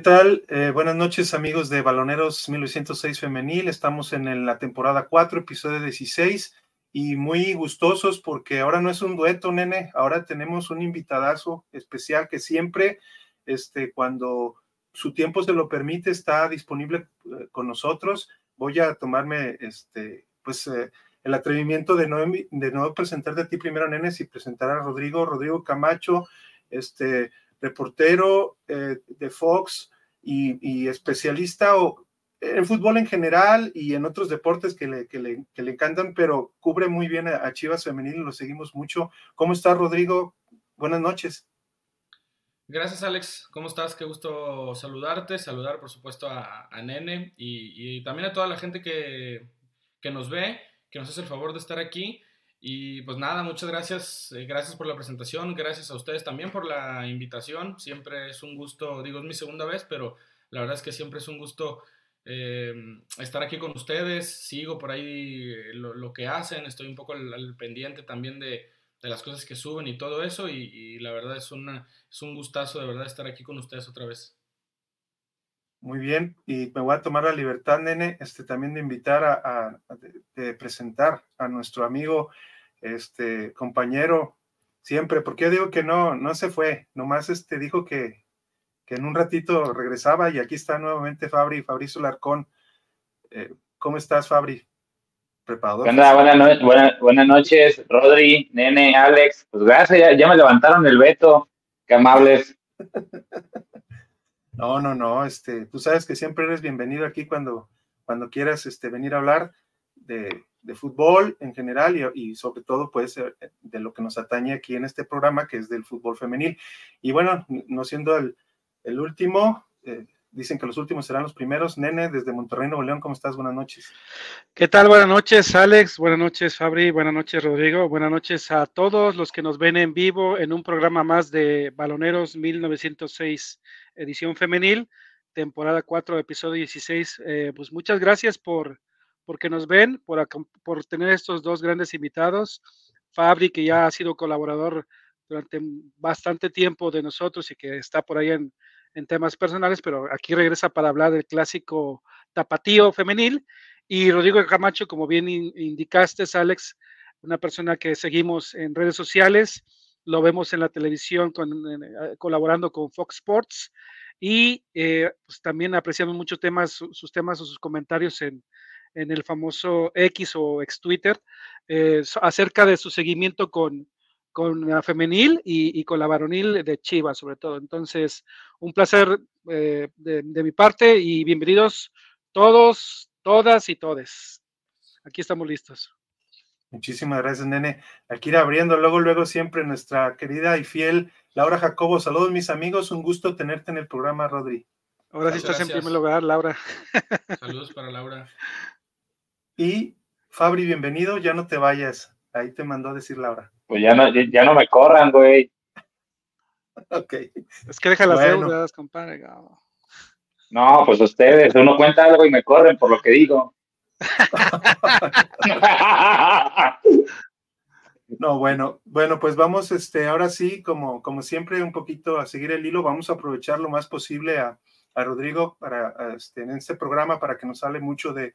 ¿Qué tal? Eh, buenas noches amigos de Baloneros 1906 Femenil. Estamos en la temporada 4, episodio 16 y muy gustosos porque ahora no es un dueto, nene, ahora tenemos un invitadazo especial que siempre, este, cuando su tiempo se lo permite, está disponible eh, con nosotros. Voy a tomarme, este, pues, eh, el atrevimiento de no, de no presentarte a ti primero, nene, y presentar a Rodrigo, Rodrigo Camacho, este, reportero eh, de Fox y, especialista o, en fútbol en general y en otros deportes que le, encantan, pero cubre muy bien a, Chivas Femenil y lo seguimos mucho. ¿Cómo estás, Rodrigo? Buenas noches. Gracias, Alex. ¿Cómo estás? Qué gusto saludarte, saludar, por supuesto, a, Nene y, y, también a toda la gente que, que nos ve, que nos hace el favor de estar aquí. Y pues nada, muchas gracias, eh, gracias por la presentación, gracias a ustedes también por la invitación. Siempre es un gusto, digo, es mi segunda vez, pero la verdad es que siempre es un gusto eh, estar aquí con ustedes. Sigo por ahí eh, lo, que hacen, estoy un poco al, pendiente también de, las cosas que suben y todo eso. Y, la verdad es, una, es un gustazo de verdad estar aquí con ustedes otra vez. Muy bien, y me voy a tomar la libertad, nene, este, también de invitar a, de, presentar a nuestro amigo, este, compañero, siempre, porque yo digo que no, no se fue, nomás este, dijo que, que en un ratito regresaba y aquí está nuevamente Fabri, Fabricio Larcón. Eh, ¿Cómo estás, Fabri? Preparador. Buenas, noches, Rodri, Nene, Alex. Pues gracias, ya, ya me levantaron el veto. Qué amables. No, no, no, este, tú sabes que siempre eres bienvenido aquí cuando, cuando quieras este, venir a hablar de, fútbol en general y, sobre todo, pues, eh, de lo que nos atañe aquí en este programa, que es del fútbol femenil. Y bueno, no siendo el, último, eh, dicen que los últimos serán los primeros. Nene, desde Monterrey, Nuevo León, ¿cómo estás? Buenas noches. ¿Qué tal? Buenas noches, Alex. Buenas noches, Fabri. Buenas noches, Rodrigo. Buenas noches a todos los que nos ven en vivo en un programa más de Baloneros 1906 edición femenil, temporada 4, episodio 16. Eh, pues muchas gracias por, que nos ven, por, por tener estos dos grandes invitados. Fabri, que ya ha sido colaborador durante bastante tiempo de nosotros y que está por ahí en, temas personales, pero aquí regresa para hablar del clásico tapatío femenil. Y Rodrigo Camacho, como bien indicaste, Alex, una persona que seguimos en redes sociales, lo vemos en la televisión con, eh, colaborando con Fox Sports y eh, pues también apreciamos muchos temas, sus temas o sus comentarios en, en el famoso X o ex Twitter eh, acerca de su seguimiento con, con la femenil y, con la varonil de Chivas sobre todo. Entonces, un placer de, de mi parte y bienvenidos todos, todas y todes. Aquí estamos listos. Muchísimas gracias, nene. Aquí ir abriendo, luego, luego siempre nuestra querida y fiel Laura Jacobo. Saludos, mis amigos. Un gusto tenerte en el programa, Rodri. Ahora sí estás en primer lugar, Laura. Saludos para Laura. Y Fabri, bienvenido. Ya no te vayas. Ahí te mandó a decir Laura. Pues ya no, ya no me corran, güey. ok. Es que deja las deudas, compadre. No, pues ustedes, uno cuenta algo y me corren por lo que digo. No, bueno, bueno, pues vamos, este, ahora sí, como, como siempre, un poquito a seguir el hilo, vamos a aprovechar lo más posible a, Rodrigo para, este, en este programa para que nos hable mucho de,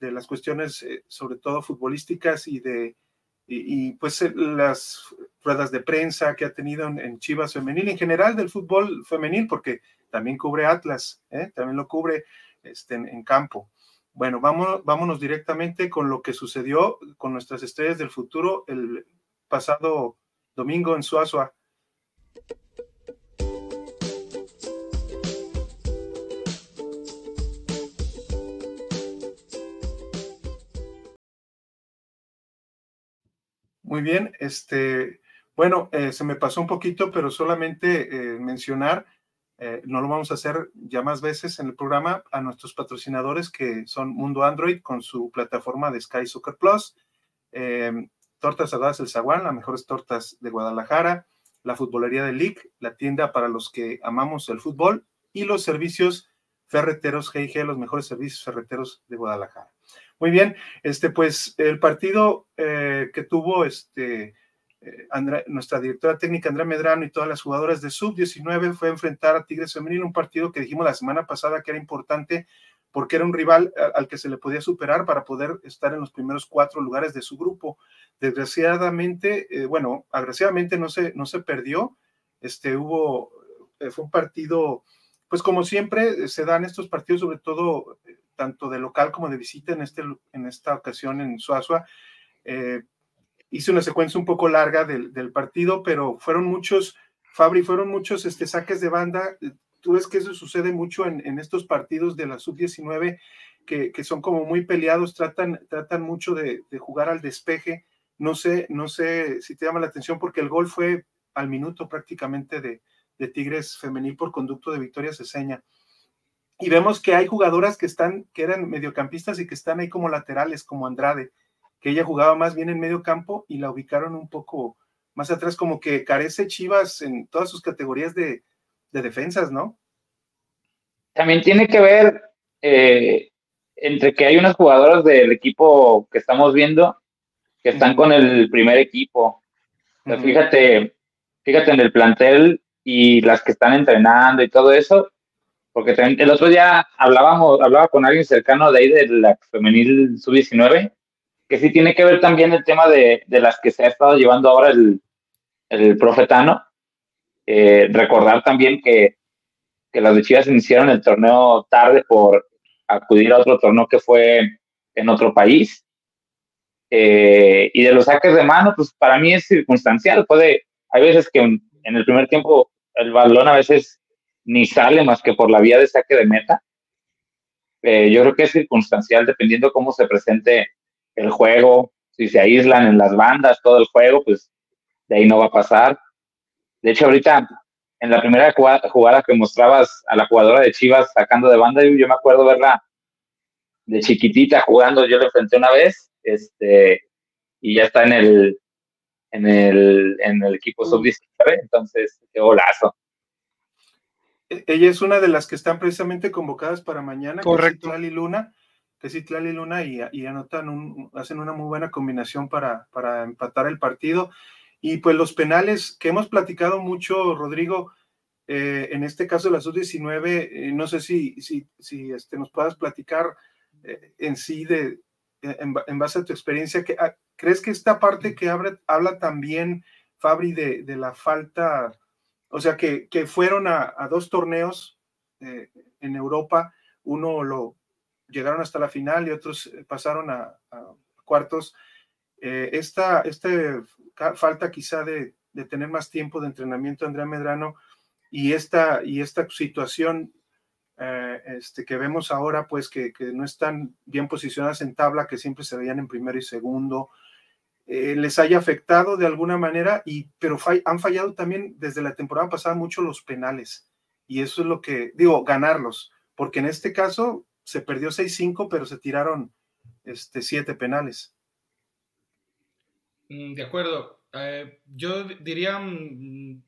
las cuestiones, eh, sobre todo futbolísticas y de, y, pues eh, las ruedas de prensa que ha tenido en, Chivas femenil, en general del fútbol femenil, porque también cubre Atlas, ¿eh? también lo cubre este, en campo. Bueno, vámonos, vámonos directamente con lo que sucedió con nuestras estrellas del futuro el pasado domingo en Suazua. Muy bien, este, bueno, eh, se me pasó un poquito, pero solamente eh, mencionar eh, no lo vamos a hacer ya más veces en el programa, a nuestros patrocinadores que son Mundo Android con su plataforma de Sky Soccer Plus, eh, Tortas Saladas El Zaguán, las mejores tortas de Guadalajara, la Futbolería de League, la tienda para los que amamos el fútbol y los servicios ferreteros GIG, los mejores servicios ferreteros de Guadalajara. Muy bien, este pues el partido eh, que tuvo este eh, nuestra directora técnica Andrea Medrano y todas las jugadoras de sub-19 fue enfrentar a Tigres Femenil, un partido que dijimos la semana pasada que era importante porque era un rival al que se le podía superar para poder estar en los primeros cuatro lugares de su grupo. Desgraciadamente, eh, bueno, agraciadamente no se, no se perdió, este, hubo, fue un partido, pues como siempre se dan estos partidos, sobre todo tanto de local como de visita en, este, en esta ocasión en Suazua, eh, hice una secuencia un poco larga del, partido, pero fueron muchos, Fabri, fueron muchos este, saques de banda. Tú ves que eso sucede mucho en, en estos partidos de la sub-19, que, que, son como muy peleados, tratan, tratan mucho de, de, jugar al despeje. No sé, no sé si te llama la atención, porque el gol fue al minuto prácticamente de, de Tigres femenil por conducto de Victoria Ceseña. Y vemos que hay jugadoras que están, que eran mediocampistas y que están ahí como laterales, como Andrade que ella jugaba más bien en medio campo y la ubicaron un poco más atrás, como que carece Chivas en todas sus categorías de, defensas, ¿no? También tiene que ver eh, entre que hay unas jugadoras del equipo que estamos viendo que están con el primer equipo. Fíjate, fíjate en el plantel y las que están entrenando y todo eso, porque el otro día hablábamos, hablaba con alguien cercano de ahí de la femenil sub-19 que sí tiene que ver también el tema de, de las que se ha estado llevando ahora el, el profetano. Eh, recordar también que, que las de Chivas iniciaron el torneo tarde por acudir a otro torneo que fue en otro país. Eh, y de los saques de mano, pues para mí es circunstancial. Puede, hay veces que en, el primer tiempo el balón a veces ni sale más que por la vía de saque de meta. Eh, yo creo que es circunstancial dependiendo cómo se presente el juego, si se aíslan en las bandas, todo el juego, pues de ahí no va a pasar. De hecho, ahorita, en la primera jugada que mostrabas a la jugadora de Chivas sacando de banda, yo, me acuerdo verla de chiquitita jugando, yo le enfrenté una vez, este, y ya está en el, en el, en el equipo sub-19, entonces, qué golazo. E-, ella es una de las que están precisamente convocadas para mañana, Correcto. Lali Luna que es y Luna y, y anotan un, hacen una muy buena combinación para, para empatar el partido. Y pues los penales que hemos platicado mucho, Rodrigo, eh, en este caso de la sub-19, eh, no sé si, si, si este, nos puedas platicar eh, en sí de, en, en, base a tu experiencia, que, ah, ¿crees que esta parte que habla, habla también, Fabri, de, de, la falta, o sea, que, que fueron a, dos torneos en Europa, uno lo, llegaron hasta la final y otros eh, pasaron a, cuartos. Eh, esta, este falta quizá de, tener más tiempo de entrenamiento, Andrea Medrano, y esta, y esta situación eh, este, que vemos ahora, pues que, no están bien posicionadas en tabla, que siempre se veían en primero y segundo, les haya afectado de alguna manera, y, pero han fallado también desde la temporada pasada mucho los penales. Y eso es lo que, digo, ganarlos, porque en este caso se perdió 6-5, pero se tiraron este, siete penales. Mm, de acuerdo. Eh, yo diría mm,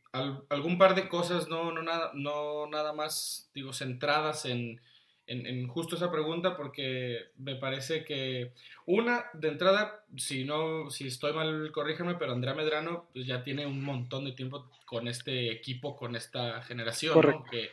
algún par de cosas, no, no, nada, no nada más, digo, centradas en, en, justo esa pregunta, porque me parece que una, de entrada, si no, si estoy mal, corrígeme, pero Andrea Medrano pues ya tiene un montón de tiempo con este equipo, con esta generación, ¿no? que,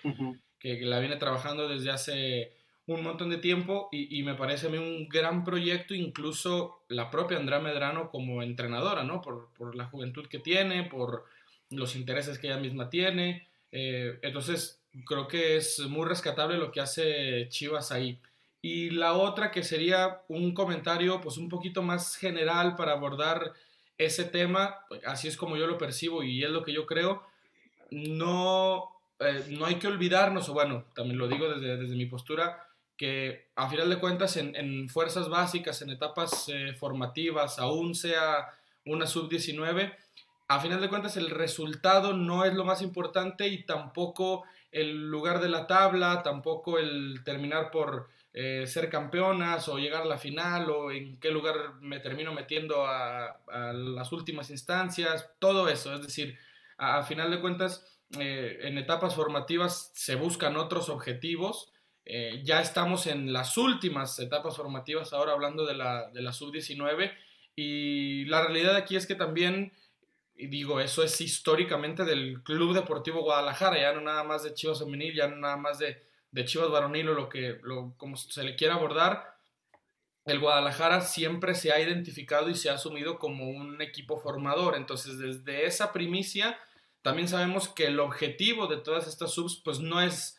que, la viene trabajando desde hace un montón de tiempo y, me parece a mí un gran proyecto, incluso la propia Andrea Medrano como entrenadora, ¿no? Por, por la juventud que tiene, por los intereses que ella misma tiene. Eh, entonces, creo que es muy rescatable lo que hace Chivas ahí. Y la otra que sería un comentario pues un poquito más general para abordar ese tema, así es como yo lo percibo y es lo que yo creo, no, eh, no hay que olvidarnos, o bueno, también lo digo desde, desde mi postura, que a final de cuentas en, fuerzas básicas, en etapas eh, formativas, aún sea una sub-19, a final de cuentas el resultado no es lo más importante y tampoco el lugar de la tabla, tampoco el terminar por eh, ser campeonas o llegar a la final o en qué lugar me termino metiendo a, las últimas instancias, todo eso, es decir, a, final de cuentas eh, en etapas formativas se buscan otros objetivos. Eh, ya estamos en las últimas etapas formativas, ahora hablando de la, de la sub-19, y la realidad aquí es que también y digo, eso es históricamente del Club Deportivo Guadalajara, ya no nada más de Chivas Femenil, ya no nada más de, de Chivas Varonil o lo que, lo, como se le quiera abordar. El Guadalajara siempre se ha identificado y se ha asumido como un equipo formador. Entonces, desde esa primicia, también sabemos que el objetivo de todas estas subs, pues no es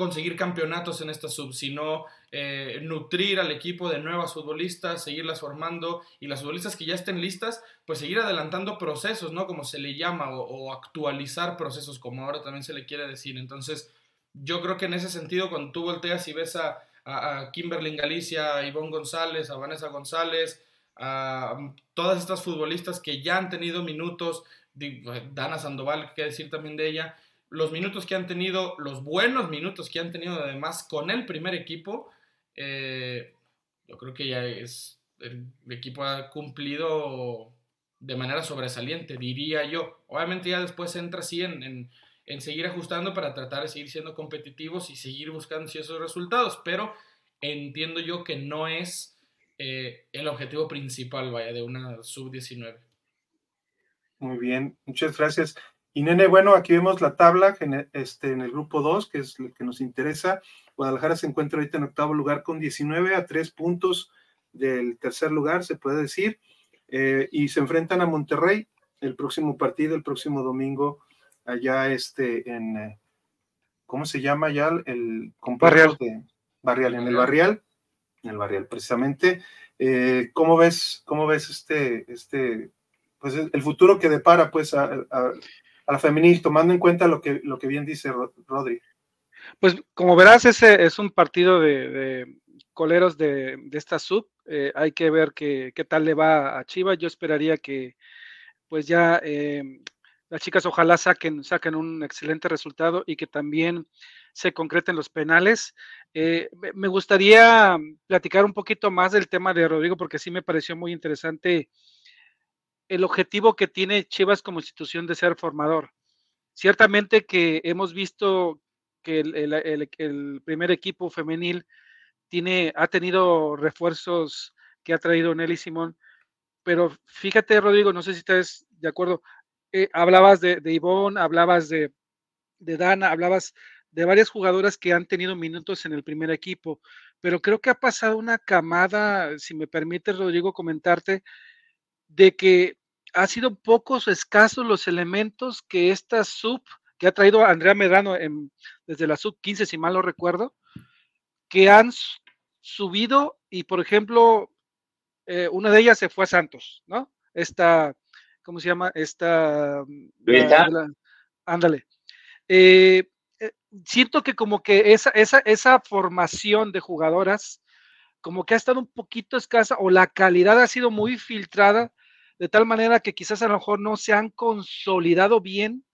conseguir campeonatos en esta sub, sino eh, nutrir al equipo de nuevas futbolistas, seguirlas formando y las futbolistas que ya estén listas, pues seguir adelantando procesos, ¿no? Como se le llama, o, actualizar procesos, como ahora también se le quiere decir. Entonces, yo creo que en ese sentido, cuando tú volteas y ves a, a, Kimberly Galicia, a Ivonne González, a Vanessa González, a todas estas futbolistas que ya han tenido minutos, Dana Sandoval, qué decir también de ella, los minutos que han tenido, los buenos minutos que han tenido además con el primer equipo, eh, yo creo que ya es, el, equipo ha cumplido de manera sobresaliente, diría yo. Obviamente ya después entra así en, en, seguir ajustando para tratar de seguir siendo competitivos y seguir buscando esos resultados, pero entiendo yo que no es eh, el objetivo principal, vaya, de una sub-19. Muy bien, muchas gracias. Y nene, bueno, aquí vemos la tabla este, en el grupo 2, que es lo que nos interesa. Guadalajara se encuentra ahorita en octavo lugar con 19 a 3 puntos del tercer lugar, se puede decir. Eh, y se enfrentan a Monterrey el próximo partido, el próximo domingo, allá este, en, eh, ¿cómo se llama ya? El Barrial. De, Barrial, en el Barrial, en el Barrial, precisamente. Eh, ¿Cómo ves, cómo ves este, este, pues el futuro que depara, pues, a a la femenil, tomando en cuenta lo que, lo que bien dice Rodri. Pues como verás, ese es un partido de, coleros de, esta sub. Eh, hay que ver qué, tal le va a Chivas. Yo esperaría que pues ya eh, las chicas ojalá saquen, saquen un excelente resultado y que también se concreten los penales. Eh, me gustaría platicar un poquito más del tema de Rodrigo porque sí me pareció muy interesante el objetivo que tiene Chivas como institución de ser formador. Ciertamente que hemos visto que el, primer equipo femenil tiene, ha tenido refuerzos que ha traído Nelly Simón, pero fíjate, Rodrigo, no sé si estás de acuerdo, eh, hablabas de, Ivonne, hablabas de, de Dana, hablabas de varias jugadoras que han tenido minutos en el primer equipo, pero creo que ha pasado una camada, si me permite, Rodrigo, comentarte, de que ha sido pocos escasos los elementos que esta sub, que ha traído Andrea Medrano desde la sub 15, si mal no recuerdo, que han subido y, por ejemplo, eh, una de ellas se fue a Santos, ¿no? Esta, ¿cómo se llama? Esta... ándale. Eh, eh, siento que como que esa, esa, esa formación de jugadoras como que ha estado un poquito escasa o la calidad ha sido muy filtrada de tal manera que quizás a lo mejor no se han consolidado bien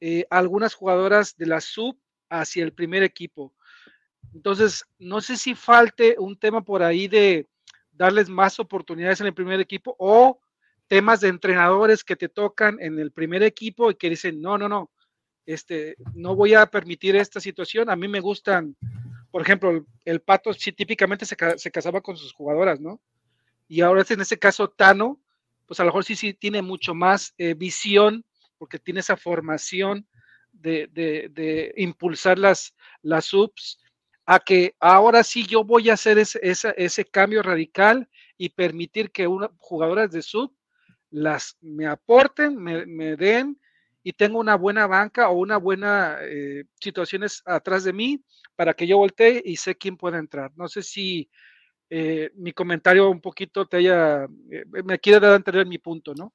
eh, algunas jugadoras de la sub hacia el primer equipo. Entonces, no sé si falte un tema por ahí de darles más oportunidades en el primer equipo o temas de entrenadores que te tocan en el primer equipo y que dicen, no, no, no, este, no voy a permitir esta situación. A mí me gustan, por ejemplo, el, Pato sí típicamente se, se, casaba con sus jugadoras, ¿no? Y ahora en ese caso Tano pues a lo mejor sí, sí tiene mucho más eh, visión, porque tiene esa formación de, impulsar las, las subs, a que ahora sí yo voy a hacer ese, ese, cambio radical y permitir que una, jugadoras de sub las me aporten, me, den y tengo una buena banca o una buena eh, situaciones atrás de mí para que yo voltee y sé quién puede entrar. No sé si eh, mi comentario un poquito te haya, eh, me quiere dar a entender mi punto, ¿no?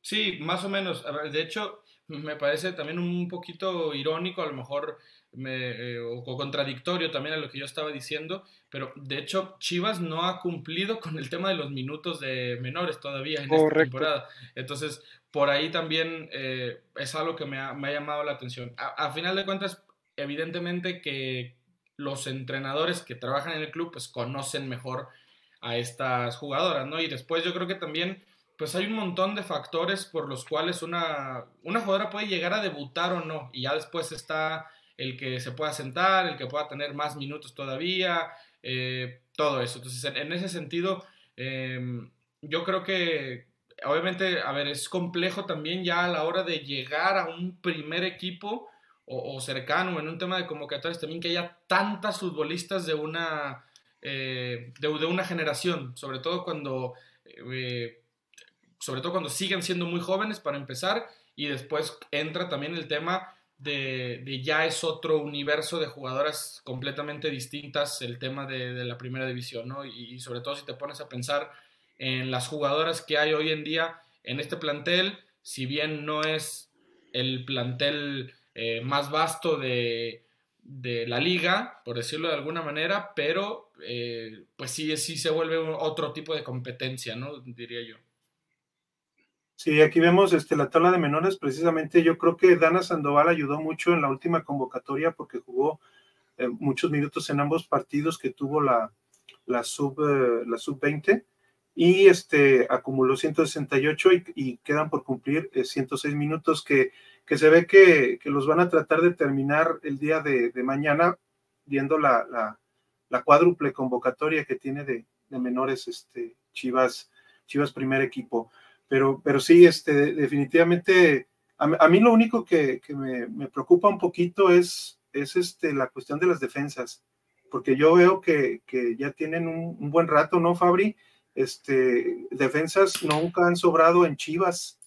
Sí, más o menos. De hecho, me parece también un poquito irónico, a lo mejor me, eh, o contradictorio también a lo que yo estaba diciendo, pero de hecho Chivas no ha cumplido con el tema de los minutos de menores todavía en esta temporada. Entonces, por ahí también es algo que me ha, me ha llamado la atención. a, final de cuentas, evidentemente que los entrenadores que trabajan en el club pues conocen mejor a estas jugadoras, ¿no? Y después yo creo que también pues hay un montón de factores por los cuales una, una jugadora puede llegar a debutar o no, y ya después está el que se pueda sentar, el que pueda tener más minutos todavía, eh, todo eso. Entonces, en, ese sentido, em, yo creo que obviamente, a ver, es complejo también ya a la hora de llegar a un primer equipo o, cercano en un tema de convocatorias también que haya tantas futbolistas de una, eh, de, una generación, sobre todo cuando... Eh, sobre todo cuando siguen siendo muy jóvenes para empezar y después entra también el tema de, ya es otro universo de jugadoras completamente distintas el tema de, la primera división, ¿no? Y, sobre todo si te pones a pensar en las jugadoras que hay hoy en día en este plantel, si bien no es el plantel eh, más vasto de, la liga, por decirlo de alguna manera, pero eh, pues sí, sí se vuelve otro tipo de competencia, ¿no? Diría yo. Sí, aquí vemos este, la tabla de menores. Precisamente yo creo que Dana Sandoval ayudó mucho en la última convocatoria porque jugó eh, muchos minutos en ambos partidos que tuvo la, la sub la sub 20 y este acumuló 168 y, y quedan por cumplir 106 eh, minutos que, que se ve que, que, los van a tratar de terminar el día de, de mañana viendo la, la, la, cuádruple convocatoria que tiene de, de menores este, Chivas, Chivas primer equipo. Pero, pero sí, este, definitivamente, a, mí lo único que, me, preocupa un poquito es, es este, la cuestión de las defensas, porque yo veo que, ya tienen un, buen rato, ¿no, Fabri? Este, defensas nunca han sobrado en Chivas.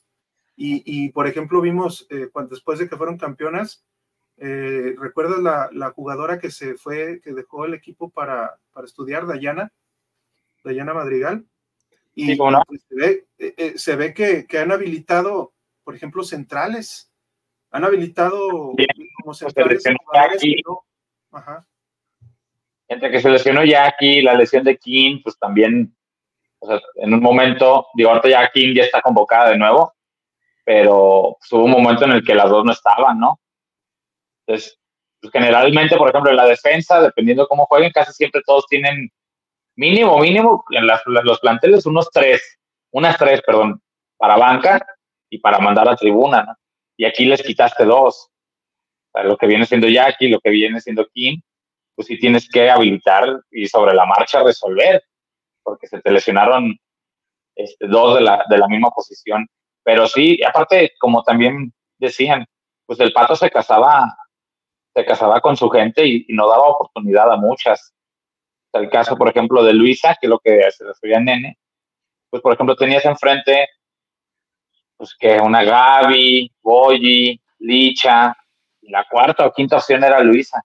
Y, por ejemplo, vimos eh, cuando después de que fueron campeonas, eh, ¿recuerdas la, jugadora que se fue, que dejó el equipo para, para estudiar, Dayana? Dayana Madrigal. Y pues, se ve, eh, se ve que, que, han habilitado, por ejemplo, centrales. Han habilitado como centrales. Entre que se lesionó Jackie, la lesión de King, pues también, o sea, en un momento, digo, ahorita ya King ya está convocada de nuevo, pero pues, hubo un momento en el que las dos no estaban, ¿no? Entonces, pues, generalmente, por ejemplo, en la defensa, dependiendo cómo jueguen, casi siempre todos tienen mínimo, mínimo, en los planteles unos tres, unas tres, perdón, para banca y para mandar a tribuna, ¿no? Y aquí les quitaste dos. lo que viene siendo Jackie, lo que viene siendo Kim, pues sí tienes que habilitar y sobre la marcha resolver, porque se te lesionaron este, dos de la, de la misma posición. Pero sí, aparte, como también decían, pues el pato se casaba, se casaba con su gente y no daba oportunidad a muchas el caso, por ejemplo, de Luisa, que es lo que se refería a Nene, pues, por ejemplo, tenías enfrente, pues, que una Gaby, Boyi, Licha, y la cuarta o quinta opción era Luisa.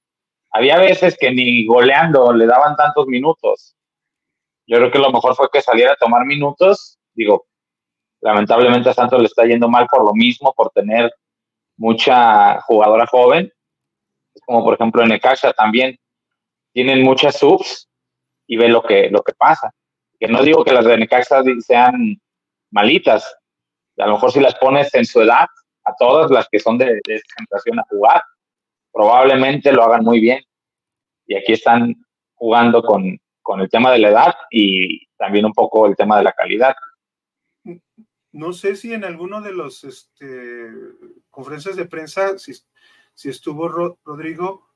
Había veces que ni goleando le daban tantos minutos. Yo creo que lo mejor fue que saliera a tomar minutos. Digo, lamentablemente a Santos le está yendo mal por lo mismo, por tener mucha jugadora joven. Como por ejemplo en Necaxa también tienen muchas subs y ve lo que, lo que pasa. Que no digo que las de Necaxa sean malitas, a lo mejor si las pones en su edad, a todas las que son de, de generación a jugar, probablemente lo hagan muy bien. Y aquí están jugando con, con el tema de la edad y también un poco el tema de la calidad. No sé si en alguno de los este, conferencias de prensa, si, si estuvo Rodrigo,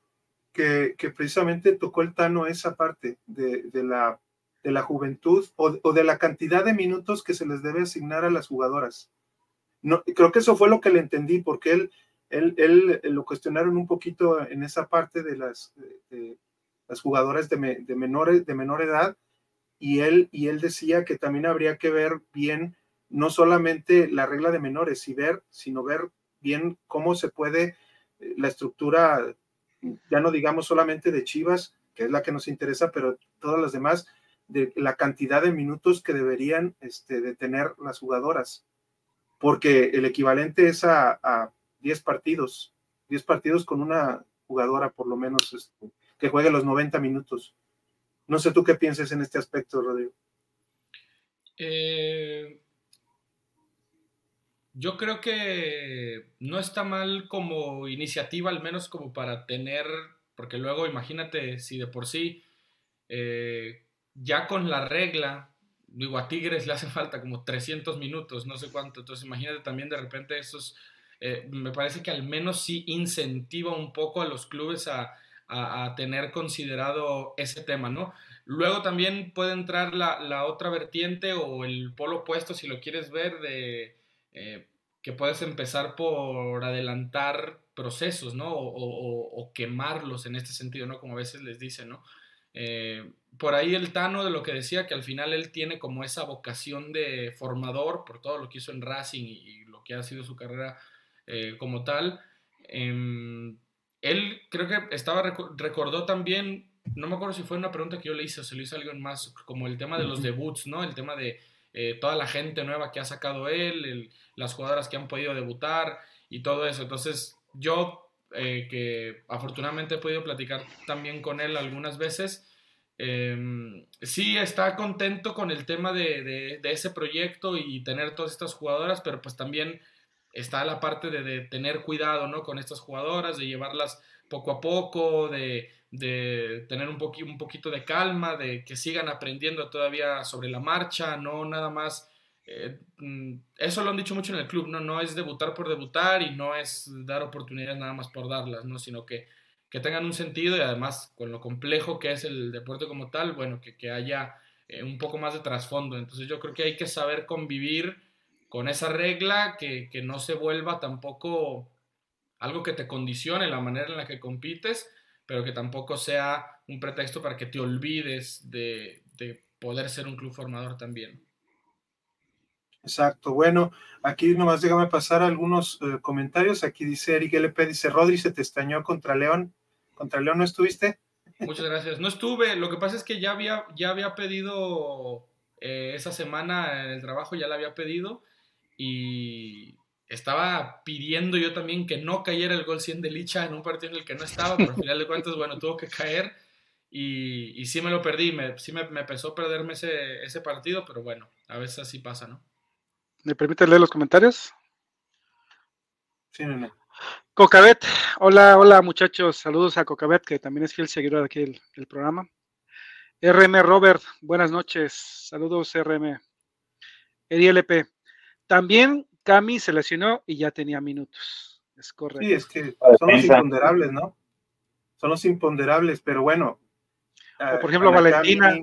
que, precisamente tocó el Tano esa parte de, la, de la juventud o, de la cantidad de minutos que se les debe asignar a las jugadoras. No, creo que eso fue lo que le entendí, porque él, él, él lo cuestionaron un poquito en esa parte de las, las jugadoras de, de, menores, de menor edad, y él, y él decía que también habría que ver bien no solamente la regla de menores, y ver, sino ver bien cómo se puede eh, la estructura ya no digamos solamente de Chivas, que es la que nos interesa, pero todas las demás, de la cantidad de minutos que deberían este, tener las jugadoras, porque el equivalente es a, 10 partidos, 10 partidos con una jugadora por lo menos este, que juegue los 90 minutos. No sé tú qué piensas en este aspecto, Rodrigo. Eh, yo creo que no está mal como iniciativa, al menos como para tener, porque luego imagínate si de por sí, eh, ya con la regla, digo, a Tigres le hace falta como 300 minutos, no sé cuánto, entonces imagínate también de repente esos, eh, me parece que al menos sí incentiva un poco a los clubes a, a, tener considerado ese tema, ¿no? Luego también puede entrar la, otra vertiente o el polo opuesto, si lo quieres ver, de eh, que puedes empezar por adelantar procesos, ¿no? O, quemarlos en este sentido, ¿no? Como a veces les dicen, ¿no? Eh, por ahí el Tano de lo que decía, que al final él tiene como esa vocación de formador por todo lo que hizo en Racing y, lo que ha sido su carrera eh, como tal. Em, él creo que estaba, recordó también, no me acuerdo si fue una pregunta que yo le hice o se lo hizo alguien más, como el tema de los debuts, ¿no? El tema de eh, toda la gente nueva que ha sacado él, las jugadoras que han podido debutar y todo eso. Entonces, yo, eh, que afortunadamente he podido platicar también con él algunas veces, em, sí está contento con el tema de, de, ese proyecto y tener todas estas jugadoras, pero pues también está la parte de, tener cuidado ¿no? con estas jugadoras, de llevarlas poco a poco, de, tener un, un poquito de calma, de que sigan aprendiendo todavía sobre la marcha, no nada más. Eh, mm, eso lo han dicho mucho en el club, ¿no? no es debutar por debutar y no es dar oportunidades nada más por darlas, ¿no? sino que, que tengan un sentido y además con lo complejo que es el deporte como tal, bueno, que, que haya eh, un poco más de trasfondo. Entonces yo creo que hay que saber convivir con esa regla, que, no se vuelva tampoco algo que te condicione la manera en la que compites, pero que tampoco sea un pretexto para que te olvides de, poder ser un club formador también. Exacto. Bueno, aquí nomás déjame pasar algunos eh, comentarios. Aquí dice Eric LP, dice Rodri, se te estañó contra León. ¿Contra León no estuviste? Muchas gracias. No estuve. Lo que pasa es que ya había, ya había pedido eh, esa semana en el trabajo, ya la había pedido y estaba pidiendo yo también que no cayera el gol 100 de Licha en un partido en el que no estaba, pero al final de cuentas, bueno, tuvo que caer y, y sí me lo perdí, me, sí me, me pesó perderme ese, ese, partido, pero bueno, a veces así pasa, ¿no? ¿Me permite leer los comentarios? Sí, no, no. Cocabet, hola, hola muchachos, saludos a Cocabet, que también es fiel seguidor de aquí del, programa. RM Robert, buenas noches, saludos RM. EDLP, también Cami se lesionó y ya tenía minutos. Es correcto. Sí, es que son los imponderables, ¿no? Son los imponderables, pero bueno. por ejemplo, Valentina,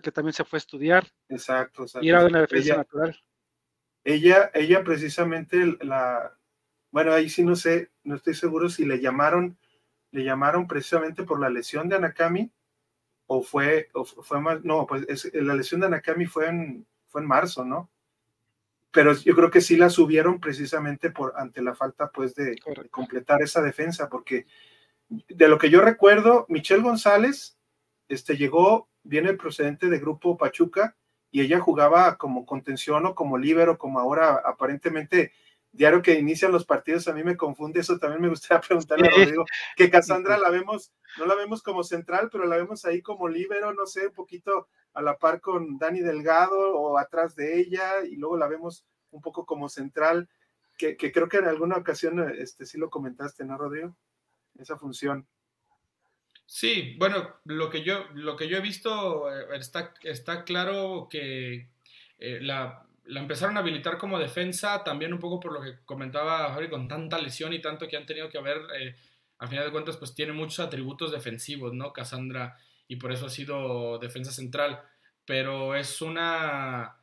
que también se fue a estudiar. Exacto, Y era de una defensa natural. Ella, ella precisamente la, bueno, ahí sí no sé, no estoy seguro si le llamaron, le llamaron precisamente por la lesión de Anakami o fue, o fue más, no, pues la lesión de Anakami fue en, fue en marzo, ¿no? Pero yo creo que sí la subieron precisamente por ante la falta pues de, completar esa defensa, porque de lo que yo recuerdo, Michelle González este, llegó, viene procedente de Grupo Pachuca, y ella jugaba como contención o como líbero, como ahora aparentemente diario que inician los partidos, a mí me confunde eso, también me gustaría preguntarle a Rodrigo, que Cassandra la vemos, no la vemos como central, pero la vemos ahí como líbero, no sé, un poquito a la par con Dani Delgado o atrás de ella, y luego la vemos un poco como central, que, creo que en alguna ocasión este, sí lo comentaste, ¿no, Rodrigo? Esa función. Sí, bueno, lo que yo, lo que yo he visto eh, está, está claro que eh, la, empezaron a habilitar como defensa, también un poco por lo que comentaba Javi, con tanta lesión y tanto que han tenido que haber, eh, al final de cuentas, pues tiene muchos atributos defensivos, ¿no? Cassandra, y por eso ha sido defensa central, pero es una,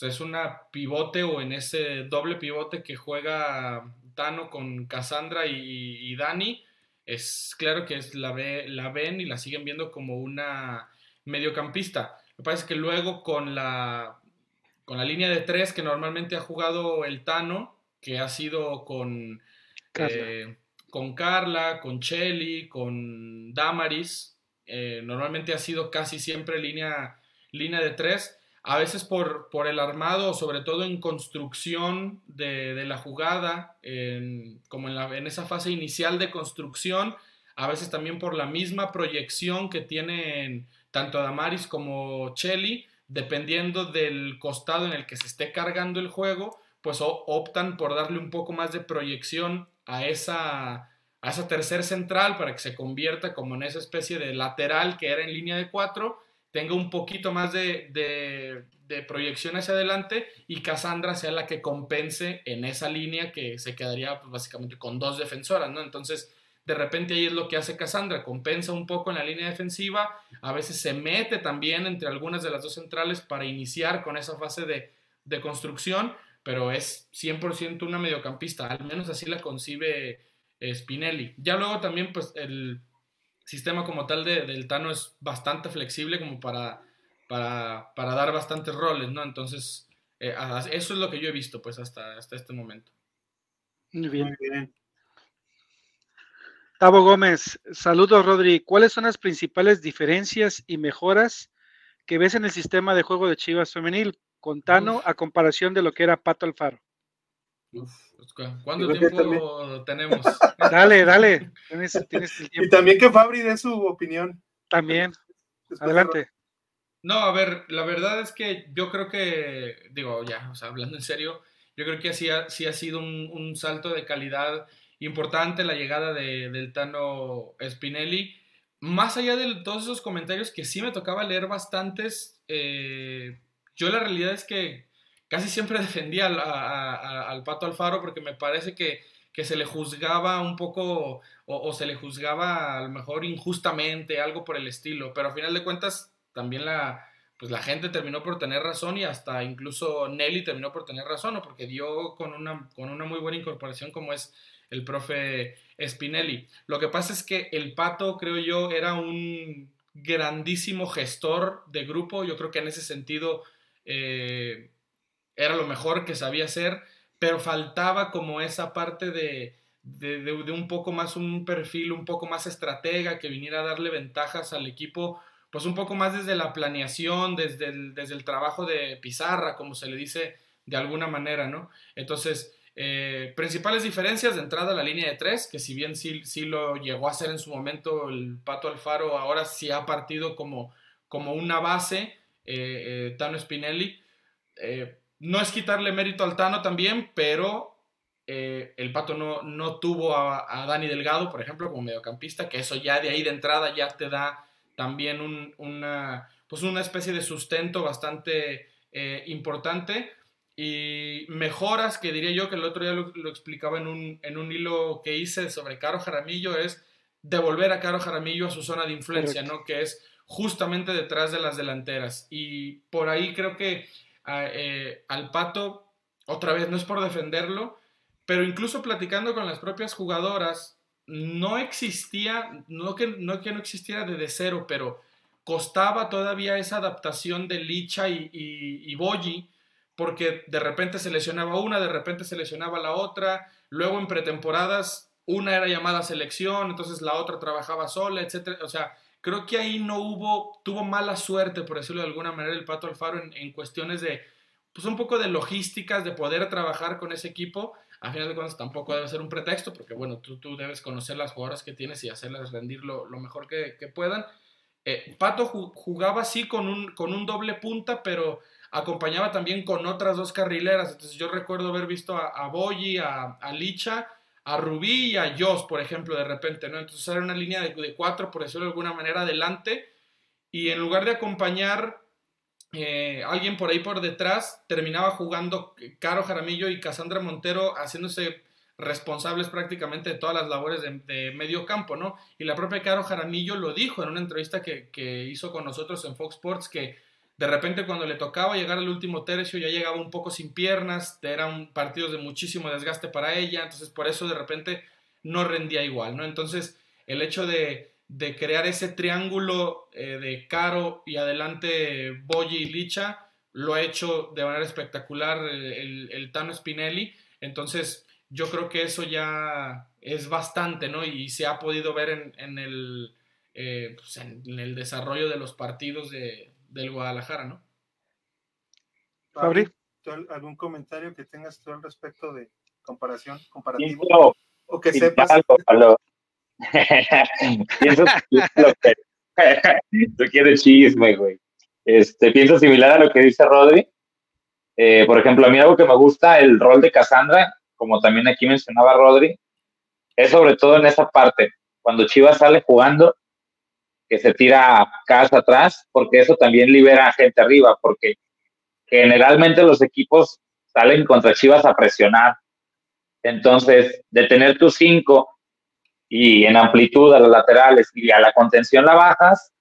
es una pivote o en ese doble pivote que juega Tano con Cassandra y, Dani, es claro que es, la, ve, la ven y la siguen viendo como una mediocampista. Me parece que luego con la, con la línea de tres que normalmente ha jugado el Tano, que ha sido con eh, con Carla, con Chelly, con Damaris. Eh, normalmente ha sido casi siempre línea, línea de tres. A veces por, por el armado, sobre todo en construcción de, la jugada, como en, la, en esa fase inicial de construcción, a veces también por la misma proyección que tienen tanto Damaris como Chelly, dependiendo del costado en el que se esté cargando el juego, pues optan por darle un poco más de proyección a esa, a esa tercer central para que se convierta como en esa especie de lateral que era en línea de cuatro, tenga un poquito más de, de, proyección hacia adelante y Cassandra sea la que compense en esa línea que se quedaría pues, básicamente con dos defensoras, ¿no? Entonces, de repente ahí es lo que hace Cassandra, compensa un poco en la línea defensiva, a veces se mete también entre algunas de las dos centrales para iniciar con esa fase de, de construcción, pero es 100% una mediocampista, al menos así la concibe eh, Spinelli. Ya luego también pues el sistema como tal de, del Tano es bastante flexible como para, para, para dar bastantes roles, ¿no? Entonces, eh, eso es lo que yo he visto pues hasta, hasta este momento. Muy bien. Muy bien. Tavo Gómez, saludos Rodri. ¿Cuáles son las principales diferencias y mejoras que ves en el sistema de juego de Chivas femenil con Tano a comparación de lo que era Pato Alfaro? ¿Cuánto tiempo tenemos? Dale, dale. Y también que Fabri dé su opinión. También. Adelante. No, a ver, la verdad es que yo creo que, digo, ya, o sea, hablando en serio, yo creo que sí ha, sí ha sido un, salto de calidad importante la llegada de, del Tano Spinelli. Más allá de todos esos comentarios que sí me tocaba leer bastantes, eh, yo la realidad es que casi siempre defendía al, Pato Alfaro porque me parece que, se le juzgaba un poco o, se le juzgaba a lo mejor injustamente, algo por el estilo, pero a final de cuentas también la, pues la gente terminó por tener razón y hasta incluso Nelly terminó por tener razón, porque dio con una, con una muy buena incorporación como es el profe Spinelli. Lo que pasa es que el Pato, creo yo, era un grandísimo gestor de grupo, yo creo que en ese sentido eh, era lo mejor que sabía hacer, pero faltaba como esa parte de, de, un poco más, un perfil un poco más estratega que viniera a darle ventajas al equipo, pues un poco más desde la planeación, desde el, desde el trabajo de pizarra, como se le dice de alguna manera, ¿no? Entonces, eh, principales diferencias de entrada a la línea de tres, que si bien sí, sí, lo llegó a hacer en su momento el Pato Alfaro, ahora sí ha partido como, como una base, eh, eh, Tano Spinelli. No es quitarle mérito al Tano también, pero el Pato no, no tuvo a, Dani Delgado, por ejemplo, como mediocampista, que eso ya de ahí de entrada ya te da también una, pues una especie de sustento bastante importante y mejoras que diría yo que el otro día lo, explicaba en un, en un, hilo que hice sobre Caro Jaramillo es devolver a Caro Jaramillo a su zona de influencia, ¿no? Que es justamente detrás de las delanteras. Y por ahí creo que eh, al Pato, otra vez, no es por defenderlo, pero incluso platicando con las propias jugadoras, no existía, no que no, que no existiera desde cero, pero costaba todavía esa adaptación de Licha y, y, Boyi, porque de repente se lesionaba una, de repente se lesionaba la otra, luego en pretemporadas una era llamada selección, entonces la otra trabajaba sola, etc. O sea, Creo que ahí no hubo, tuvo mala suerte, por decirlo de alguna manera, el Pato Alfaro en, cuestiones de, pues un poco de logísticas, de poder trabajar con ese equipo. A final de cuentas tampoco debe ser un pretexto, porque bueno, tú, tú debes conocer las jugadoras que tienes y hacerlas rendir lo, mejor que, puedan. Eh, Pato jugaba así con un, con un doble punta, pero acompañaba también con otras dos carrileras. Entonces yo recuerdo haber visto a, a Boyi, a, Licha a Rubí y a Joss, por ejemplo, de repente, ¿no? Entonces era una línea de, cuatro, por decirlo de alguna manera, adelante, y en lugar de acompañar eh, alguien por ahí por detrás, terminaba jugando Caro Jaramillo y Cassandra Montero haciéndose responsables prácticamente de todas las labores de, medio campo, ¿no? Y la propia Caro Jaramillo lo dijo en una entrevista que, que hizo con nosotros en Fox Sports, que de repente cuando le tocaba llegar al último tercio ya llegaba un poco sin piernas, eran partidos de muchísimo desgaste para ella, entonces por eso de repente no rendía igual, ¿no? Entonces el hecho de, crear ese triángulo eh, de Caro y adelante Boyi y Licha lo ha hecho de manera espectacular el, Tano Spinelli, entonces yo creo que eso ya es bastante, ¿no? Y se ha podido ver en, el, eh, pues, en el desarrollo de los partidos de, del Guadalajara, ¿no? Fabri, ¿algún comentario que tengas tú al respecto de comparación, comparativo? o que sepas. pienso que, tú quieres chisme, güey. Este, pienso similar a lo que dice Rodri. Eh, por ejemplo, a mí algo que me gusta, el rol de Cassandra, como también aquí mencionaba Rodri, es sobre todo en esa parte, cuando Chivas sale jugando, que se tira casa atrás, porque eso también libera a gente arriba, porque generalmente los equipos salen contra Chivas a presionar. Entonces, de tener tus cinco y en amplitud a los laterales y a la contención la bajas,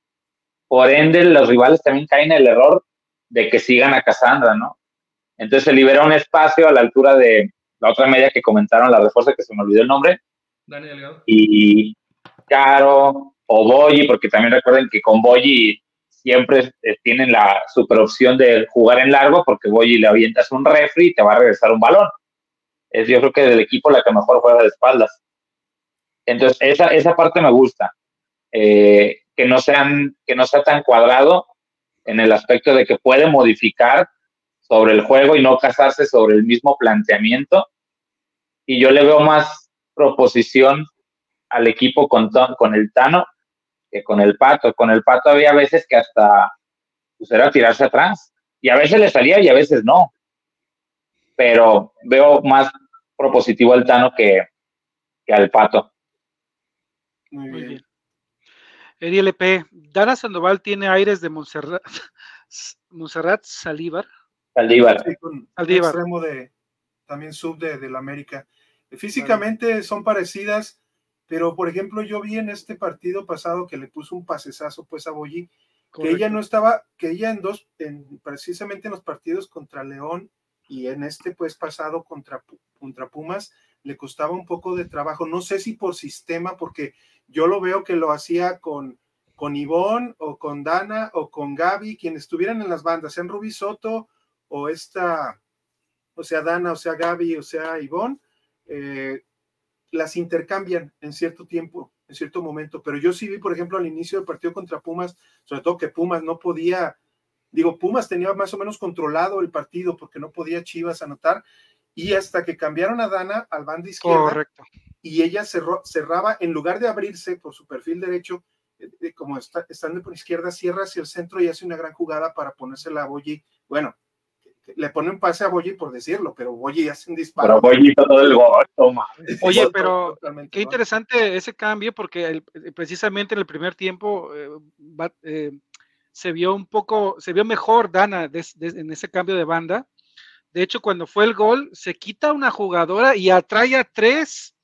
por ende los rivales también caen en el error de que sigan a Cassandra, ¿no? Entonces se libera un espacio a la altura de la otra media que comentaron, la refuerza, que se me olvidó el nombre. Dani Delgado. Y Caro o Boyi, porque también recuerden que con Boyi siempre eh, tienen la super opción de jugar en largo, porque Boyi le avientas un refri y te va a regresar un balón. Es yo creo que del equipo la que mejor juega de espaldas. Entonces, esa, esa parte me gusta. Eh, que, no sean, que no sea tan cuadrado en el aspecto de que puede modificar sobre el juego y no casarse sobre el mismo planteamiento. Y yo le veo más proposición al equipo con, con el Tano que con el Pato. Con el Pato había veces que hasta pues, era tirarse atrás. Y a veces le salía y a veces no. Pero veo más propositivo al Tano que, que al Pato. Muy bien. Eddie LP, Dana Sandoval tiene aires de Montserrat, Montserrat Salívar. Saldívar. extremo de, también sub de, de la América. Físicamente son parecidas, pero por ejemplo yo vi en este partido pasado que le puso un pasesazo pues a Boyi, que ella no estaba, que ella en dos, en, precisamente en los partidos contra León y en este pues pasado contra, contra Pumas, le costaba un poco de trabajo. No sé si por sistema, porque yo lo veo que lo hacía con, con Ivonne o con Dana o con Gaby, quienes estuvieran en las bandas, sean Rubí Soto o esta, o sea, Dana, o sea, Gaby, o sea, Ivonne, eh, las intercambian en cierto tiempo, en cierto momento. Pero yo sí vi, por ejemplo, al inicio del partido contra Pumas, sobre todo que Pumas no podía, digo, Pumas tenía más o menos controlado el partido porque no podía Chivas anotar. Y hasta que cambiaron a Dana al banda izquierda, Correcto. y ella cerró, cerraba, en lugar de abrirse por su perfil derecho, eh, como está, estando por izquierda, cierra hacia el centro y hace una gran jugada para ponérsela a Boyi. Bueno, le pone un pase a Boyi por decirlo, pero Boyi hace un disparo. Pero Boyi todo el gol, toma. Oye, pero qué interesante ese cambio, porque el, precisamente en el primer tiempo eh, va, eh, se vio un poco, se vio mejor Dana des, des, en ese cambio de banda. De hecho, cuando fue el gol, se quita una jugadora y atrae a tres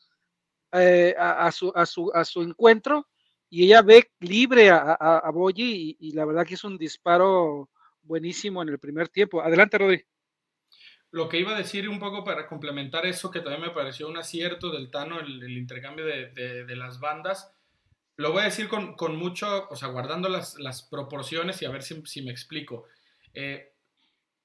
eh, a, a, su, a, su, a su encuentro y ella ve libre a, a, a Boyi y, y, la verdad que es un disparo buenísimo en el primer tiempo. Adelante, Rodri. Lo que iba a decir un poco para complementar eso, que también me pareció un acierto del Tano, el, intercambio de, de, de, las bandas, lo voy a decir con, con mucho, o sea, guardando las, las, proporciones y a ver si, si me explico. Eh,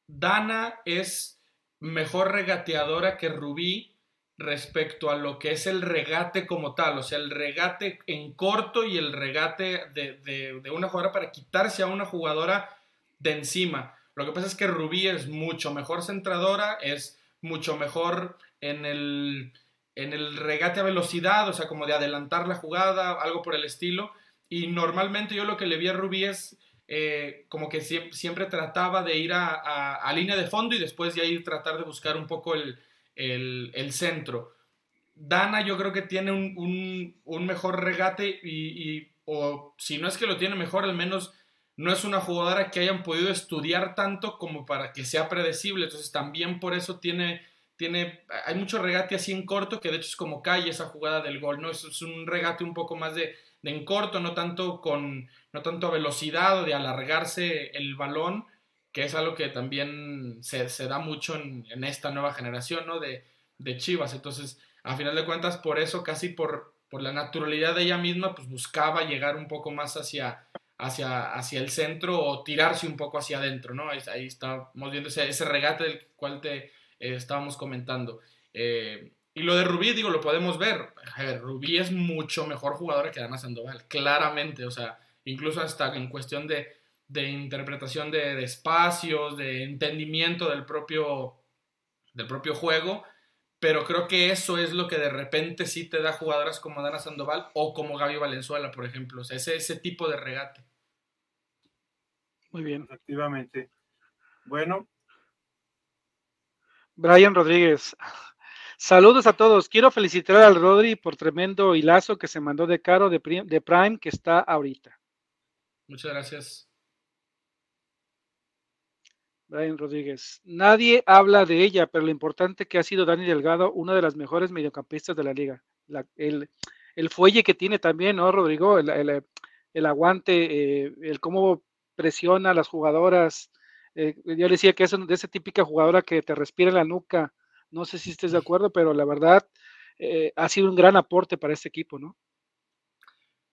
Dana es mejor regateadora que Rubí respecto a lo que es el regate como tal, o sea, el regate en corto y el regate de, de, de una jugadora para quitarse a una jugadora de encima. Lo que pasa es que Rubí es mucho mejor centradora, es mucho mejor en el, en el regate a velocidad, o sea, como de adelantar la jugada, algo por el estilo. Y normalmente yo lo que le vi a Rubí es eh, como que siempre, trataba de ir a, a, línea de fondo y después de ahí tratar de buscar un poco el, el, centro. Dana yo creo que tiene un, un, mejor regate y, o si no es que lo tiene mejor, al menos no es una jugadora que hayan podido estudiar tanto como para que sea predecible. Entonces también por eso tiene, tiene, hay mucho regate así en corto que de hecho es como cae esa jugada del gol, ¿no? Es, es un regate un poco más de, de, en corto, no tanto con, no tanto a velocidad o de alargarse el balón, que es algo que también se, se da mucho en, en, esta nueva generación, ¿no? De, de Chivas. Entonces, a final de cuentas, por eso, casi por, por la naturalidad de ella misma, pues buscaba llegar un poco más hacia, hacia, hacia el centro o tirarse un poco hacia adentro, ¿no? Ahí, estamos viendo ese, ese, regate del cual te eh, estábamos comentando. Eh, y lo de Rubí, digo, lo podemos ver. ver. Rubí es mucho mejor jugadora que Dana Sandoval, claramente, o sea, incluso hasta en cuestión de, de interpretación de, de, espacios, de entendimiento del propio, del propio juego, pero creo que eso es lo que de repente sí te da jugadoras como Dana Sandoval o como Gaby Valenzuela, por ejemplo, o sea, ese, ese tipo de regate. Muy bien. Efectivamente. Bueno. Brian Rodríguez. Saludos a todos. Quiero felicitar al Rodri por tremendo hilazo que se mandó de Caro de, de Prime que está ahorita. Muchas gracias. Brian Rodríguez. Nadie habla de ella, pero lo importante que ha sido Dani Delgado, una de las mejores mediocampistas de la liga. La, el, el fuelle que tiene también, ¿no, Rodrigo? El, aguante, eh, el cómo presiona a las jugadoras. Eh, yo le decía que es de esa típica jugadora que te respira en la nuca. No sé si estés de acuerdo, pero la verdad eh, ha sido un gran aporte para este equipo, ¿no?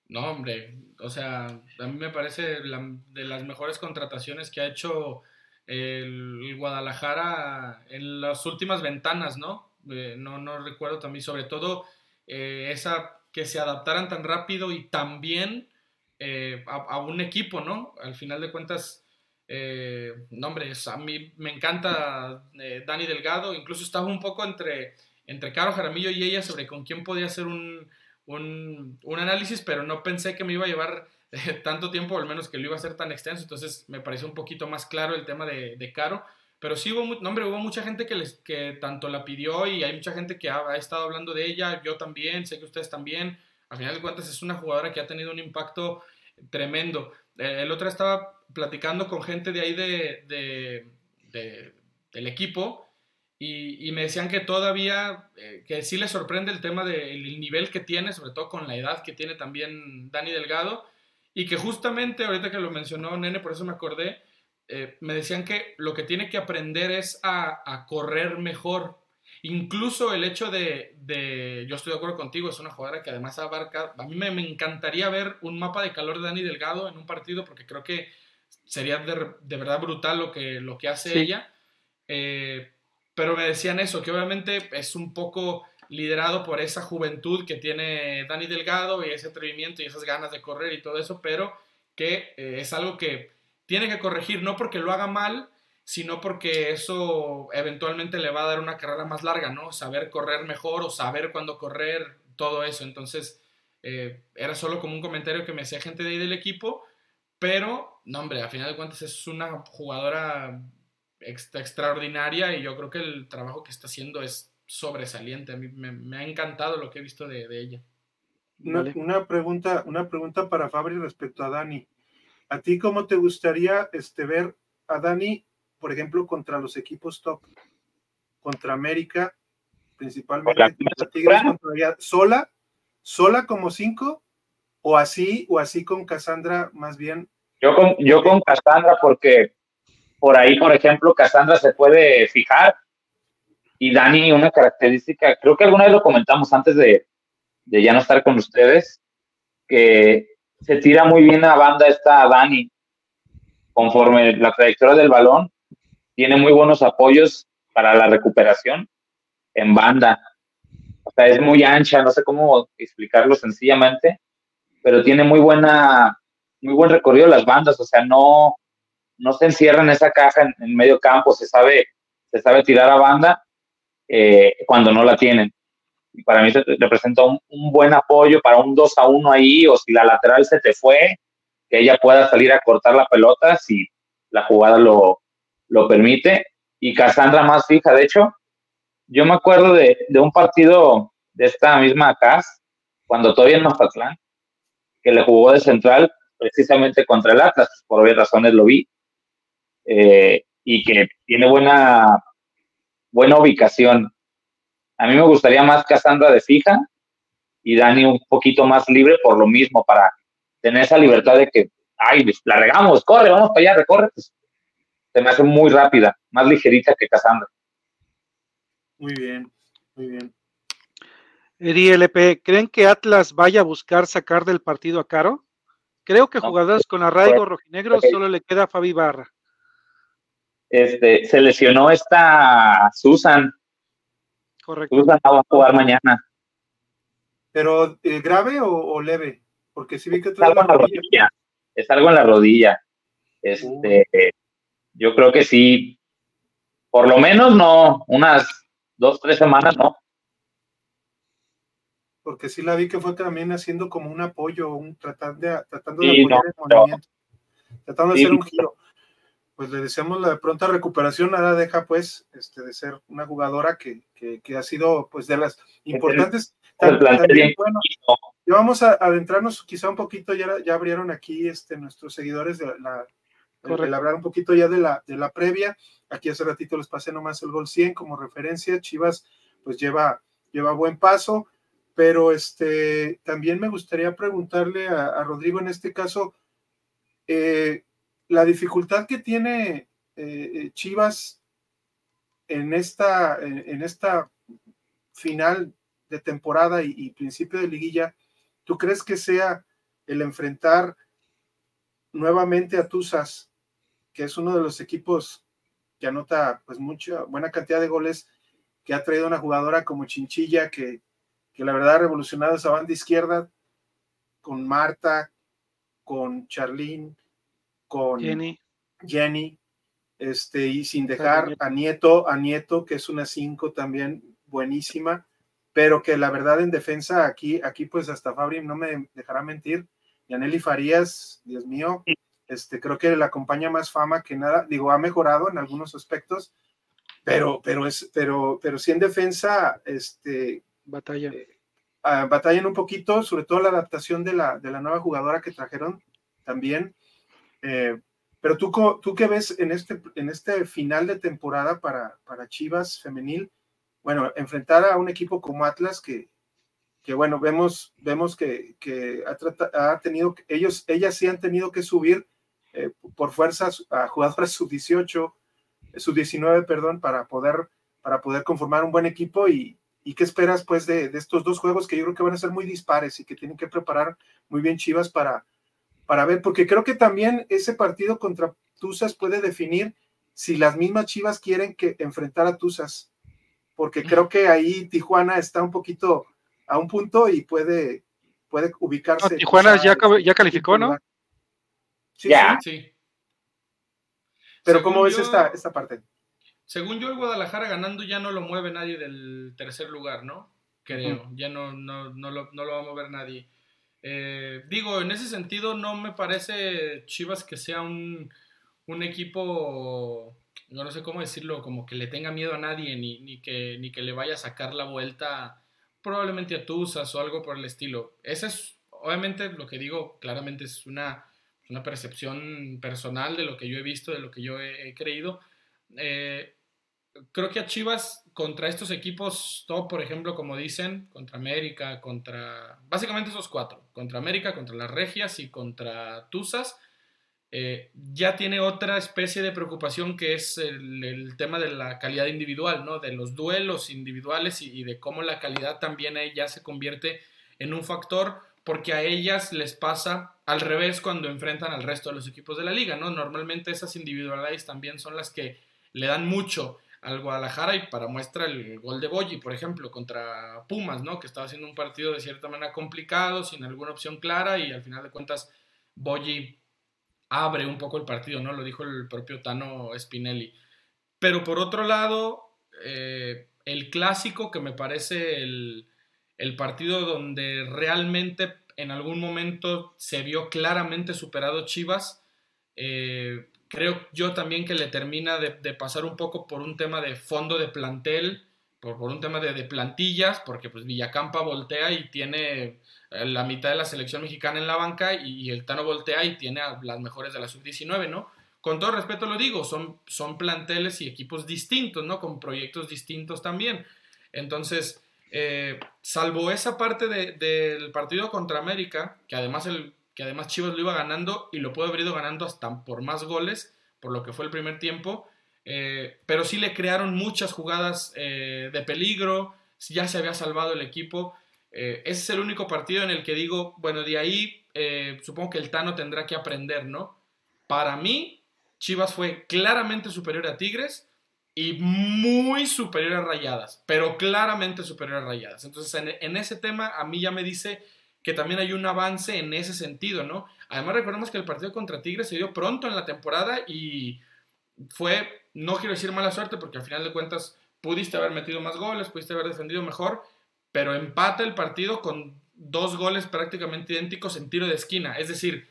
No, hombre, o sea, a mí me parece de las mejores contrataciones que ha hecho el, Guadalajara en las últimas ventanas, ¿no? Eh, no, no recuerdo también, sobre todo eh, esa que se adaptaran tan rápido y tan bien eh, a, un equipo, ¿no? Al final de cuentas, no, hombre, a mí me encanta Dani Delgado, incluso estaba un poco entre, entre Caro Jaramillo y ella sobre con quién podía hacer un, un análisis, pero no pensé que me iba a llevar tanto tiempo, al menos que lo iba a ser tan extenso, entonces me pareció un poquito más claro el tema de, Caro. Pero sí hubo, hombre, hubo mucha gente que, les, que tanto la pidió y hay mucha gente que ha, estado hablando de ella, yo también, sé que ustedes también. Al final de cuentas es una jugadora que ha tenido un impacto tremendo. Eh, el otro estaba platicando con gente de ahí de, del equipo y, me decían que todavía, eh, que sí les sorprende el tema del nivel que tiene, sobre todo con la edad que tiene también Dani Delgado, y que justamente ahorita que lo mencionó Nene, por eso me acordé, eh, me decían que lo que tiene que aprender es a, correr mejor. Incluso el hecho de, yo estoy de acuerdo contigo, es una jugadora que además abarca, a mí me, encantaría ver un mapa de calor de Dani Delgado en un partido porque creo que sería de, verdad brutal lo que, lo que hace ella. Eh, pero me decían eso, que obviamente es un poco liderado por esa juventud que tiene Dani Delgado y ese atrevimiento y esas ganas de correr y todo eso, pero que eh, es algo que tiene que corregir, no porque lo haga mal, sino porque eso eventualmente le va a dar una carrera más larga, ¿no? Saber correr mejor o saber cuándo correr, todo eso. Entonces, eh, era solo como un comentario que me hacía gente de ahí del equipo, pero, no, hombre, a final de cuentas es una jugadora extraordinaria y yo creo que el trabajo que está haciendo es sobresaliente. A mí me, ha encantado lo que he visto de, ella. Una, pregunta, una pregunta para Fabri respecto a Dani. ¿A ti cómo te gustaría este, ver a Dani, por ejemplo, contra los equipos top? Contra América, principalmente. ¿Sola? ¿Sola como cinco? ¿O así, o así con Cassandra más bien? Yo con, yo con Cassandra porque por ahí, por ejemplo, Cassandra se puede fijar y Dani, una característica, creo que alguna vez lo comentamos antes de, ya no estar con ustedes, que se tira muy bien a banda esta Dani, conforme la trayectoria del balón, tiene muy buenos apoyos para la recuperación en banda. O sea, es muy ancha, no sé cómo explicarlo sencillamente, pero tiene muy buena, muy buen recorrido las bandas, o sea, no, no se encierra en esa caja en, en medio campo, se sabe, se sabe tirar a banda eh, cuando no la tienen. Y para mí representa un, buen apoyo para un 2 a 1 ahí, o si la lateral se te fue, que ella pueda salir a cortar la pelota si la jugada lo, lo permite. Y Cassandra más fija, de hecho, yo me acuerdo de, de un partido de esta misma CAS, cuando todavía en Mazatlán, que le jugó de central precisamente contra el Atlas, por obvias razones lo vi, eh, y que tiene buena buena ubicación. A mí me gustaría más Cassandra de fija y Dani un poquito más libre por lo mismo, para tener esa libertad de que, ay, pues, la regamos, corre, vamos para allá, recorre. Pues, se me hace muy rápida, más ligerita que Cassandra. Muy bien, muy bien. Eri LP, ¿creen que Atlas vaya a buscar sacar del partido a Caro? Creo que jugadores con arraigo pues, rojinegro solo le queda a Fabi Barra. Este, se lesionó esta Susan. Correcto. Susan va a jugar mañana. ¿Pero eh, grave o, leve? Porque si vi que es algo en la rodilla. Es algo en la rodilla. Este, yo creo que sí. Por lo menos no, unas dos, tres semanas no. Porque sí la vi que fue también haciendo como un apoyo, un tratando de, tratando de apoyar el movimiento, tratando de hacer un giro pues le deseamos la pronta recuperación. Nada deja, pues, este, de ser una jugadora que, que, ha sido, pues, de las importantes. bueno, ya vamos a adentrarnos quizá un poquito, ya, ya abrieron aquí este, nuestros seguidores de la, el, hablar un poquito ya de la, de la previa. Aquí hace ratito les pasé nomás el gol 100 como referencia. Chivas, pues, lleva, lleva buen paso. pero este, también me gustaría preguntarle a, Rodrigo en este caso, eh, la dificultad que tiene eh, Chivas en esta, en, esta final de temporada y, principio de liguilla, ¿tú crees que sea el enfrentar nuevamente a Tuzas, que es uno de los equipos que anota pues mucha buena cantidad de goles, que ha traído una jugadora como Chinchilla, que, que la verdad ha revolucionado esa banda izquierda con Marta, con Charlene, con Jenny. Jenny, este, y sin dejar a Nieto, a Nieto, que es una 5 también buenísima, pero que la verdad en defensa aquí, aquí pues hasta Fabri no me dejará mentir, Yaneli Farías, Dios mío, este, creo que le acompaña más fama que nada, digo, ha mejorado en algunos aspectos, pero, pero es, pero, pero sí en defensa, este, batalla. Eh, ah, batallan un poquito, sobre todo la adaptación de la, de la nueva jugadora que trajeron también. Eh, pero tú, tú qué ves en este, este final de temporada para, Chivas femenil, bueno, enfrentar a un equipo como Atlas que, bueno, vemos, vemos que, ha, tenido, ellos, ellas sí han tenido que subir eh, por fuerzas a jugadoras sub-18, sub-19, perdón, para poder, para poder conformar un buen equipo y, y qué esperas pues de, de, estos dos juegos que yo creo que van a ser muy dispares y que tienen que preparar muy bien Chivas para, para ver, porque creo que también ese partido contra Tuzas puede definir si las mismas Chivas quieren que enfrentar a Tuzas, porque creo que ahí Tijuana está un poquito a un punto y puede, puede ubicarse. Tijuana ya, ya calificó, ¿no? Sí, sí. Pero ¿cómo ves esta, esta parte? Según yo, el Guadalajara ganando ya no lo mueve nadie del tercer lugar, ¿no? Creo, ya no, no, no, lo, no lo va a mover nadie. Eh, digo, en ese sentido no me parece Chivas que sea un, equipo, no sé cómo decirlo, como que le tenga miedo a nadie, ni, ni, que, ni que le vaya a sacar la vuelta probablemente a Tuzas o algo por el estilo. Ese es, obviamente, lo que digo claramente es una, una percepción personal de lo que yo he visto, de lo que yo he, creído. Eh, creo que a Chivas contra estos equipos, todo por ejemplo, como dicen, contra América, contra. Básicamente esos cuatro: contra América, contra las Regias y contra Tuzas. Eh, ya tiene otra especie de preocupación que es el, tema de la calidad individual, ¿no? De los duelos individuales y, de cómo la calidad también ahí ya se convierte en un factor, porque a ellas les pasa al revés cuando enfrentan al resto de los equipos de la liga, ¿no? Normalmente esas individualidades también son las que le dan mucho al Guadalajara y para muestra el gol de Boyi, por ejemplo, contra Pumas, ¿no? Que estaba haciendo un partido de cierta manera complicado, sin alguna opción clara y al final de cuentas Boyi abre un poco el partido, ¿no? Lo dijo el propio Tano Spinelli. Pero por otro lado, eh, el clásico que me parece el, el partido donde realmente en algún momento se vio claramente superado Chivas, eh, Creo yo también que le termina de, pasar un poco por un tema de fondo de plantel, por, por un tema de, plantillas, porque pues Villacampa voltea y tiene eh, la mitad de la selección mexicana en la banca y, el Tano voltea y tiene a las mejores de la sub-19, ¿no? Con todo respeto lo digo, son, son planteles y equipos distintos, ¿no? Con proyectos distintos también. Entonces, eh, salvo esa parte del partido contra América, que además el que además Chivas lo iba ganando y lo puede haber ido ganando hasta por más goles, por lo que fue el primer tiempo. Eh, pero sí le crearon muchas jugadas eh, de peligro, ya se había salvado el equipo. Eh, ese es el único partido en el que digo, bueno, de ahí supongo que el Tano tendrá que aprender, ¿no? Para mí, Chivas fue claramente superior a Tigres y muy superior a Rayadas, pero claramente superior a Rayadas. Entonces, en, en ese tema, a mí ya me dice que también hay un avance en ese sentido, ¿no? Además recordemos que el partido contra Tigres se dio pronto en la temporada y fue, no quiero decir mala suerte porque al final de cuentas pudiste haber metido más goles, pudiste haber defendido mejor, pero empata el partido con dos goles prácticamente idénticos en tiro de esquina. Es decir,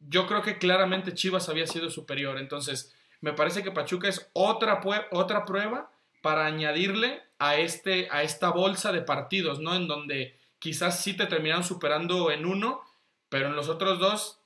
yo creo que claramente Chivas había sido superior. Entonces, me parece que Pachuca es otra, otra prueba para añadirle a, este, a esta bolsa de partidos, ¿no? En donde quizás sí te terminaron superando en uno, pero en los otros dos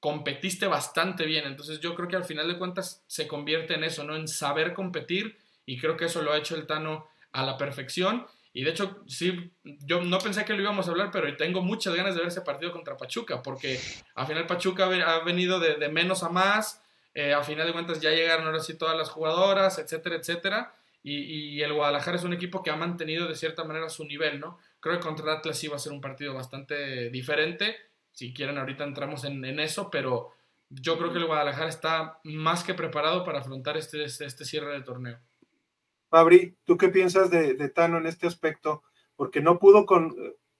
competiste bastante bien. Entonces yo creo que al final de cuentas se convierte en eso, ¿no? En saber competir y creo que eso lo ha hecho el Tano a la perfección. Y de hecho, sí, yo no pensé que lo íbamos a hablar, pero tengo muchas ganas de ver ese partido contra Pachuca, porque al final Pachuca ha venido de, menos a más, eh, a final de cuentas ya llegaron ahora sí todas las jugadoras, etcétera, etcétera. Y, el Guadalajara es un equipo que ha mantenido de cierta manera su nivel, ¿no? Creo que contra Atlas sí va a ser un partido bastante diferente. Si quieren, ahorita entramos en, eso, pero yo creo que el Guadalajara está más que preparado para afrontar este, este, este cierre de torneo. Fabri, ¿tú qué piensas de, Tano en este aspecto? Porque no pudo con,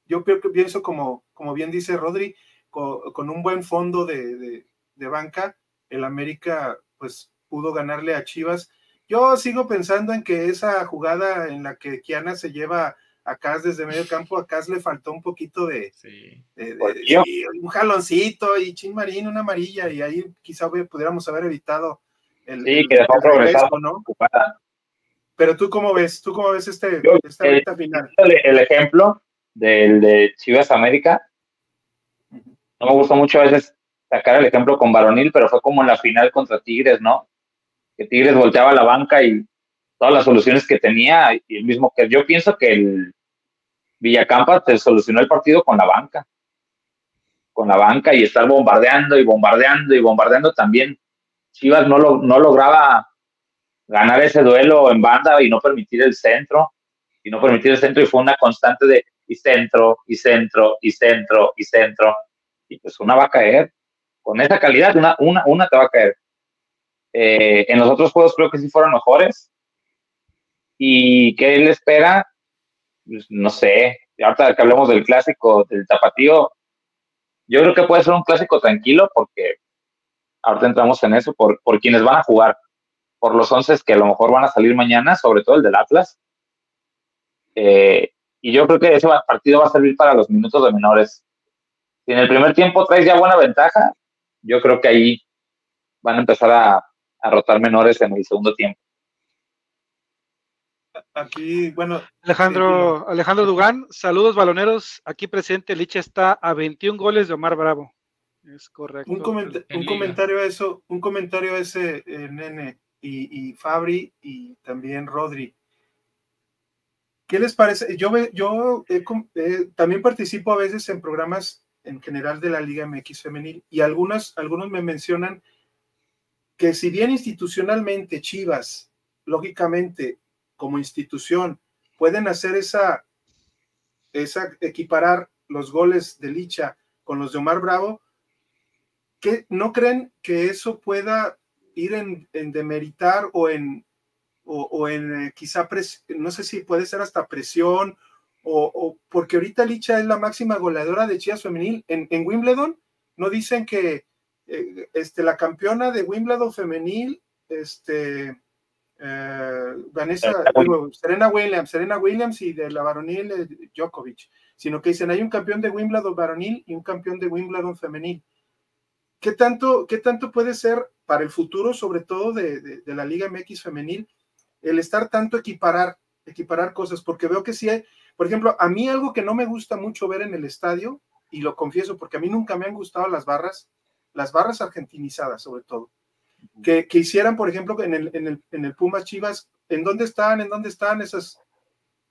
yo pienso como, como bien dice Rodri, con, un buen fondo de, de banca, el América pues pudo ganarle a Chivas yo sigo pensando en que esa jugada en la que Kiana se lleva a Cas desde medio campo, a Cas le faltó un poquito de, un jaloncito y Chin Marín, una amarilla, y ahí quizá pudiéramos haber evitado el, sí, que dejó progresado, ¿no? Pero tú cómo ves, tú cómo ves este, esta el, final. El, ejemplo del de Chivas América, no me gustó mucho a veces sacar el ejemplo con Varonil, pero fue como en la final contra Tigres, ¿no? que Tigres volteaba la banca y todas las soluciones que tenía, y el mismo que yo pienso que el Villacampa te solucionó el partido con la banca, con la banca y estar bombardeando y bombardeando y bombardeando también. Chivas no, lo, no lograba ganar ese duelo en banda y no permitir el centro, y no permitir el centro y fue una constante de y centro, y centro, y centro, y centro, y pues una va a caer. Con esa calidad, una, una, una te va a caer. Eh, en los otros juegos creo que sí fueron mejores. ¿Y qué él espera? Pues, no sé. Ahorita que hablemos del clásico del tapatío, yo creo que puede ser un clásico tranquilo porque ahorita entramos en eso por, por quienes van a jugar, por los once que a lo mejor van a salir mañana, sobre todo el del Atlas. Eh, y yo creo que ese partido va a servir para los minutos de menores. Si en el primer tiempo traes ya buena ventaja, yo creo que ahí van a empezar a, a rotar menores en el segundo tiempo. Aquí, bueno. Alejandro, Alejandro Dugán, saludos baloneros. Aquí presente, Licha está a 21 goles de Omar Bravo. Es correcto. Un, comentario a eso, un comentario a ese, eh, nene, y, Fabri y también Rodri. ¿Qué les parece? Yo, yo eh, también participo a veces en programas en general de la Liga MX Femenil y algunas, algunos me mencionan que si bien institucionalmente Chivas, lógicamente, como institución, pueden hacer esa, esa equiparar los goles de Licha con los de Omar Bravo, que no creen que eso pueda ir en, demeritar o en, o, en eh, quizá, no sé si puede ser hasta presión, o, porque ahorita Licha es la máxima goleadora de Chivas femenil. En, en Wimbledon no dicen que eh, este, la campeona de Wimbledon femenil, este, eh, Vanessa, Serena Williams, Serena Williams y de la varonil eh, Djokovic, sino que dicen hay un campeón de Wimbledon varonil y un campeón de Wimbledon femenil. ¿Qué tanto, qué tanto puede ser para el futuro, sobre todo de, de, la Liga MX femenil, el estar tanto equiparar, equiparar cosas? Porque veo que sí hay, por ejemplo, a mí algo que no me gusta mucho ver en el estadio, y lo confieso porque a mí nunca me han gustado las barras, las barras argentinizadas sobre todo, que, hicieran, por ejemplo, en el, en, el, en el Pumas Chivas, ¿en dónde están? ¿En dónde están esas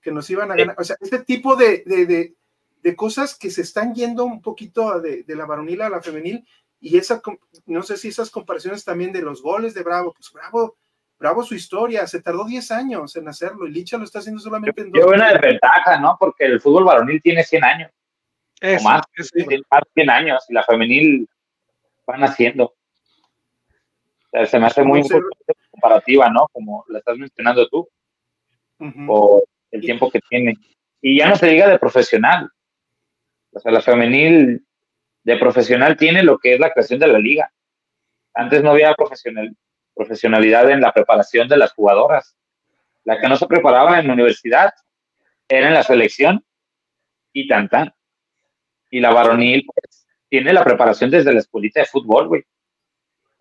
que nos iban a ganar? O sea, este tipo de, de, de, cosas que se están yendo un poquito de, la varonil a la femenil, y esa, no sé si esas comparaciones también de los goles de Bravo, pues Bravo, Bravo su historia, se tardó 10 años en hacerlo, y Licha lo está haciendo solamente en dos. Qué buena desventaja, ¿no? Porque el fútbol varonil tiene 100 años. o más, tiene más de 100 años, y la femenil van haciendo. Se me hace muy importante comparativa, ¿no? Como la estás mencionando tú, o el tiempo que tiene. Y ya no se diga de profesional. O sea, la femenil de profesional tiene lo que es la creación de la liga. Antes no había profesional, profesionalidad en la preparación de las jugadoras. La que no se preparaba en la universidad era en la selección y tan tan. Y la varonil, pues, tiene la preparación desde la escuelita de fútbol, güey.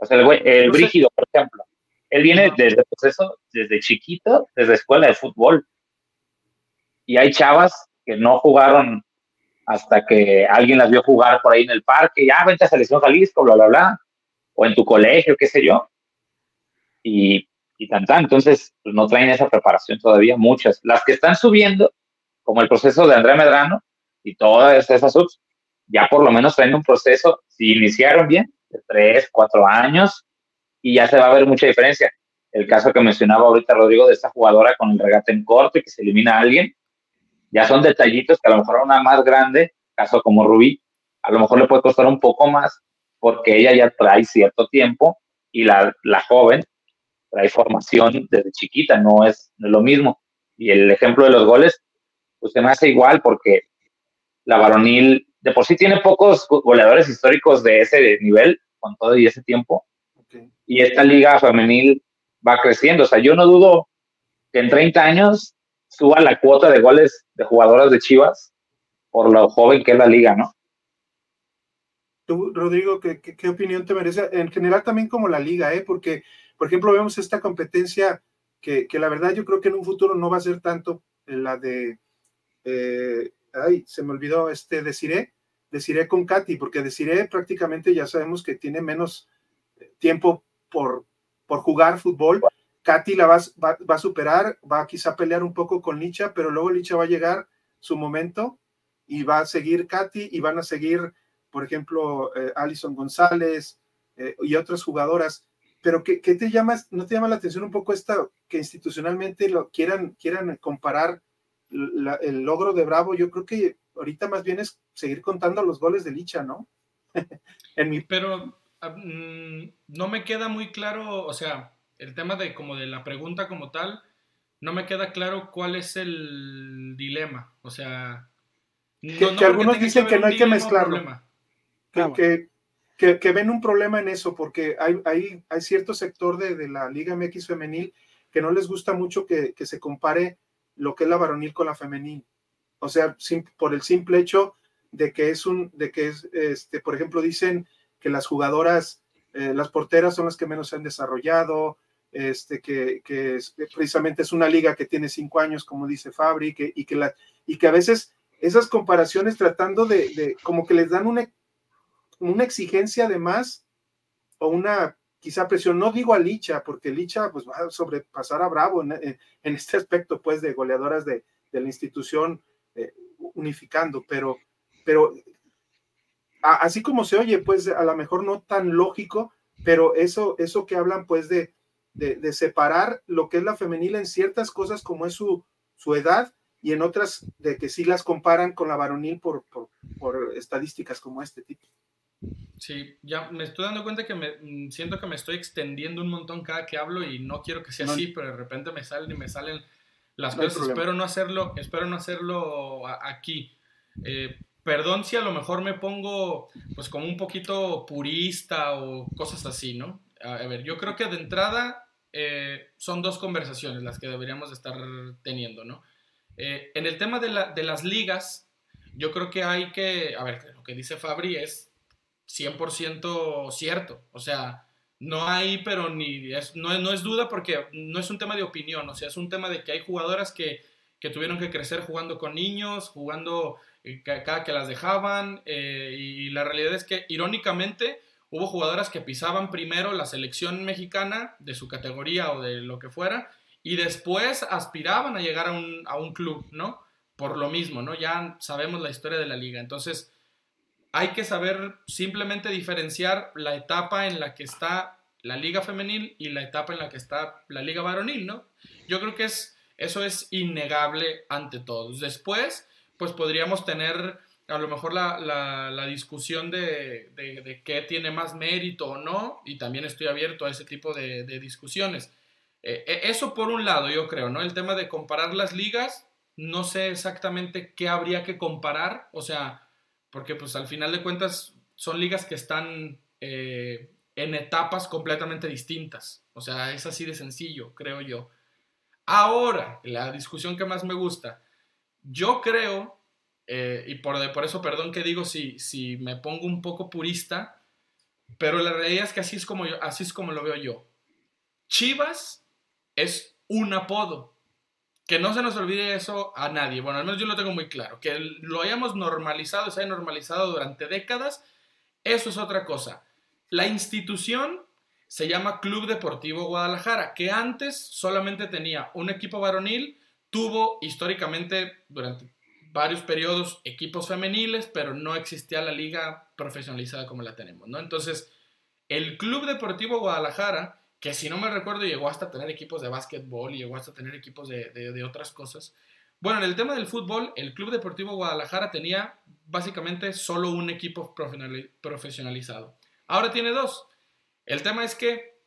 O sea, el güey, el Brígido, por ejemplo, él viene desde el proceso, desde chiquito, desde escuela de fútbol. Y hay chavas que no jugaron hasta que alguien las vio jugar por ahí en el parque, ya vente a Selección Jalisco, bla, bla, bla, o en tu colegio, qué sé yo. Y, y tan, tan. Entonces, pues no traen esa preparación todavía, muchas. Las que están subiendo como el proceso de André Medrano y todas esas subs, ya por lo menos traen un proceso, si iniciaron bien, de tres, cuatro años, y ya se va a ver mucha diferencia. El caso que mencionaba ahorita Rodrigo de esta jugadora con el regate en corto y que se elimina a alguien, ya son detallitos que a lo mejor una más grande, caso como Rubí, a lo mejor le puede costar un poco más porque ella ya trae cierto tiempo y la, la joven trae formación desde chiquita, no es, no es lo mismo. Y el ejemplo de los goles, pues se me hace igual porque la varonil de por sí tiene pocos goleadores históricos de ese nivel, con todo y ese tiempo. Y esta liga femenil va creciendo. O sea, yo no dudo que en 30 años suba la cuota de goles de jugadoras de Chivas por lo joven que es la liga, ¿no? Tú, Rodrigo, ¿qué, qué, opinión te merece? En general también como la liga, ¿eh? Porque, por ejemplo, vemos esta competencia que, que la verdad yo creo que en un futuro no va a ser tanto la de, eh, ay, se me olvidó, este, Deciré, Deciré con Katy, porque Deciré prácticamente ya sabemos que tiene menos tiempo por, por jugar fútbol. Katy la va, va, va, a superar, va quizá pelear un poco con Licha, pero luego Licha va a llegar su momento y va a seguir Katy y van a seguir, por ejemplo, eh, Alison González eh, y otras jugadoras. Pero ¿qué, ¿qué, te llamas, no te llama la atención un poco esta, que institucionalmente lo quieran, quieran comparar el logro de Bravo? Yo creo que ahorita más bien es seguir contando los goles de Licha, ¿no? en mi... Pero um, no me queda muy claro, o sea, el tema de como de la pregunta como tal, no me queda claro cuál es el dilema. O sea, que, no, que algunos dicen que, que no hay que mezclarlo. Que, que, que, ven un problema en eso, porque hay, hay, hay cierto sector de, de, la Liga MX femenil que no les gusta mucho que, se compare lo que es la varonil con la femenil. O sea, por el simple hecho de que es un, de que es, este, por ejemplo, dicen que las jugadoras, eh, las porteras son las que menos se han desarrollado, este, que, que es, precisamente es una liga que tiene cinco años, como dice Fabri, que, y, que la, y que a veces esas comparaciones tratando de, de, como que les dan una, una exigencia de más o una quizá presión, no digo a Licha, porque Licha pues va a sobrepasar a Bravo en, en este aspecto pues de goleadoras de, de la institución eh, unificando, pero, pero a, así como se oye, pues a lo mejor no tan lógico, pero eso, eso que hablan pues de, de, de separar lo que es la femenil en ciertas cosas como es su, su edad y en otras de que sí las comparan con la varonil por, por, por, estadísticas como este tipo. Sí, ya me estoy dando cuenta que me mm, siento que me estoy extendiendo un montón cada que hablo y no quiero que sea no, así, pero de repente me salen y me salen las no cosas. Espero no hacerlo, espero no hacerlo aquí. Eh, perdón si a lo mejor me pongo pues como un poquito purista o cosas así, ¿no? A, a ver, yo creo que de entrada eh, son dos conversaciones las que deberíamos estar teniendo, ¿no? Eh, en el tema de, la, de, las ligas, yo creo que hay que, a ver, lo que dice Fabri es 100% cierto, o sea, no hay, pero ni, es, no, no, es duda porque no es un tema de opinión, o sea, es un tema de que hay jugadoras que, que tuvieron que crecer jugando con niños, jugando eh, cada que las dejaban, eh, y la realidad es que, irónicamente, hubo jugadoras que pisaban primero la selección mexicana de su categoría o de lo que fuera, y después aspiraban a llegar a un, a un, club, ¿no? Por lo mismo, ¿no? Ya sabemos la historia de la liga. Entonces, hay que saber simplemente diferenciar la etapa en la que está la liga femenil y la etapa en la que está la liga varonil, ¿no? Yo creo que es, eso es innegable ante todos. Después, pues podríamos tener a lo mejor la, la, discusión de, de, qué tiene más mérito o no, y también estoy abierto a ese tipo de, de discusiones. Eh, eh, eso por un lado, yo creo, ¿no? El tema de comparar las ligas, no sé exactamente qué habría que comparar, o sea, porque pues al final de cuentas son ligas que están eh, en etapas completamente distintas, o sea, es así de sencillo, creo yo. Ahora, la discusión que más me gusta, yo creo, eh, y por, por, eso perdón que digo si, si me pongo un poco purista, pero la realidad es que así es como, yo, así es como lo veo yo. Chivas es un apodo. Que no se nos olvide eso a nadie. Bueno, al menos yo lo tengo muy claro. Que lo hayamos normalizado, se haya normalizado durante décadas, eso es otra cosa. La institución se llama Club Deportivo Guadalajara, que antes solamente tenía un equipo varonil, tuvo históricamente durante varios periodos equipos femeniles, pero no existía la liga profesionalizada como la tenemos, ¿no? Entonces, el Club Deportivo Guadalajara, que si no me recuerdo llegó hasta tener equipos de básquetbol y llegó hasta tener equipos de, de otras cosas. Bueno, en el tema del fútbol, el Club Deportivo Guadalajara tenía básicamente solo un equipo profesionalizado. Ahora tiene dos. El tema es que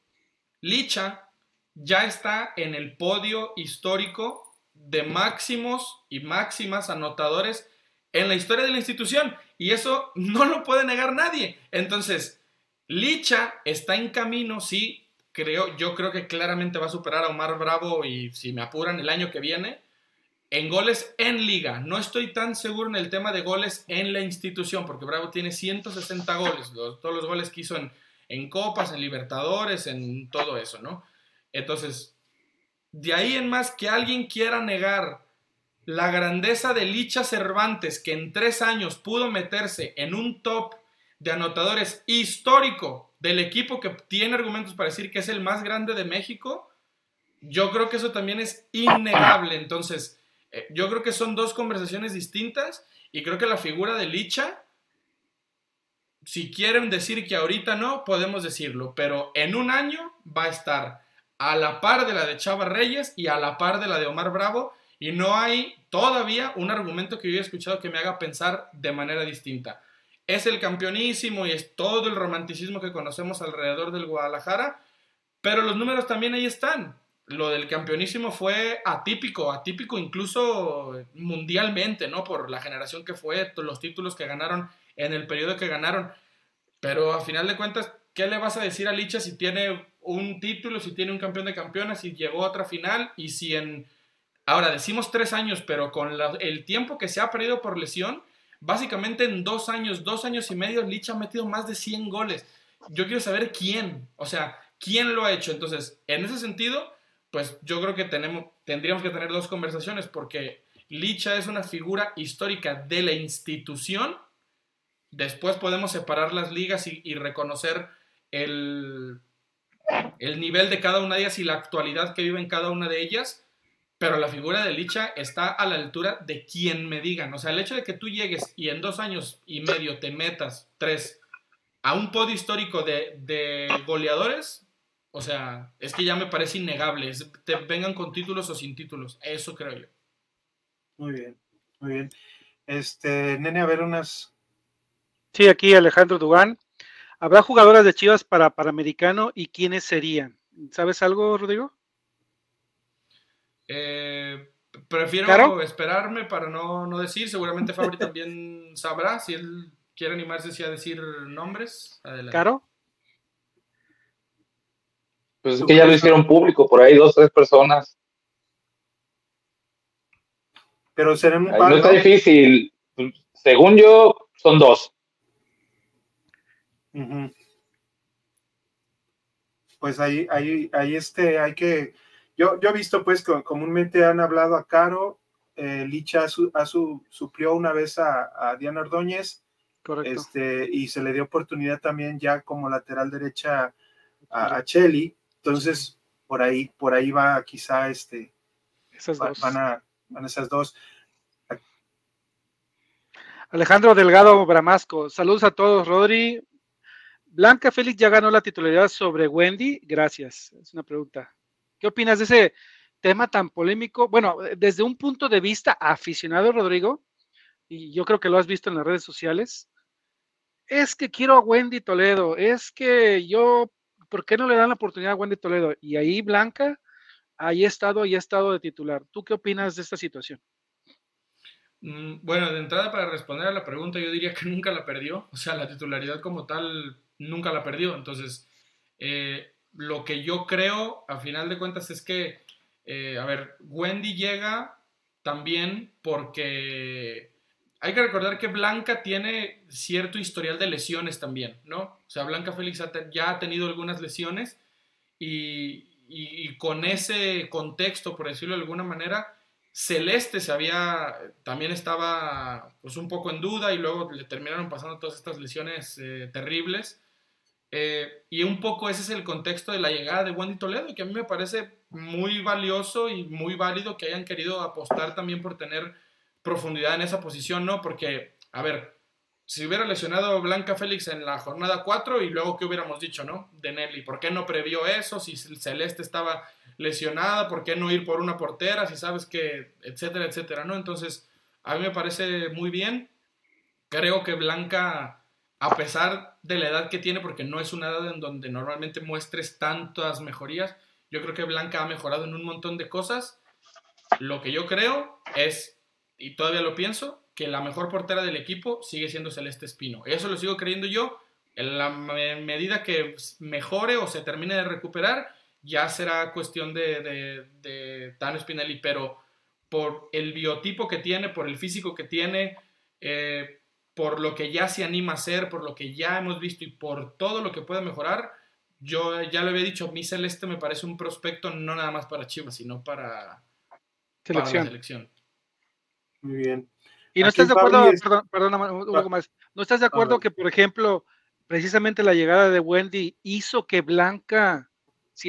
Licha ya está en el podio histórico de máximos y máximas anotadores en la historia de la institución. Y eso no lo puede negar nadie. Entonces, Licha está en camino, sí, creo, yo creo que claramente va a superar a Omar Bravo y si me apuran el año que viene, en goles en liga. No estoy tan seguro en el tema de goles en la institución, porque Bravo tiene 160 goles, todos los goles que hizo en, en copas, en libertadores, en todo eso, ¿no? Entonces, de ahí en más que alguien quiera negar la grandeza de Licha Cervantes, que en tres años pudo meterse en un top de anotadores histórico del equipo que tiene argumentos para decir que es el más grande de México, yo creo que eso también es innegable. Entonces, eh, yo creo que son dos conversaciones distintas y creo que la figura de Licha, si quieren decir que ahorita no, podemos decirlo, pero en un año va a estar a la par de la de Chava Reyes y a la par de la de Omar Bravo, y no hay todavía un argumento que yo haya escuchado que me haga pensar de manera distinta. Es el campeonísimo y es todo el romanticismo que conocemos alrededor del Guadalajara, pero los números también ahí están. Lo del campeonísimo fue atípico, atípico incluso mundialmente, ¿no? Por la generación que fue, los títulos que ganaron en el periodo que ganaron. Pero a final de cuentas, ¿qué le vas a decir a Licha si tiene un título, si tiene un campeón de campeones, si llegó a otra final y si en... Ahora decimos tres años, pero con el tiempo que se ha perdido por lesión, básicamente en dos años, dos años y medio, Licha ha metido más de 100 goles. Yo quiero saber quién, o sea, quién lo ha hecho. Entonces, en ese sentido, pues yo creo que tenemos, tendríamos que tener dos conversaciones porque Licha es una figura histórica de la institución. Después podemos separar las ligas y reconocer el, el nivel de cada una de ellas y la actualidad que vive en cada una de ellas, pero la figura de Licha está a la altura de quien me digan. O sea, el hecho de que tú llegues y en dos años y medio te metas, tres, a un podio histórico de, goleadores, o sea, es que ya me parece innegable. te vengan con títulos o sin títulos. Eso creo yo. Muy bien, muy bien. Este, nene, a ver unas. Sí, aquí Alejandro Dugán. ¿Habrá jugadoras de Chivas para Panamericano y quiénes serían? ¿Sabes algo, Rodrigo? Eh, prefiero esperarme para no, decir. Seguramente Fabri también sabrá si él quiere animarse a decir nombres. Adelante. ¿Caro? Pues es que ya lo hicieron público, por ahí dos, tres personas. Pero serán un par. No está difícil. Según yo, son dos. Pues ahí, ahí, ahí este, hay que, yo, yo he visto pues que comúnmente han hablado a Caro, eh, Licha su, a su, suplió una vez a, Diana Ordóñez, Este, y se le dio oportunidad también ya como lateral derecha a, a Cheli, entonces por ahí, por ahí va quizá este, esas dos. Van, a, van esas dos. Alejandro Delgado Bramasco, saludos a todos, Rodri, Blanca Félix ya ganó la titularidad sobre Wendy. Gracias. Es una pregunta. ¿Qué opinas de ese tema tan polémico? Bueno, desde un punto de vista aficionado, Rodrigo, y yo creo que lo has visto en las redes sociales, es que quiero a Wendy Toledo, es que yo, ¿por qué no le dan la oportunidad a Wendy Toledo? Y ahí Blanca, ahí ha estado, ahí ha estado de titular. ¿Tú qué opinas de esta situación? Mm, bueno, de entrada para responder a la pregunta, yo diría que nunca la perdió. O sea, la titularidad como tal nunca la perdió. Entonces, eh, lo que yo creo, a final de cuentas, es que, eh, a ver, Wendy llega también porque hay que recordar que Blanca tiene cierto historial de lesiones también, ¿no? O sea, Blanca Félix ya ha tenido algunas lesiones y, con ese contexto, por decirlo de alguna manera, Celeste se había, también estaba pues un poco en duda y luego le terminaron pasando todas estas lesiones eh, terribles. Eh, y un poco ese es el contexto de la llegada de Wendy Toledo, que a mí me parece muy valioso y muy válido que hayan querido apostar también por tener profundidad en esa posición, ¿no? Porque, a ver, si hubiera lesionado Blanca Félix en la jornada 4 y luego qué hubiéramos dicho, ¿no? De Nelly, ¿por qué no previó eso? Si Celeste estaba lesionada, ¿por qué no ir por una portera? Si sabes que, etcétera, etcétera, ¿no? Entonces, a mí me parece muy bien. Creo que Blanca, a pesar de la edad que tiene, porque no es una edad en donde normalmente muestres tantas mejorías, yo creo que Blanca ha mejorado en un montón de cosas. Lo que yo creo es, y todavía lo pienso, que la mejor portera del equipo sigue siendo Celeste Espino. Eso lo sigo creyendo yo. En la medida que mejore o se termine de recuperar, ya será cuestión de, de, Tano Spinelli, pero por el biotipo que tiene, por el físico que tiene, eh, por lo que ya se anima a hacer, por lo que ya hemos visto y por todo lo que puede mejorar, yo ya lo había dicho, mi Celeste me parece un prospecto no nada más para Chivas, sino para, selección. Para la selección. Muy bien. Y no estás de acuerdo, perdón, un más, no estás de acuerdo que, por ejemplo, precisamente la llegada de Wendy hizo que Blanca,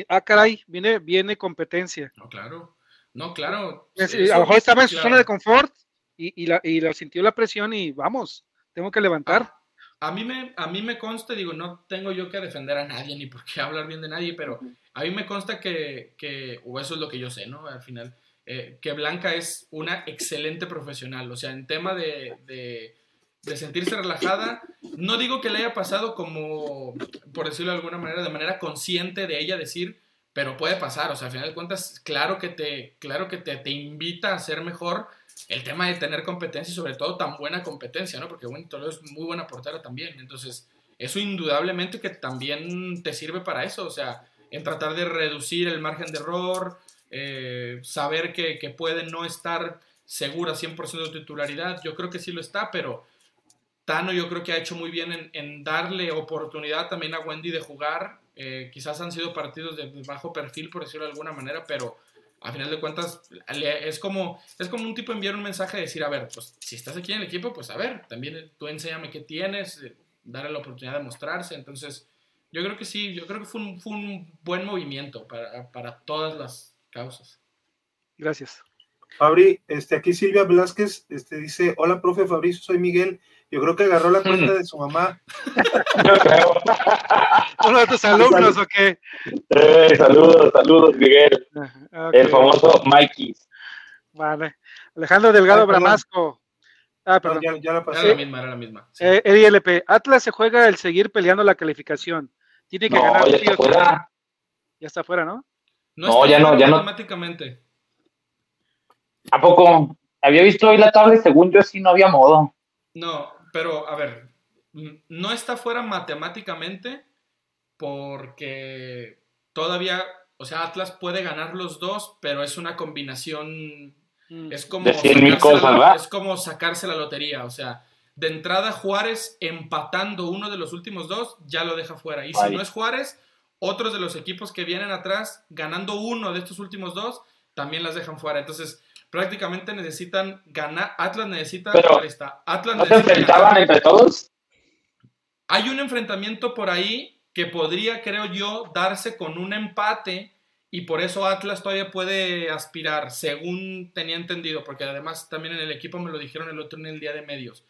ah, caray, viene, viene competencia. No, claro, no, claro. a lo mejor estaba en su zona de confort y, y, la, y la sintió la presión y vamos, tengo que levantar. A, mí me, a mí me consta, digo, no tengo yo que defender a nadie ni por qué hablar bien de nadie, pero a mí me consta que, que o eso es lo que yo sé, ¿no? Al final, eh, que Blanca es una excelente profesional. O sea, en tema de, de, sentirse relajada, no digo que le haya pasado como, por decirlo de alguna manera, de manera consciente de ella decir, pero puede pasar. O sea, al final de cuentas, claro que te, claro que te, te invita a ser mejor el tema de tener competencia y sobre todo tan buena competencia, ¿no? Porque bueno, Toledo es muy buena portera también. Entonces, eso indudablemente que también te sirve para eso. O sea, en tratar de reducir el margen de error, eh, saber que, que, puede no estar segura 100% de titularidad, yo creo que sí lo está, pero Tano yo creo que ha hecho muy bien en, darle oportunidad también a Wendy de jugar. Eh, quizás han sido partidos de bajo perfil, por decirlo de alguna manera, pero a final de cuentas es como, es como un tipo enviar un mensaje de decir, a ver, pues si estás aquí en el equipo, pues a ver, también tú enséñame qué tienes, eh, darle la oportunidad de mostrarse. Entonces, yo creo que sí, yo creo que fue un, fue un buen movimiento para, para todas las, causas. Gracias. Fabri, este, aquí Silvia Velázquez este, dice, hola, profe Fabricio, soy Miguel. Yo creo que agarró la cuenta de su mamá. ¿Uno de tus alumnos o qué? Eh, saludos, saludos, Miguel. El famoso Mikey. Vale. Alejandro Delgado Bramasco. Ah, perdón. Ya, la pasé. Era la misma, era la misma. Eh, Atlas se juega el seguir peleando la calificación. Tiene que ganar. Ya está, fuera. ya está fuera, ¿no? No, ya no, ya no. Automáticamente. ¿A poco? Había visto hoy la tabla y según yo sí no había modo. No, pero a ver, no está fuera matemáticamente porque todavía, o sea, Atlas puede ganar los dos, pero es una combinación, mm. es como, sacarse es como sacarse la lotería, o sea, de entrada Juárez empatando uno de los últimos dos ya lo deja fuera, y si no es Juárez, otros de los equipos que vienen atrás, ganando uno de estos últimos dos, también las dejan fuera. Entonces, prácticamente necesitan ganar. Atlas necesita. Pero, Atlas ¿no se enfrentaban entre todos? Hay un enfrentamiento por ahí que podría, creo yo, darse con un empate. Y por eso Atlas todavía puede aspirar, según tenía entendido, porque además también en el equipo me lo dijeron el otro en el día de medios.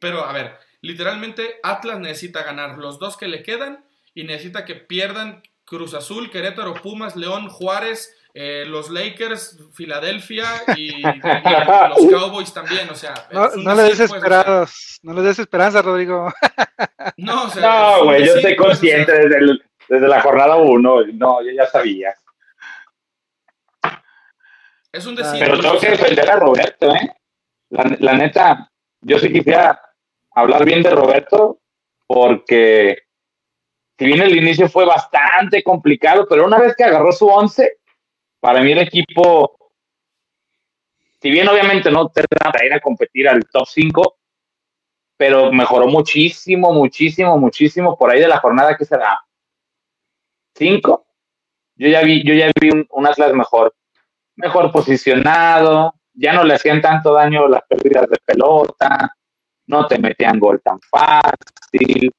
Pero a ver, literalmente Atlas necesita ganar los dos que le quedan y necesita que pierdan Cruz Azul, Querétaro, Pumas, León, Juárez, eh, los Lakers, Filadelfia y, los Cowboys también, o sea. No, le des pues, esperanzas, no le des esperanza, Rodrigo. No, güey, yo estoy consciente desde, la jornada 1, no, yo ya sabía. Es un decir. Pero tengo que defender a Roberto, ¿eh? La, la neta, yo sí quisiera hablar bien de Roberto porque si bien el inicio fue bastante complicado, pero una vez que agarró su once, para mí el equipo, si bien obviamente no te da para ir a competir al top 5, pero mejoró muchísimo, muchísimo, muchísimo por ahí de la jornada que será 5. Yo ya vi, yo ya vi un, Atlas mejor, mejor posicionado, ya no le hacían tanto daño las pérdidas de pelota, no te metían gol tan fácil.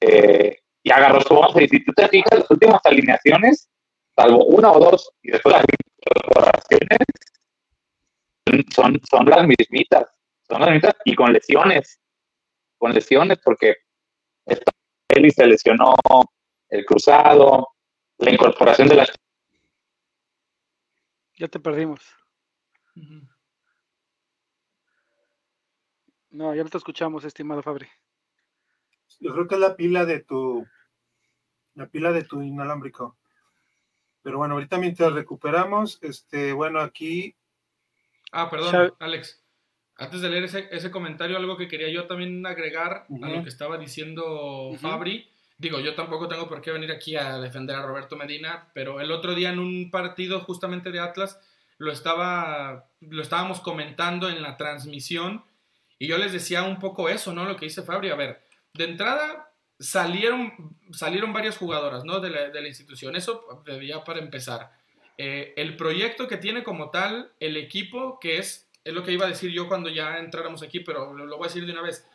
Eh, y agarró su once. Y si tú te fijas, las últimas alineaciones, salvo una o dos, y después las incorporaciones, son, son las mismitas, son las mismitas y con lesiones, con lesiones, porque Eli se lesionó el cruzado, la incorporación de las... Ya te perdimos. No, ya no te escuchamos, estimado Fabri. Yo creo que es la pila de tu, la pila de tu inalámbrico. Pero bueno, ahorita mientras recuperamos, este, bueno, aquí. Ah, perdón, Alex. Antes de leer ese, comentario, algo que quería yo también agregar a lo que estaba diciendo Fabri. Digo, yo tampoco tengo por qué venir aquí a defender a Roberto Medina, pero el otro día en un partido justamente de Atlas lo estaba lo estábamos comentando en la transmisión y yo les decía un poco eso, ¿no? Lo que dice Fabri, a ver, de entrada salieron, salieron varias jugadoras ¿no? de, la, institución. Eso ya para empezar. Eh, el proyecto que tiene como tal el equipo, que es, es lo que iba a decir yo cuando ya entráramos aquí, pero lo, voy a decir de una vez.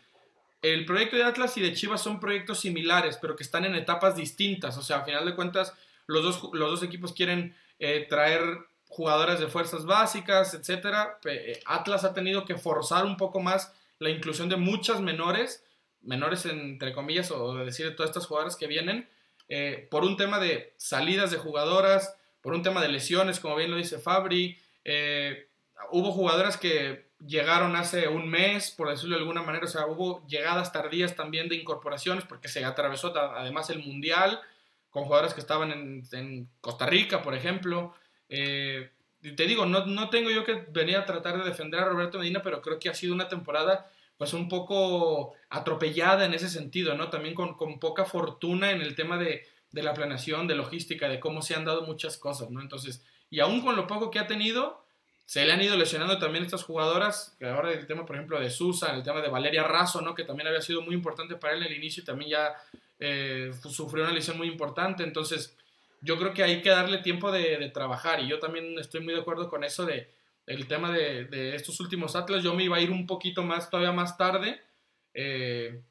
El proyecto de Atlas y de Chivas son proyectos similares, pero que están en etapas distintas. O sea, a final de cuentas, los dos, los dos equipos quieren eh, traer jugadoras de fuerzas básicas, etcétera. Eh, Atlas ha tenido que forzar un poco más la inclusión de muchas menores menores entre comillas, o decir de todas estas jugadoras que vienen, eh, por un tema de salidas de jugadoras, por un tema de lesiones, como bien lo dice Fabri. Eh, hubo jugadoras que llegaron hace un mes, por decirlo de alguna manera, o sea, hubo llegadas tardías también de incorporaciones, porque se atravesó además el Mundial, con jugadoras que estaban en, Costa Rica, por ejemplo. Eh, te digo, no, no tengo yo que venir a tratar de defender a Roberto Medina, pero creo que ha sido una temporada pues un poco atropellada en ese sentido, ¿no? También con, poca fortuna en el tema de, la planeación, de logística, de cómo se han dado muchas cosas, ¿no? Entonces, y aún con lo poco que ha tenido, se le han ido lesionando también estas jugadoras, que ahora el tema, por ejemplo, de Susa, el tema de Valeria Razo, ¿no? Que también había sido muy importante para él en el inicio y también ya eh, sufrió una lesión muy importante, entonces yo creo que hay que darle tiempo de, de trabajar y yo también estoy muy de acuerdo con eso de el tema de, estos últimos Atlas. Yo me iba a ir un poquito más, todavía más tarde, eh,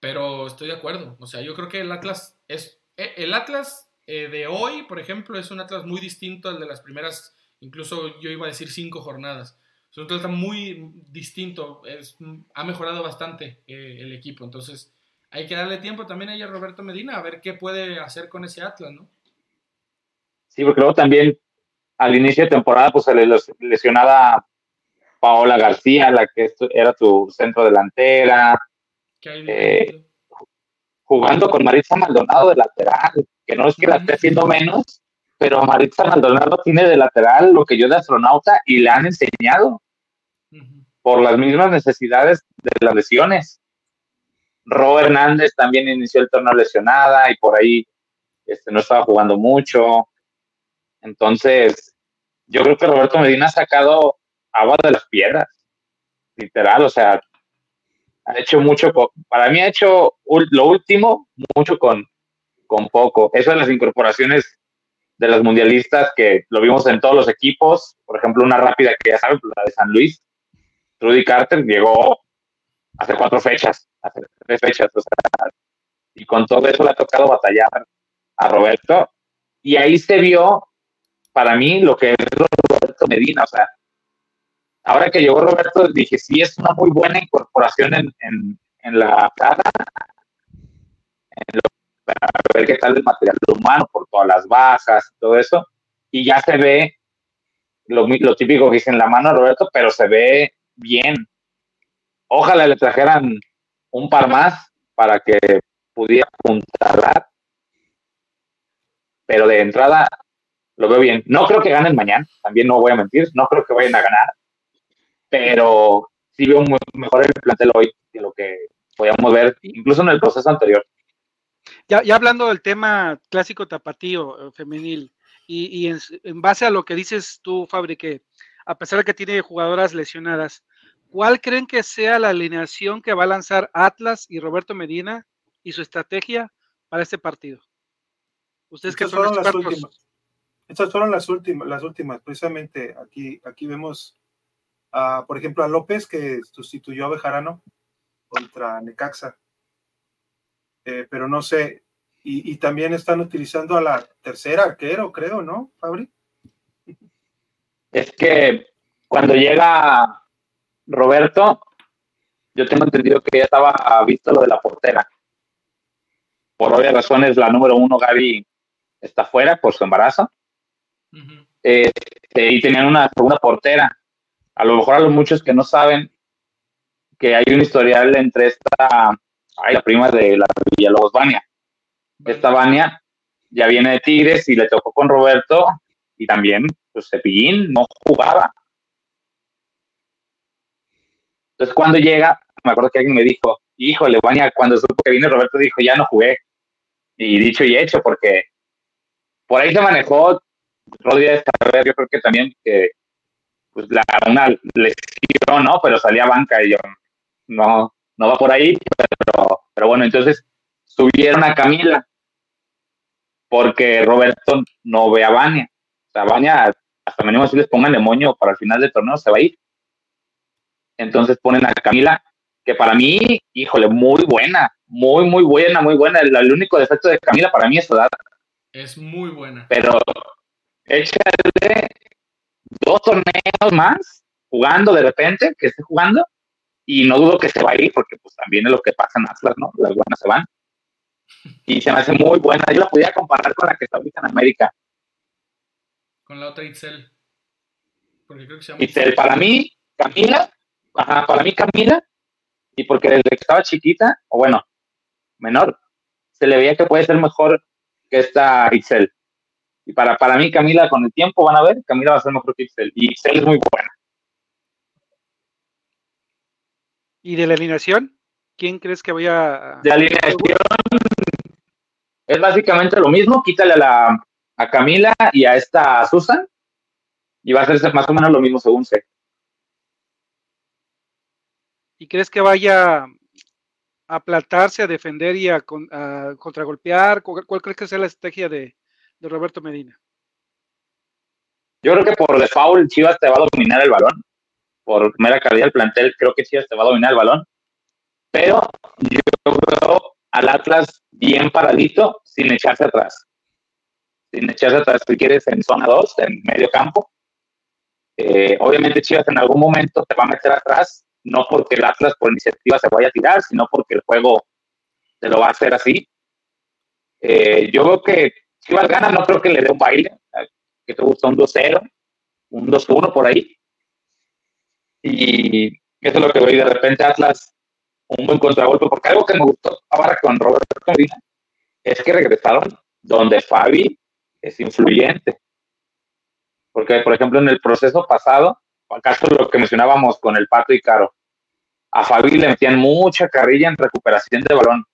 pero estoy de acuerdo. O sea, yo creo que el Atlas es. Eh, el Atlas eh, de hoy, por ejemplo, es un Atlas muy distinto al de las primeras, incluso yo iba a decir cinco jornadas. Es un Atlas muy distinto, es, ha mejorado bastante el equipo. Entonces, hay que darle tiempo también a Roberto Medina a ver qué puede hacer con ese Atlas, ¿no? Sí, porque luego también al inicio de temporada, pues se le lesionaba Paola García, la que era tu centro delantera. Eh, jugando con Maritza Maldonado de lateral, que no es que la esté haciendo menos, pero Maritza Maldonado tiene de lateral lo que yo de astronauta y le han enseñado por las mismas necesidades de las lesiones. Ro Hernández también inició el torneo lesionada y por ahí este, no estaba jugando mucho. Entonces, yo creo que Roberto Medina ha sacado agua de las piedras, literal, o sea, ha hecho mucho, para mí ha hecho lo último, mucho con, con poco. Eso de las incorporaciones de los mundialistas que lo vimos en todos los equipos, por ejemplo, una rápida que ya saben, la de San Luis, Rudy Carter llegó hace cuatro fechas, hace tres fechas, o sea, y con todo eso le ha tocado batallar a Roberto, y ahí se vio para mí lo que es Roberto Medina. O sea, ahora que llegó Roberto, dije, sí, es una muy buena incorporación en, en, la cara, para ver qué tal el material humano por todas las bajas y todo eso. Y ya se ve lo, lo típico que dice en la mano Roberto, pero se ve bien. Ojalá le trajeran un par más para que pudiera apuntar. Pero de entrada, lo veo bien. No creo que ganen mañana, también no voy a mentir, no creo que vayan a ganar, pero sí veo mejor el plantel hoy que lo que podíamos ver incluso en el proceso anterior. Ya, ya hablando del tema clásico tapatío eh, femenil, y, en, base a lo que dices tú, Fabri, que a pesar de que tiene jugadoras lesionadas, ¿cuál creen que sea la alineación que va a lanzar Atlas y Roberto Medina y su estrategia para este partido? Ustedes que son expertos. Estas fueron las últimas, las últimas. Precisamente aquí, aquí vemos, por ejemplo, a López que sustituyó a Bejarano contra Necaxa. Eh, pero no sé, y, también están utilizando a la tercera arquero, creo, ¿no, Fabri? Es que cuando llega Roberto, yo tengo entendido que ya estaba visto lo de la portera. Por obvias razones, la número uno, Gaby, está fuera por su embarazo. Este, y tenían una segunda portera. A lo mejor a los muchos que no saben que hay un historial entre esta, ay, la prima de la Villalobos, Vania. Esta Vania ya viene de Tigres y le tocó con Roberto y también, pues Cepillín no jugaba. Entonces cuando llega, me acuerdo que alguien me dijo, híjole, Vania, cuando supo que viene Roberto dijo, ya no jugué. Y dicho y hecho, porque por ahí se manejó, Rodríguez, yo creo que también que pues la, una lesión, ¿no? Pero salía banca y yo, no, no va por ahí, pero, pero bueno, entonces subieron a Camila porque Roberto no ve a Vania. O sea, Vania, hasta mínimo si les pongan el moño para el final del torneo, se va a ir. Entonces ponen a Camila, que para mí, híjole, muy buena, muy, muy buena, muy buena. El, el único defecto de Camila para mí es su edad. Es muy buena. Pero échale dos torneos más jugando de repente, que esté jugando, y no dudo que se va a ir, porque pues también es lo que pasa en Atlas, ¿no? Las buenas se van. Y se me hace muy buena. Yo la podía comparar con la que está ahorita en América. Con la otra Itzel. Porque creo que se llama Itzel. Para mí, Camila, ajá, para mí Camila, y porque desde que estaba chiquita, o bueno, menor, se le veía que puede ser mejor que esta Itzel. Y para, para mí, Camila, con el tiempo van a ver, Camila va a ser mejor que. Y Itzel es muy buena. ¿Y de la alineación? ¿Quién crees que voy a...? De la alineación es básicamente lo mismo. Quítale a, la, a Camila y a esta Susan. Y va a ser más o menos lo mismo según sé. ¿Y crees que vaya a plantarse, a defender y a, contragolpear? ¿Cuál, crees que sea la estrategia de, de Roberto Medina? Yo creo que por default Chivas te va a dominar el balón por mera calidad del plantel, creo que Chivas te va a dominar el balón. Pero yo veo al Atlas bien paradito, sin echarse atrás. Sin echarse atrás, si quieres, en zona 2, en medio campo. Eh, obviamente Chivas en algún momento te va a meter atrás, no porque el Atlas por iniciativa se vaya a tirar, sino porque el juego te lo va a hacer así. Eh, yo veo que Chivas gana, no creo que le dé un baile, que te gusta un 2-0, un 2-1 por ahí. Y eso es lo que voy de repente Atlas, un buen contragolpe, porque algo que me gustó ahora con Roberto Medina es que regresaron donde Fabi es influyente. Porque, por ejemplo, en el proceso pasado, acaso lo que mencionábamos con el Pato y Caro, a Fabi le metían mucha carrilla en recuperación de balón.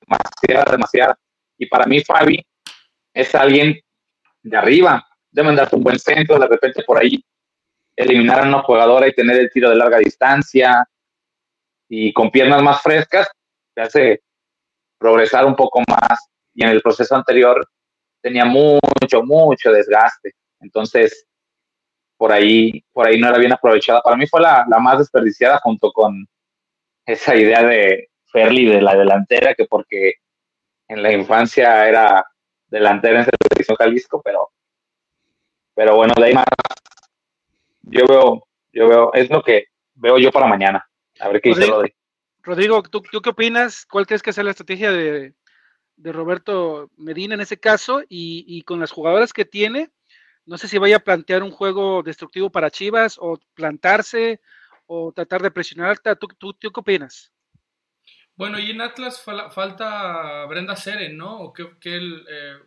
Demasiada, demasiada. Y para mí, Fabi es alguien de arriba, de mandarte un buen centro, de repente por ahí eliminar a una jugadora y tener el tiro de larga distancia y con piernas más frescas, te hace progresar un poco más. Y en el proceso anterior tenía mucho, mucho desgaste. Entonces, por ahí, por ahí no era bien aprovechada. Para mí fue la, la más desperdiciada junto con esa idea de Ferli de la delantera, que porque en la infancia era delantera en Selección Jalisco, pero pero bueno, de ahí más, yo veo, yo veo, es lo que veo yo para mañana. A ver qué dice Rodrigo. Rodrigo, ¿tú, qué opinas? ¿Cuál crees que sea la estrategia de, Roberto Medina en ese caso? Y, con las jugadoras que tiene, no sé si vaya a plantear un juego destructivo para Chivas o plantarse o tratar de presionar. ¿Tú, tú, qué opinas? Bueno, y en Atlas falta Brenda Seren, ¿no? ¿O qué, el, eh,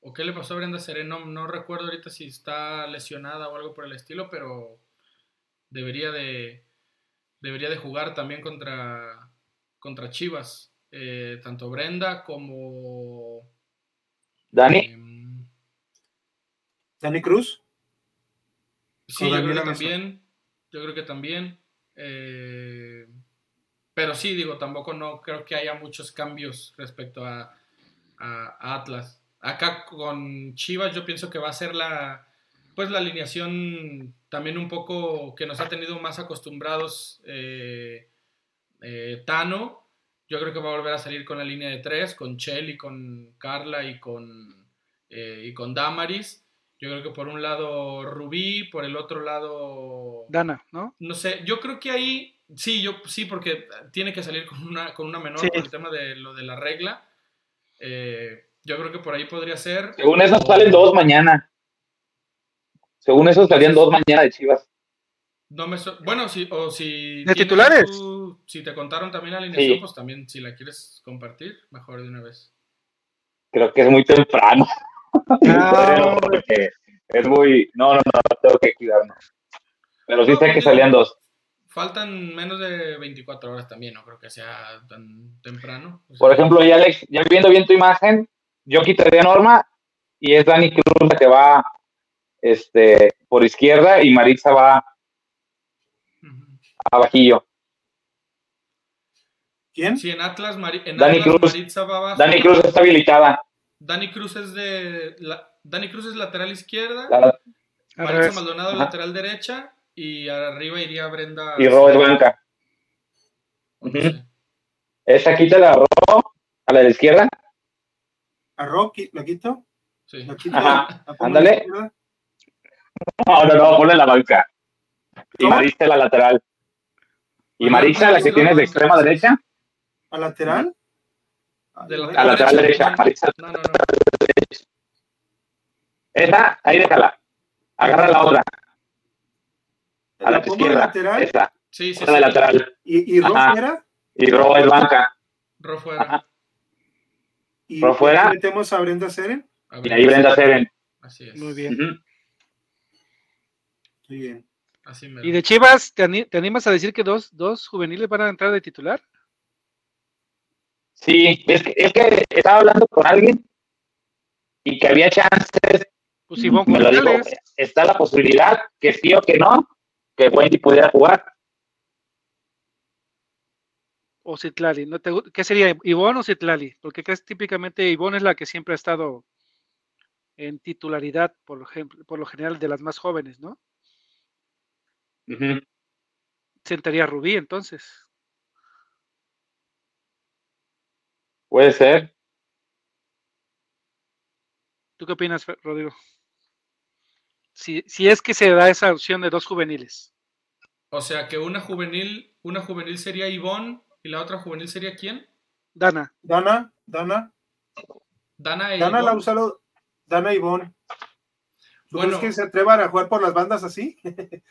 ¿O qué le pasó a Brenda Sereno? No recuerdo ahorita si está lesionada o algo por el estilo, pero debería de, debería de jugar también contra, contra Chivas. Eh, tanto Brenda como... Dani. Em, Dani Cruz. Sí, yo creo que también. Yo creo que también. Eh, pero sí, digo, tampoco no creo que haya muchos cambios respecto a, a Atlas. Acá con Chivas yo pienso que va a ser la, pues la alineación también un poco que nos ha tenido más acostumbrados eh, eh, Tano. Yo creo que va a volver a salir con la línea de tres, con Chel y con Carla y con, eh, y con Damaris. Yo creo que por un lado Rubí, por el otro lado... Dana, ¿no? No sé, yo creo que ahí, sí, yo sí, porque tiene que salir con una, con una menor por el tema de lo de la regla. Eh, yo creo que por ahí podría ser. Según eso salen dos mañana. Según eso salían dos mañana de Chivas. No me bueno, si, o si... ¿De titulares? si te contaron también la alineación, pues también si la quieres compartir, mejor de una vez. Creo que es muy temprano. No. Porque es muy. No, no, no, tengo que cuidarnos. Pero sí sé que salían dos. Faltan menos de 24 horas también, no creo que sea tan temprano. Por ejemplo, ya, Alex, ya viendo bien tu imagen, yo quitaría Norma y es Dani Cruz la que va este, por izquierda y Maritza va abajillo. ¿Quién? Sí, en Atlas, en Dani Cruz. Maritza va abajo. Dani Cruz está habilitada. Dani Cruz es de. La, Dani Cruz es lateral izquierda. La, Maritza Maldonado lateral derecha. Y arriba iría Brenda. Y Ro es blanca. Esa quita la Ro a la de la izquierda. ¿A Ro la quito? Sí. Ajá. Ándale. No, no, no, ponle la banca. Y Marisa la lateral. ¿Y Marisa la que tienes de extrema derecha? ¿A lateral? De la, lateral derecha. Marisa. No, no, no. Esa, ahí déjala. Agarra la otra. A la, izquierda. Lateral? Esa. Sí, sí, sí. lateral. ¿Y, y Ro fuera? Y Ro es banca. Ro fuera. Ajá. ¿Y Ro fuera? metemos a Brenda Seren? y ahí Brenda Seren. Así es. Muy bien. Muy bien. Así ¿Y de Chivas, ¿te, animas a decir que dos, dos juveniles van a entrar de titular? Sí, es que, es que estaba hablando con alguien y que había chances pues Ivonne me lo dijo, está la posibilidad que sí o que no, que Wendy pudiera jugar. O Citlali, ¿no te, ¿qué sería? ¿Ivonne o Citlali? Porque es típicamente Ivonne es la que siempre ha estado en titularidad, por ejemplo, por lo general de las más jóvenes, ¿no? Sentaría Rubí entonces. Puede ser. ¿Tú qué opinas, Rodrigo? Si, si es que se da esa opción de dos juveniles. O sea, que una juvenil, una juvenil sería Ivonne y la otra juvenil sería quién? Dana. Dana, Dana. Dana e Dana la Dana y Ivonne. bueno, que se atrevan a jugar por las bandas así?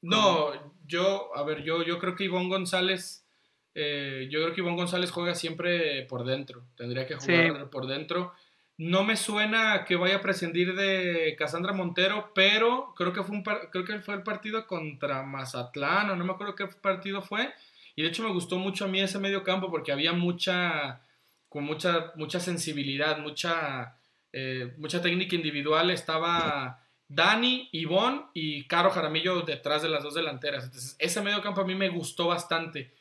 No, yo, a ver, yo, yo creo que Ivonne González, eh, yo creo que Ivonne González juega siempre por dentro. Tendría que jugar por dentro. No me suena que vaya a prescindir de Cassandra Montero, pero creo que fue un creo que fue el partido contra Mazatlán, o no me acuerdo qué partido fue. Y de hecho me gustó mucho a mí ese medio campo porque había mucha, con mucha, mucha sensibilidad, mucha, eh, mucha técnica individual. Estaba Dani, Ivonne y Caro Jaramillo detrás de las dos delanteras. Entonces, ese medio campo a mí me gustó bastante.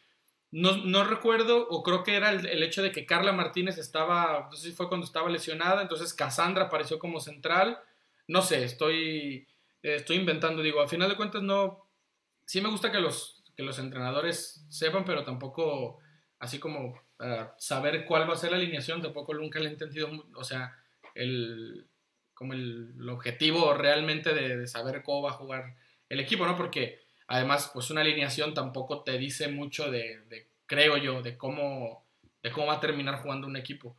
No, recuerdo, o creo que era el, hecho de que Carla Martínez estaba, no sé si fue cuando estaba lesionada, entonces Cassandra apareció como central. No sé, estoy, estoy inventando, digo, al final de cuentas no, sí me gusta que los, que los entrenadores sepan, pero tampoco así como saber cuál va a ser la alineación, tampoco nunca le he entendido, o sea, el, como el, objetivo realmente de, de saber cómo va a jugar el equipo, ¿no? Porque Además, pues una alineación tampoco te dice mucho de, creo yo, de cómo, de cómo va a terminar jugando un equipo.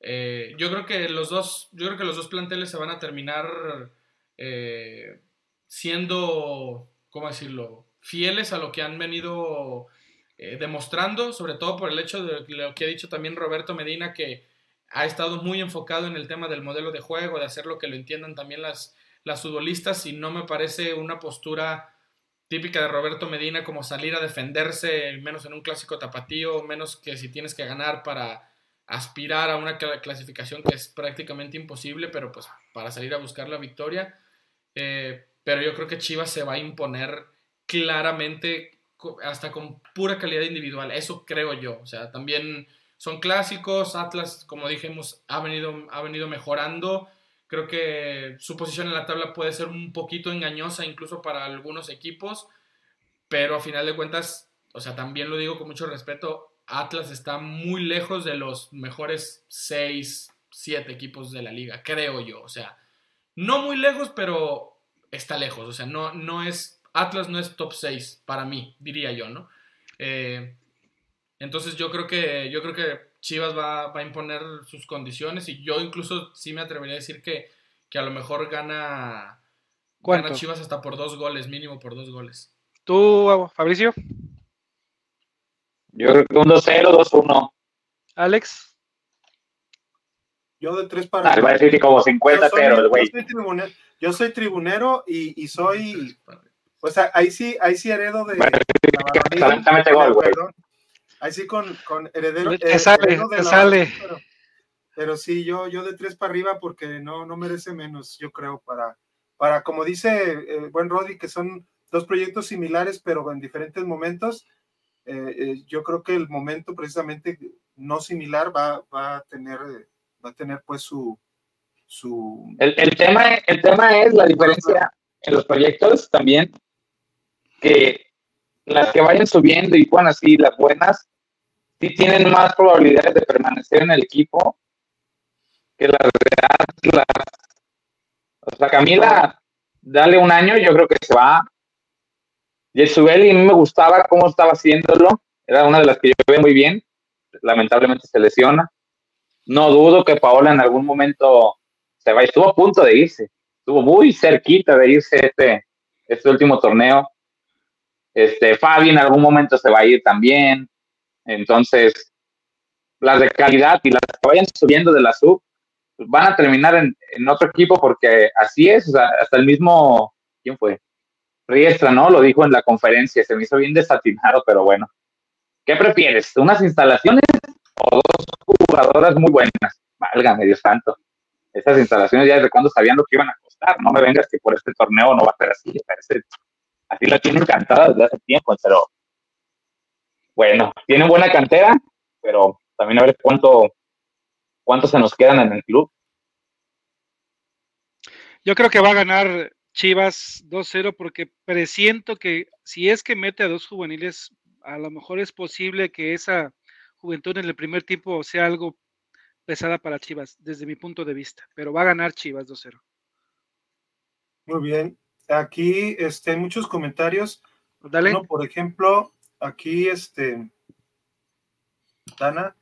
Eh, yo creo que los dos, yo creo que los dos planteles se van a terminar eh, siendo, ¿cómo decirlo?, fieles a lo que han venido eh, demostrando, sobre todo por el hecho de lo que ha dicho también Roberto Medina, que ha estado muy enfocado en el tema del modelo de juego, de hacer lo que lo entiendan también las, las futbolistas, y no me parece una postura típica de Roberto Medina, como salir a defenderse, menos en un clásico tapatío, menos que si tienes que ganar para aspirar a una clasificación que es prácticamente imposible, pero pues para salir a buscar la victoria. Eh, pero yo creo que Chivas se va a imponer claramente hasta con pura calidad individual, eso creo yo. O sea, también son clásicos, Atlas, como dijimos, ha venido, ha venido mejorando Creo que su posición en la tabla puede ser un poquito engañosa incluso para algunos equipos, pero a final de cuentas, o sea, también lo digo con mucho respeto, Atlas está muy lejos de los mejores 6, 7 equipos de la liga, creo yo. O sea, no muy lejos, pero está lejos. O sea, no, no es. Atlas no es top 6 para mí, diría yo, ¿no? Eh, entonces yo creo que. Yo creo que Chivas va, a imponer sus condiciones. Y yo incluso sí me atrevería a decir que, que a lo mejor gana. Gana Chivas hasta por dos goles, mínimo por dos goles. ¿Tú, Fabricio? Yo creo que un 2-0, 2-1. Alex. Yo de tres para. Ah, va a decir como 50 0 el güey. Yo soy tribunero y, y soy. O sea, ahí sí, ahí sí heredo de. gol, güey. Ahí sí con, con heredero. Te sale, te sale. Pero, sí, yo, yo de tres para arriba porque no, no merece menos, yo creo, para, para como dice el buen Rodri, que son dos proyectos similares, pero en diferentes momentos eh, eh, yo creo que el momento precisamente no similar va, va, a tener va a tener pues su su el, el, tema el tema es la diferencia en los proyectos también que las que vayan subiendo y bueno así las buenas sí tienen más probabilidades de permanecer en el equipo que las de las o sea Camila dale un año yo creo que se va Yesubeli a mí me gustaba cómo estaba haciéndolo, era una de las que yo veo muy bien, lamentablemente se lesiona. No dudo que Paola en algún momento se vaya, estuvo a punto de irse, estuvo muy cerquita de irse este, este último torneo. Este, Fabi en algún momento se va a ir también. Entonces, las de calidad y las que vayan subiendo de la sub pues van a terminar en, en otro equipo porque así es, hasta el mismo, ¿quién fue? Riestra, ¿no? Lo dijo en la conferencia, se me hizo bien desatinado, pero bueno. ¿Qué prefieres? ¿Unas instalaciones o dos jugadoras muy buenas? Válgame, Dios santo. Esas instalaciones ya desde cuando sabían lo que iban a costar. No me vengas que por este torneo no va a ser así. así la tienen encantada desde hace tiempo, pero bueno, tienen buena cantera, pero también a ver cuánto, cuánto se nos quedan en el club. Yo creo que va a ganar Chivas 2-0 porque presiento que si es que mete a dos juveniles, a lo mejor es posible que esa juventud en el primer tiempo sea algo pesada para Chivas, desde mi punto de vista, pero va a ganar Chivas 2-0. Muy bien. Aquí este, hay muchos comentarios. Dale. por ejemplo, aquí este Dana.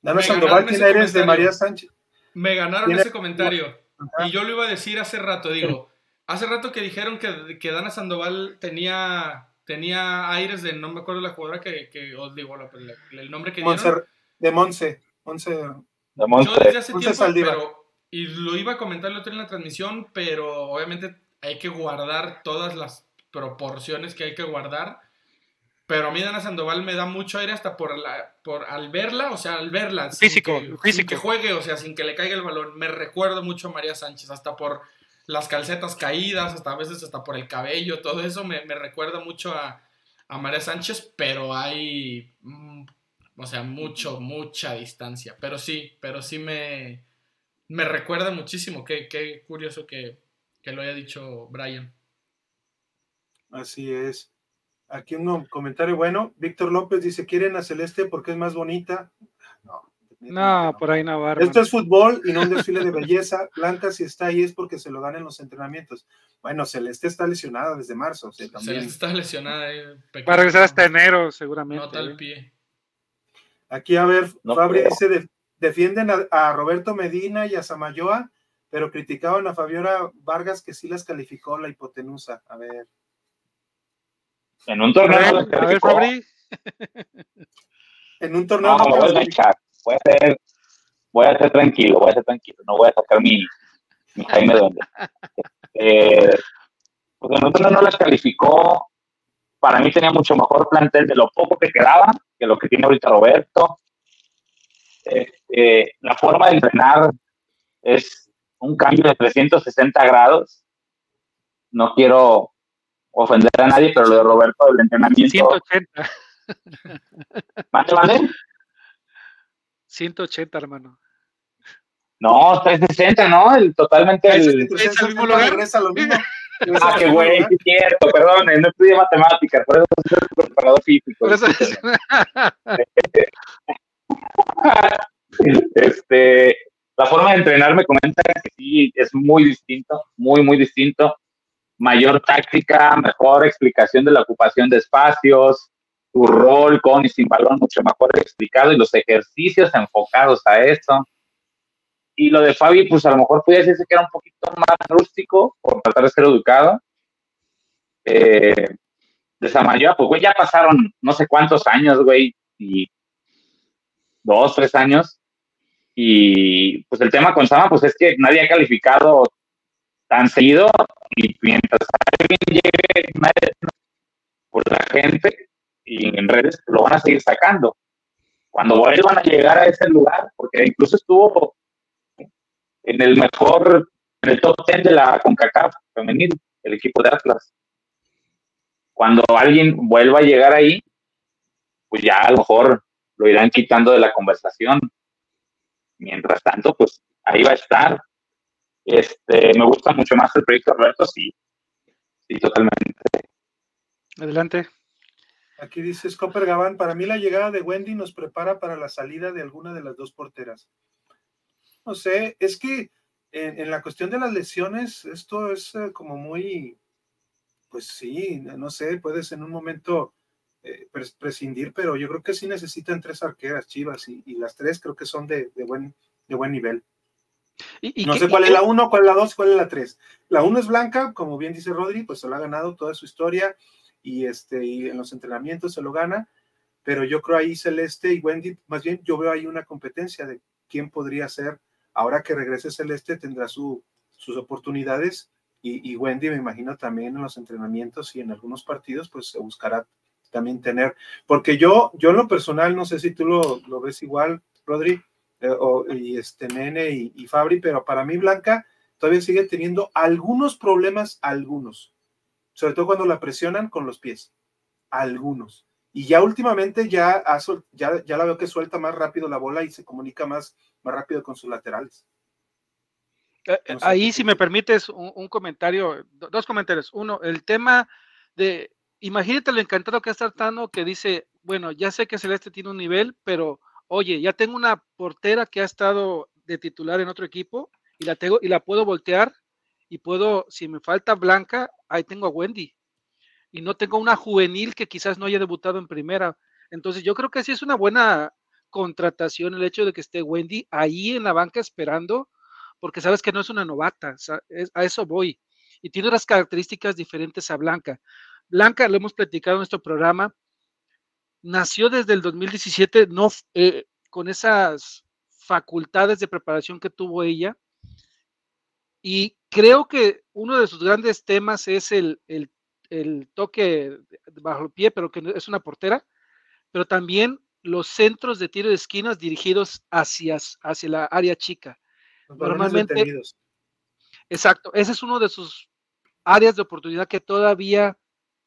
Dana Sandoval, ¿quién eres de María Sánchez? Me ganaron ese comentario. Y yo lo iba a decir hace rato, digo, hace rato que dijeron que, que Dana Sandoval tenía, tenía aires de, no me acuerdo la jugadora que, que os digo, el nombre que dieron. de Monse. Monse. De Monse. Yo desde hace tiempo, pero, y lo iba a comentar el otro en la transmisión, pero obviamente hay que guardar todas las proporciones que hay que guardar. Pero a mí Dana Sandoval me da mucho aire hasta por, la, por al verla, o sea, al verla. Físico, sin que, físico. que juegue, o sea, sin que le caiga el balón. Me recuerdo mucho a María Sánchez, hasta por las calcetas caídas, hasta a veces hasta por el cabello, todo eso me, recuerda mucho a, María Sánchez, pero hay, mm, o sea, mucho, mucha distancia. Pero sí, pero sí me, me recuerda muchísimo. Qué, qué curioso que, que lo haya dicho Brian. Así es. Aquí un comentario bueno. Víctor López dice: ¿Quieren a Celeste porque es más bonita? No. No, por ahí no va. Esto es fútbol y no un desfile de belleza. Blanca, si está ahí es porque se lo dan en los entrenamientos. Bueno, Celeste está lesionada desde marzo. O también. Celeste está lesionada. Va a regresar hasta enero, seguramente. Nota el pie. Aquí, a ver, Fabri dice: defienden a, Roberto Medina y a Samayoa, pero criticaban a Fabiola Vargas que sí las calificó la hipotenusa. A ver. En un torneo. A ver, Fabri. en un torneo. No, no voy a echar. Voy a, ser, voy a ser tranquilo, voy a ser tranquilo. No voy a sacar mi, mi Jaime Duende. Eh, porque en un torneo no las calificó. Para mí tenía mucho mejor plantel de lo poco que quedaba que lo que tiene ahorita Roberto. Este, la forma de entrenar es un cambio de 360 grados. No quiero ofender a nadie, pero lo de Roberto del entrenamiento. 180. ¿Mande, mande? 180, hermano. No, 360, ¿no? El, totalmente el... ¿Es el mismo lugar? Regresa lo mismo. Ah, qué güey, es cierto, perdón, no estudié matemáticas, por eso soy preparador físico. Por eso este, la forma de entrenar me comenta que sí es muy distinto, muy, muy distinto. Mayor táctica, mejor explicación de la ocupación de espacios, tu rol con y sin balón mucho mejor explicado y los ejercicios enfocados a eso. Y lo de Fabi, pues a lo mejor puede decirse que era un poquito más rústico por tratar de ser educado. Eh, de Samayoa, pues güey, ya pasaron no sé cuántos años, güey, y dos, tres años. Y pues el tema con Sama, pues es que nadie ha calificado tan seguido y mientras alguien llegue por la gente y en redes lo van a seguir sacando. Cuando vuelvan a llegar a ese lugar, porque incluso estuvo en el mejor, en el top 10 de la CONCACAF femenil, el equipo de Atlas. Cuando alguien vuelva a llegar ahí, pues ya a lo mejor lo irán quitando de la conversación. Mientras tanto, pues ahí va a estar. Este, me gusta mucho más el proyecto Roberto, sí, sí, totalmente. Adelante. Aquí dice Scopper Gabán, para mí la llegada de Wendy nos prepara para la salida de alguna de las dos porteras. No sé, es que en, la cuestión de las lesiones, esto es eh, como muy, pues sí, no sé, puedes en un momento eh, prescindir, pero yo creo que sí necesitan tres arqueras chivas y, las tres creo que son de, buen, de buen nivel. No sé cuál es la uno, cuál es la dos, cuál es la tres. La uno es blanca, como bien dice Rodri, pues se lo ha ganado toda su historia y, este, y en los entrenamientos se lo gana, pero yo creo ahí Celeste y Wendy, más bien yo veo ahí una competencia de quién podría ser, ahora que regrese Celeste tendrá su, sus oportunidades y, Wendy me imagino también en los entrenamientos y en algunos partidos pues se buscará también tener, porque yo, yo en lo personal, no sé si tú lo, lo ves igual, Rodri, y este Nene y, y Fabri, pero para mí Blanca todavía sigue teniendo algunos problemas, algunos, sobre todo cuando la presionan con los pies, algunos. Y ya últimamente ya, ya, ya la veo que suelta más rápido la bola y se comunica más, más rápido con sus laterales. Eh, eh, ahí, si me permites, un, comentario, dos comentarios. Uno, el tema de, imagínate lo encantado que está Tano que dice, bueno, ya sé que Celeste tiene un nivel, pero oye, ya tengo una portera que ha estado de titular en otro equipo y la tengo y la puedo voltear y puedo, si me falta Blanca, ahí tengo a Wendy. Y no tengo una juvenil que quizás no haya debutado en primera. Entonces yo creo que sí es una buena contratación el hecho de que esté Wendy ahí en la banca esperando, porque sabes que no es una novata, a eso voy. Y tiene unas características diferentes a Blanca. Blanca, lo hemos platicado en nuestro programa, nació desde el 2017, no, eh, con esas facultades de preparación que tuvo ella, y creo que uno de sus grandes temas es el, toque bajo el pie, pero que es una portera, pero también los centros de tiro de esquinas dirigidos hacia, hacia la área chica. Normalmente. Exacto, ese es uno de sus áreas de oportunidad que todavía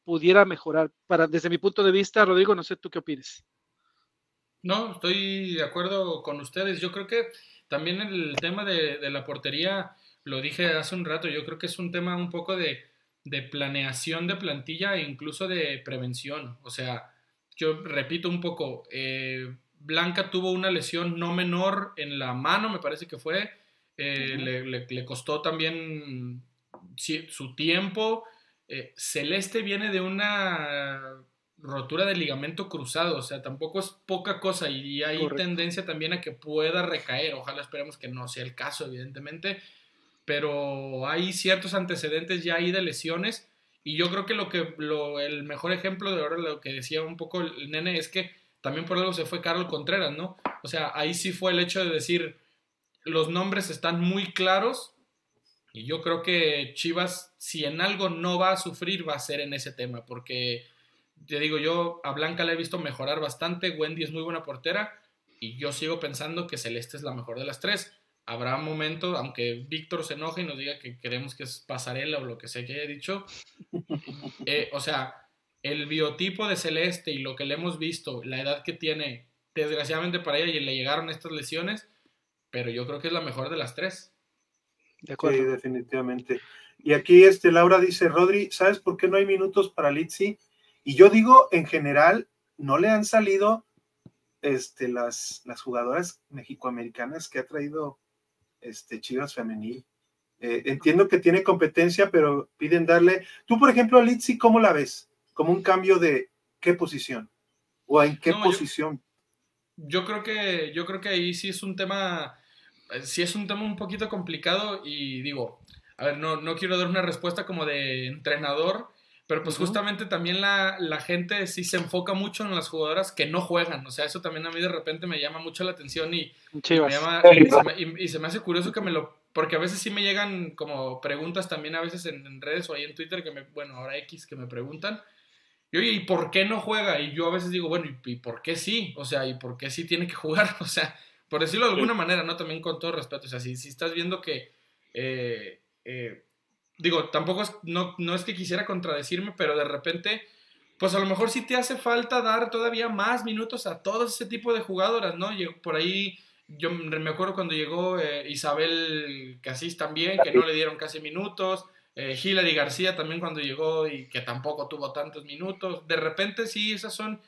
pudiera mejorar. Para, desde mi punto de vista, Rodrigo, no sé tú qué opinas. No, estoy de acuerdo con ustedes. Yo creo que también el tema de, de la portería lo dije hace un rato, yo creo que es un tema un poco de, planeación de plantilla e incluso de prevención. O sea, yo repito un poco, eh, Blanca tuvo una lesión no menor en la mano, me parece que fue, eh, le, costó también su tiempo. Eh, Celeste viene de una rotura de ligamento cruzado, o sea, tampoco es poca cosa y hay tendencia también a que pueda recaer. Ojalá esperemos que no sea el caso, evidentemente pero hay ciertos antecedentes ya ahí de lesiones y yo creo que lo que lo, el mejor ejemplo de ahora lo que decía un poco el nene es que también por algo se fue Carlos Contreras, ¿no? O sea, ahí sí fue el hecho de decir los nombres están muy claros y yo creo que Chivas si en algo no va a sufrir va a ser en ese tema porque te digo yo a Blanca la he visto mejorar bastante, Wendy es muy buena portera y yo sigo pensando que Celeste es la mejor de las tres habrá momentos, aunque Víctor se enoje y nos diga que queremos que es pasarela o lo que sea que haya dicho, eh, o sea, el biotipo de Celeste y lo que le hemos visto, la edad que tiene, desgraciadamente para ella y le llegaron estas lesiones, pero yo creo que es la mejor de las tres. De acuerdo. Sí, definitivamente. Y aquí este Laura dice, Rodri, ¿sabes por qué no hay minutos para Litsi? Y yo digo, en general, no le han salido este, las, las jugadoras mexicoamericanas que ha traído este, Chivas Femenil. Eh, entiendo que tiene competencia, pero piden darle. Tú, por ejemplo, Litsi, ¿cómo la ves? ¿Como un cambio de qué posición? ¿O en qué posición? Yo, creo que, yo creo que ahí sí es un tema, sí es un tema un poquito complicado y digo, a ver, no, no quiero dar una respuesta como de entrenador, pero pues justamente también la, gente sí se enfoca mucho en las jugadoras que no juegan. O sea, eso también a mí de repente me llama mucho la atención y, y, se me, hace curioso que me lo... Porque a veces sí me llegan como preguntas también a veces en, redes o ahí en Twitter que me... Bueno, ahora X que me preguntan. Y oye, ¿y por qué no juega? Y yo a veces digo, bueno, ¿y, por qué sí? O sea, ¿y por qué sí tiene que jugar? O sea, por decirlo de alguna manera, ¿no? También con todo respeto. O sea, si, si estás viendo que... Eh, eh, digo, tampoco es, no, no es que quisiera contradecirme, pero de repente, pues a lo mejor sí te hace falta dar todavía más minutos a todo ese tipo de jugadoras, ¿no? Por ahí, yo me acuerdo cuando llegó eh, Isabel Casís también, que no le dieron casi minutos. Eh, Hilary García también cuando llegó y que tampoco tuvo tantos minutos. De repente sí, esas son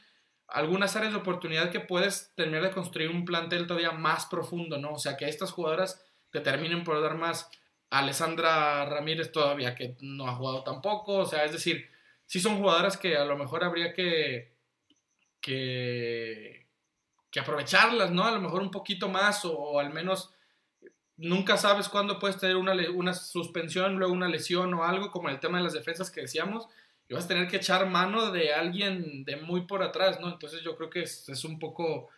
algunas áreas de oportunidad que puedes terminar de construir un plantel todavía más profundo, ¿no? O sea, que estas jugadoras te terminen por dar más Alessandra Ramírez todavía que no ha jugado tampoco, o sea, es decir, sí son jugadoras que a lo mejor habría que, que, aprovecharlas, ¿no? A lo mejor un poquito más o, al menos nunca sabes cuándo puedes tener una, una, suspensión, luego una lesión o algo, como el tema de las defensas que decíamos, y vas a tener que echar mano de alguien de muy por atrás, ¿no? Entonces yo creo que es, es un poco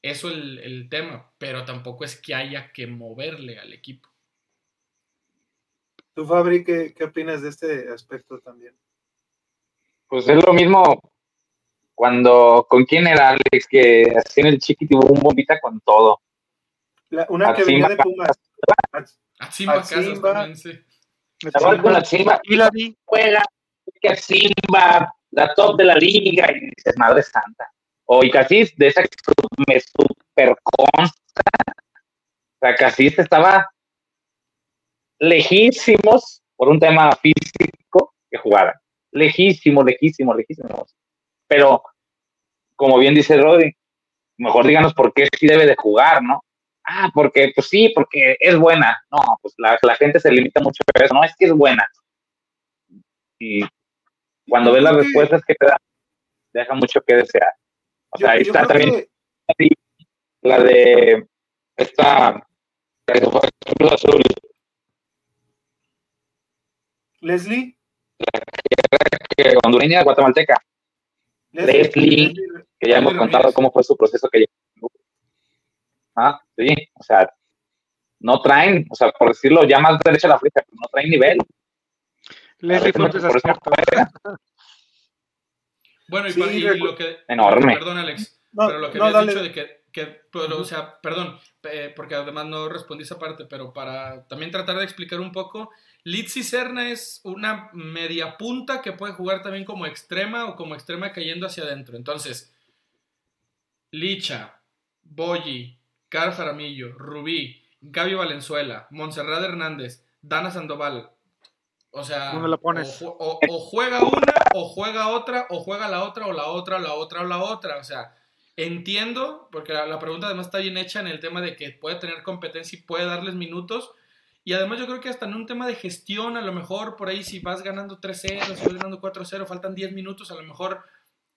eso el, el tema, pero tampoco es que haya que moverle al equipo. ¿Tú, Fabri, qué, opinas de este aspecto también? Pues es lo mismo cuando, ¿con quién era Alex? Que así en el chiqui tuvo un bombita con todo. una que venía de Pumas. A Simba, también, sí. con la Simba. Y la vi. Juega, que Simba, la top de la liga, y dices, madre santa. O y Casis, de esa me super consta. O sea, Casis estaba lejísimos por un tema físico que jugaran. Lejísimos, lejísimos, lejísimos. Pero, como bien dice Rodri, mejor díganos por qué sí debe de jugar, ¿no? Ah, porque, pues sí, porque es buena. No, pues la, gente se limita mucho a eso, no, es que es buena. Y cuando ves las respuestas que te dan, deja mucho que desear. O sea, ahí está también la de esta, Leslie. hondureña guatemalteca. Leslie, que ya hemos contado cómo fue su proceso que Ah, sí, o sea, no traen, o sea, por decirlo ya más derecha a la flecha, no traen nivel. Leslie Fuentes Bueno, y, lo que. Enorme. Perdón, Alex. pero lo que habías dicho de que, que pero, o sea, perdón, eh, porque además no respondí esa parte, pero para también tratar de explicar un poco, Litsi Serna es una media punta que puede jugar también como extrema o como extrema cayendo hacia adentro. Entonces, Licha, Boyi, Car Jaramillo, Rubí, Gaby Valenzuela, Montserrat Hernández, Dana Sandoval. O sea, O, juega una, o juega otra, o juega la otra, o la otra, o la otra, o la otra. O sea, entiendo, porque la, la pregunta además está bien hecha en el tema de que puede tener competencia y puede darles minutos y además yo creo que hasta en un tema de gestión, a lo mejor por ahí si vas ganando 3-0, si vas ganando 4-0, faltan 10 minutos, a lo mejor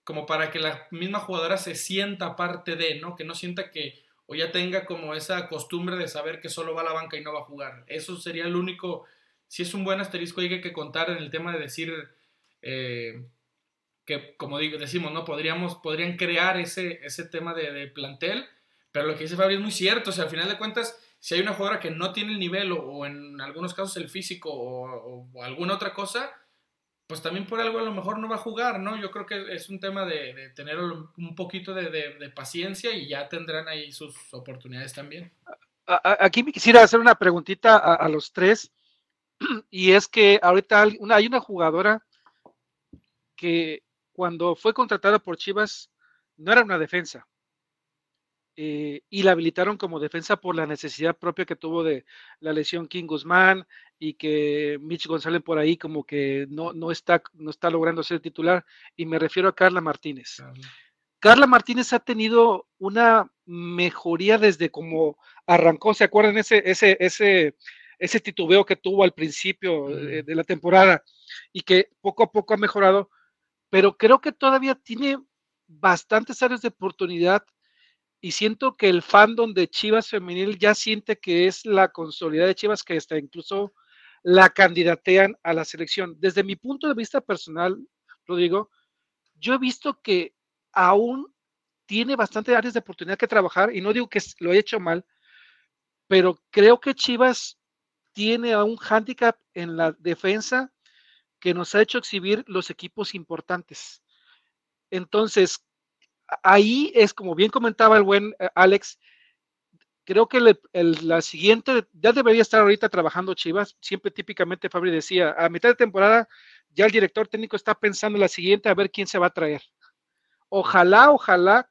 como para que la misma jugadora se sienta parte de, ¿no? Que no sienta que o ya tenga como esa costumbre de saber que solo va a la banca y no va a jugar. Eso sería el único, si es un buen asterisco hay que contar en el tema de decir eh, que, como decimos, ¿no? Podríamos, podrían crear ese, ese tema de, plantel, pero lo que dice Fabio es muy cierto, o sea, al final de cuentas si hay una jugadora que no tiene el nivel o, en algunos casos el físico o, alguna otra cosa, pues también por algo a lo mejor no va a jugar, ¿no? Yo creo que es un tema de, tener un poquito de, paciencia y ya tendrán ahí sus oportunidades también. Aquí me quisiera hacer una preguntita a, los tres, y es que ahorita hay una jugadora que cuando fue contratada por Chivas no era una defensa, eh, y la habilitaron como defensa por la necesidad propia que tuvo de la lesión King Guzmán y que Mitch González por ahí como que no, no, está, no está logrando ser titular y me refiero a Carla Martínez. Carla Martínez ha tenido una mejoría desde como arrancó, ¿se acuerdan ese, ese, ese, ese titubeo que tuvo al principio de, de la temporada y que poco a poco ha mejorado? Pero creo que todavía tiene bastantes áreas de oportunidad y siento que el fandom de Chivas femenil ya siente que es la consolidad de Chivas que está incluso la candidatean a la selección. Desde mi punto de vista personal, Rodrigo, yo he visto que aún tiene bastantes áreas de oportunidad que trabajar y no digo que lo haya hecho mal, pero creo que Chivas tiene un hándicap en la defensa que nos ha hecho exhibir los equipos importantes. Entonces, ahí es como bien comentaba el buen eh, Alex, creo que la siguiente, ya debería estar ahorita trabajando Chivas, siempre típicamente Fabri decía, a mitad de temporada ya el director técnico está pensando en la siguiente a ver quién se va a traer. Ojalá, ojalá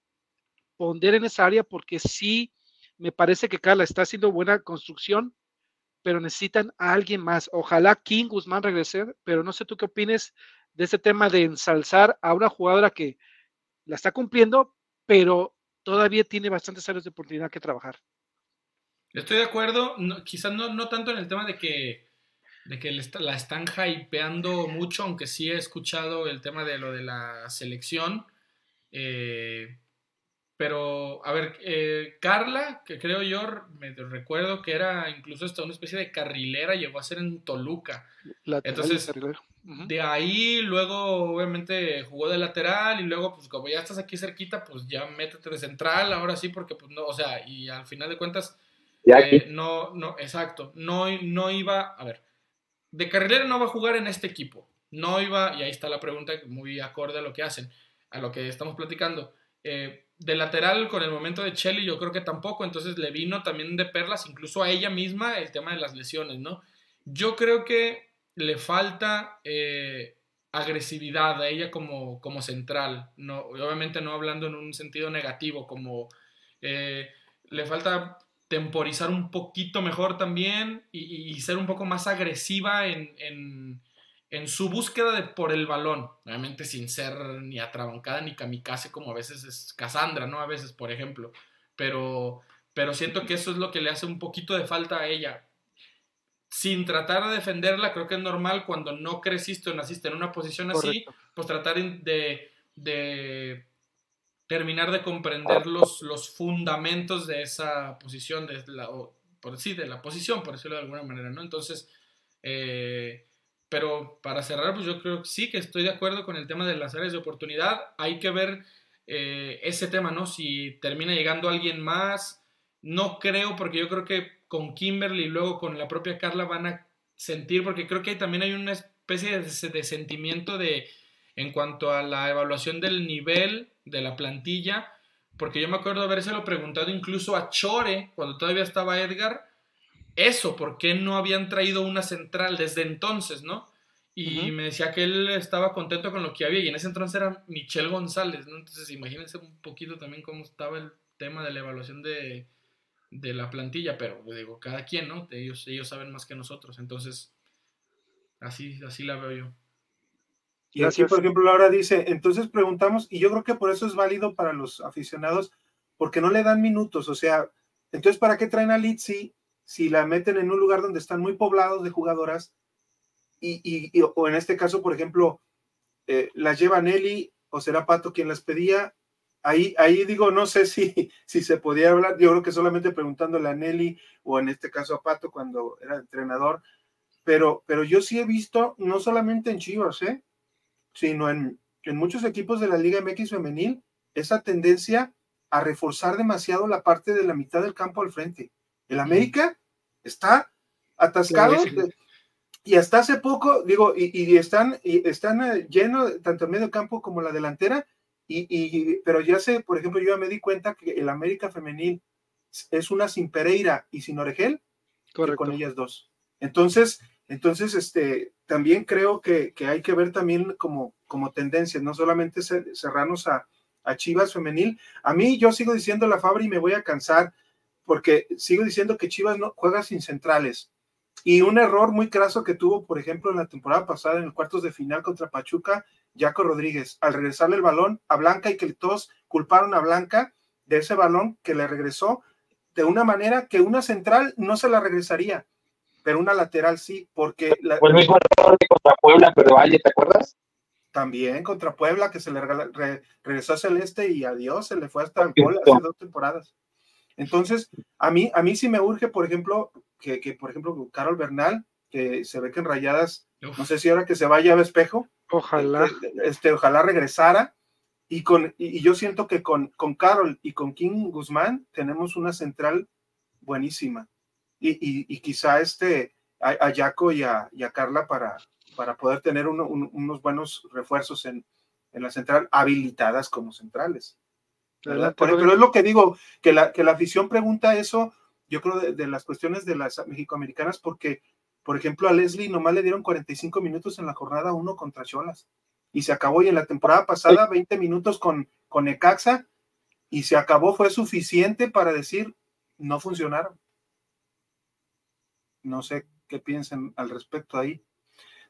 ponder en esa área porque sí me parece que Carla está haciendo buena construcción, pero necesitan a alguien más. Ojalá King Guzmán regrese, pero no sé tú qué opines de este tema de ensalzar a una jugadora que la está cumpliendo, pero todavía tiene bastantes áreas de oportunidad que trabajar. Estoy de acuerdo, quizás no, no, tanto en el tema de que, de que la están hypeando mucho, aunque sí he escuchado el tema de lo de la selección. Eh, pero, a ver, eh, Carla, que creo yo, me recuerdo que era incluso hasta una especie de carrilera, llegó a ser en Toluca. Entonces, de ahí luego obviamente jugó de lateral y luego pues como ya estás aquí cerquita, pues ya métete de central, ahora sí, porque pues no, o sea, y al final de cuentas, eh, no, no, exacto, no, no iba, a ver, de carrilera no va a jugar en este equipo, no iba, y ahí está la pregunta muy acorde a lo que hacen, a lo que estamos platicando. Eh, de lateral con el momento de Chelly yo creo que tampoco, entonces le vino también de perlas, incluso a ella misma, el tema de las lesiones, ¿no? Yo creo que le falta eh, agresividad a ella como, como central, no, obviamente no hablando en un sentido negativo, como eh, le falta temporizar un poquito mejor también y, ser un poco más agresiva en en su búsqueda de por el balón, obviamente sin ser ni atrabancada ni kamikaze como a veces es Cassandra, ¿no? A veces, por ejemplo, pero, pero siento que eso es lo que le hace un poquito de falta a ella. Sin tratar de defenderla, creo que es normal cuando no creciste o naciste en una posición así, pues tratar de, de terminar de comprender los, los fundamentos de esa posición, de la, por, sí, de la posición, por decirlo de alguna manera, ¿no? Entonces, eh, pero para cerrar, pues yo creo que sí que estoy de acuerdo con el tema de las áreas de oportunidad. Hay que ver eh, ese tema, ¿no? Si termina llegando alguien más, no creo, porque yo creo que con Kimberly y luego con la propia Carla van a sentir, porque creo que también hay una especie de, sentimiento de, en cuanto a la evaluación del nivel de la plantilla, porque yo me acuerdo habérselo preguntado incluso a Chore, cuando todavía estaba Edgar, eso, ¿por qué no habían traído una central desde entonces, no? Y me decía que él estaba contento con lo que había, y en ese entonces era Michelle González, ¿no? Entonces imagínense un poquito también cómo estaba el tema de la evaluación de, la plantilla, pero pues, digo, cada quien, ¿no? Ellos, ellos saben más que nosotros, entonces así, así la veo yo. Y aquí, por ejemplo, Laura dice, entonces preguntamos, y yo creo que por eso es válido para los aficionados, porque no le dan minutos, o sea, entonces, ¿para qué traen a Litsi si la meten en un lugar donde están muy poblados de jugadoras y, o en este caso, por ejemplo, eh, las lleva Nelly o será Pato quien las pedía, ahí, ahí digo, no sé si, si se podía hablar, yo creo que solamente preguntándole a Nelly o en este caso a Pato cuando era entrenador, pero, pero yo sí he visto, no solamente en Chivas, ¿eh? sino en, en muchos equipos de la Liga MX femenil, esa tendencia a reforzar demasiado la parte de la mitad del campo al frente. El América está atascado. y hasta hace poco, digo, y, están, y están eh, llenos tanto el medio campo como la delantera, y, pero ya sé, por ejemplo, yo ya me di cuenta que el América femenil es una sin Pereira y sin Oregel, con ellas dos. Entonces, entonces, este, también creo que, hay que ver también como, como tendencias, no solamente cerrarnos a, a Chivas femenil. A mí, yo sigo diciendo la Fabri y me voy a cansar porque sigo diciendo que Chivas no juega sin centrales. Y un error muy craso que tuvo, por ejemplo, en la temporada pasada en el cuartos de final contra Pachuca, Jaco Rodríguez, al regresarle el balón a Blanca y que todos culparon a Blanca de ese balón que le regresó de una manera que una central no se la regresaría, pero una lateral sí, porque... La, Fue el mismo error de contra Puebla, pero Valle, ¿te acuerdas? También contra Puebla, que se le regresó a Celeste y adiós, se le fue hasta el gol hace dos temporadas. Entonces, a mí, a mí sí me urge, por ejemplo, que, que por ejemplo, Carol Bernal, que se ve que en rayadas, no sé si ahora que se vaya a espejo, ojalá, este, este, ojalá regresara, y, con, y yo siento que con, con Carol y con King Guzmán tenemos una central buenísima. Y, y, quizá este, a, Jaco y a, Carla para, para poder tener unos buenos refuerzos en, en, la central, habilitadas como centrales. Pero es lo que digo, que la, que la afición pregunta eso, yo creo, de, de las cuestiones de las mexicoamericanas, porque, por ejemplo, a Leslie nomás le dieron 45 minutos en la jornada 1 contra Cholas y se acabó. Y en la temporada pasada, 20 minutos con, con Necaxa y se acabó. Fue suficiente para decir, no funcionaron. No sé qué piensan al respecto ahí.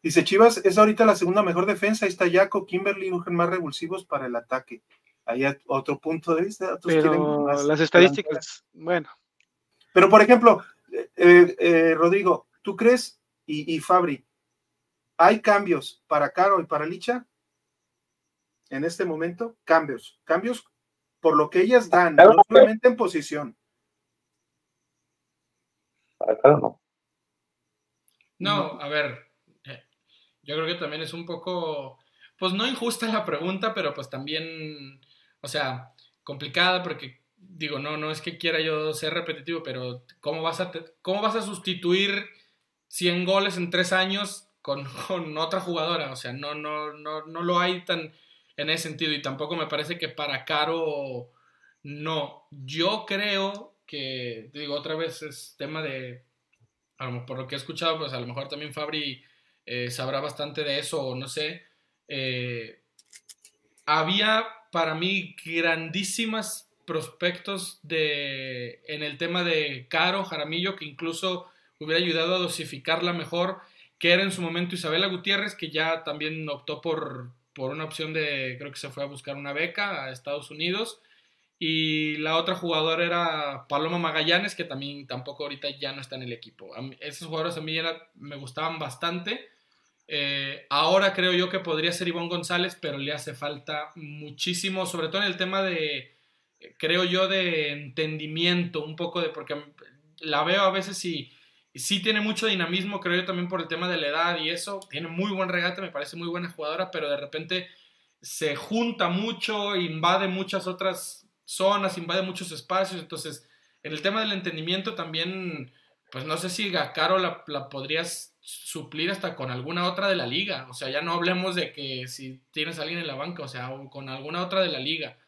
Dice Chivas, es ahorita la segunda mejor defensa. Ahí está Jaco, Kimberly, urgen más revulsivos para el ataque. Ahí hay otro punto de vista. Pero las estadísticas, bueno. Pero por ejemplo, eh, eh, eh, Rodrigo, ¿tú crees, y, y, Fabri, hay cambios para Caro y para Licha? en este momento cambios, cambios por lo que ellas dan, no solamente en posición. No, a ver, yo creo que también es un poco, pues no injusta la pregunta, pero pues también, o sea, complicada porque digo, no, no es que quiera yo ser repetitivo, pero ¿cómo vas a, cómo vas a sustituir 100 goles en tres años con, con otra jugadora? O sea, no, no, no, no lo hay tan en ese sentido. Y tampoco me parece que para Caro no. Yo creo que, digo, otra vez es tema de, por lo que he escuchado, pues a lo mejor también Fabri eh, sabrá bastante de eso, o no sé. Eh, había para mí grandísimas prospectos de, en el tema de Caro Jaramillo, que incluso hubiera ayudado a dosificarla mejor, que era en su momento Isabela Gutiérrez, que ya también optó por, por una opción de, creo que se fue a buscar una beca a Estados Unidos. Y la otra jugadora era Paloma Magallanes, que también tampoco ahorita ya no está en el equipo. esos jugadores a mí me gustaban bastante. Eh, ahora creo yo que podría ser Ivonne González, pero le hace falta muchísimo, sobre todo en el tema de, creo yo, de entendimiento, un poco de, porque la veo a veces y sí tiene mucho dinamismo, creo yo también por el tema de la edad y eso. Tiene muy buen regate, me parece muy buena jugadora, pero de repente se junta mucho, invade muchas otras zonas, invade muchos espacios. Entonces, en el tema del entendimiento también, pues no sé si a Caro la, podrías suplir hasta con alguna otra de la liga. O sea, ya no hablemos de que si tienes alguien en la banca, o sea, con alguna otra de la liga.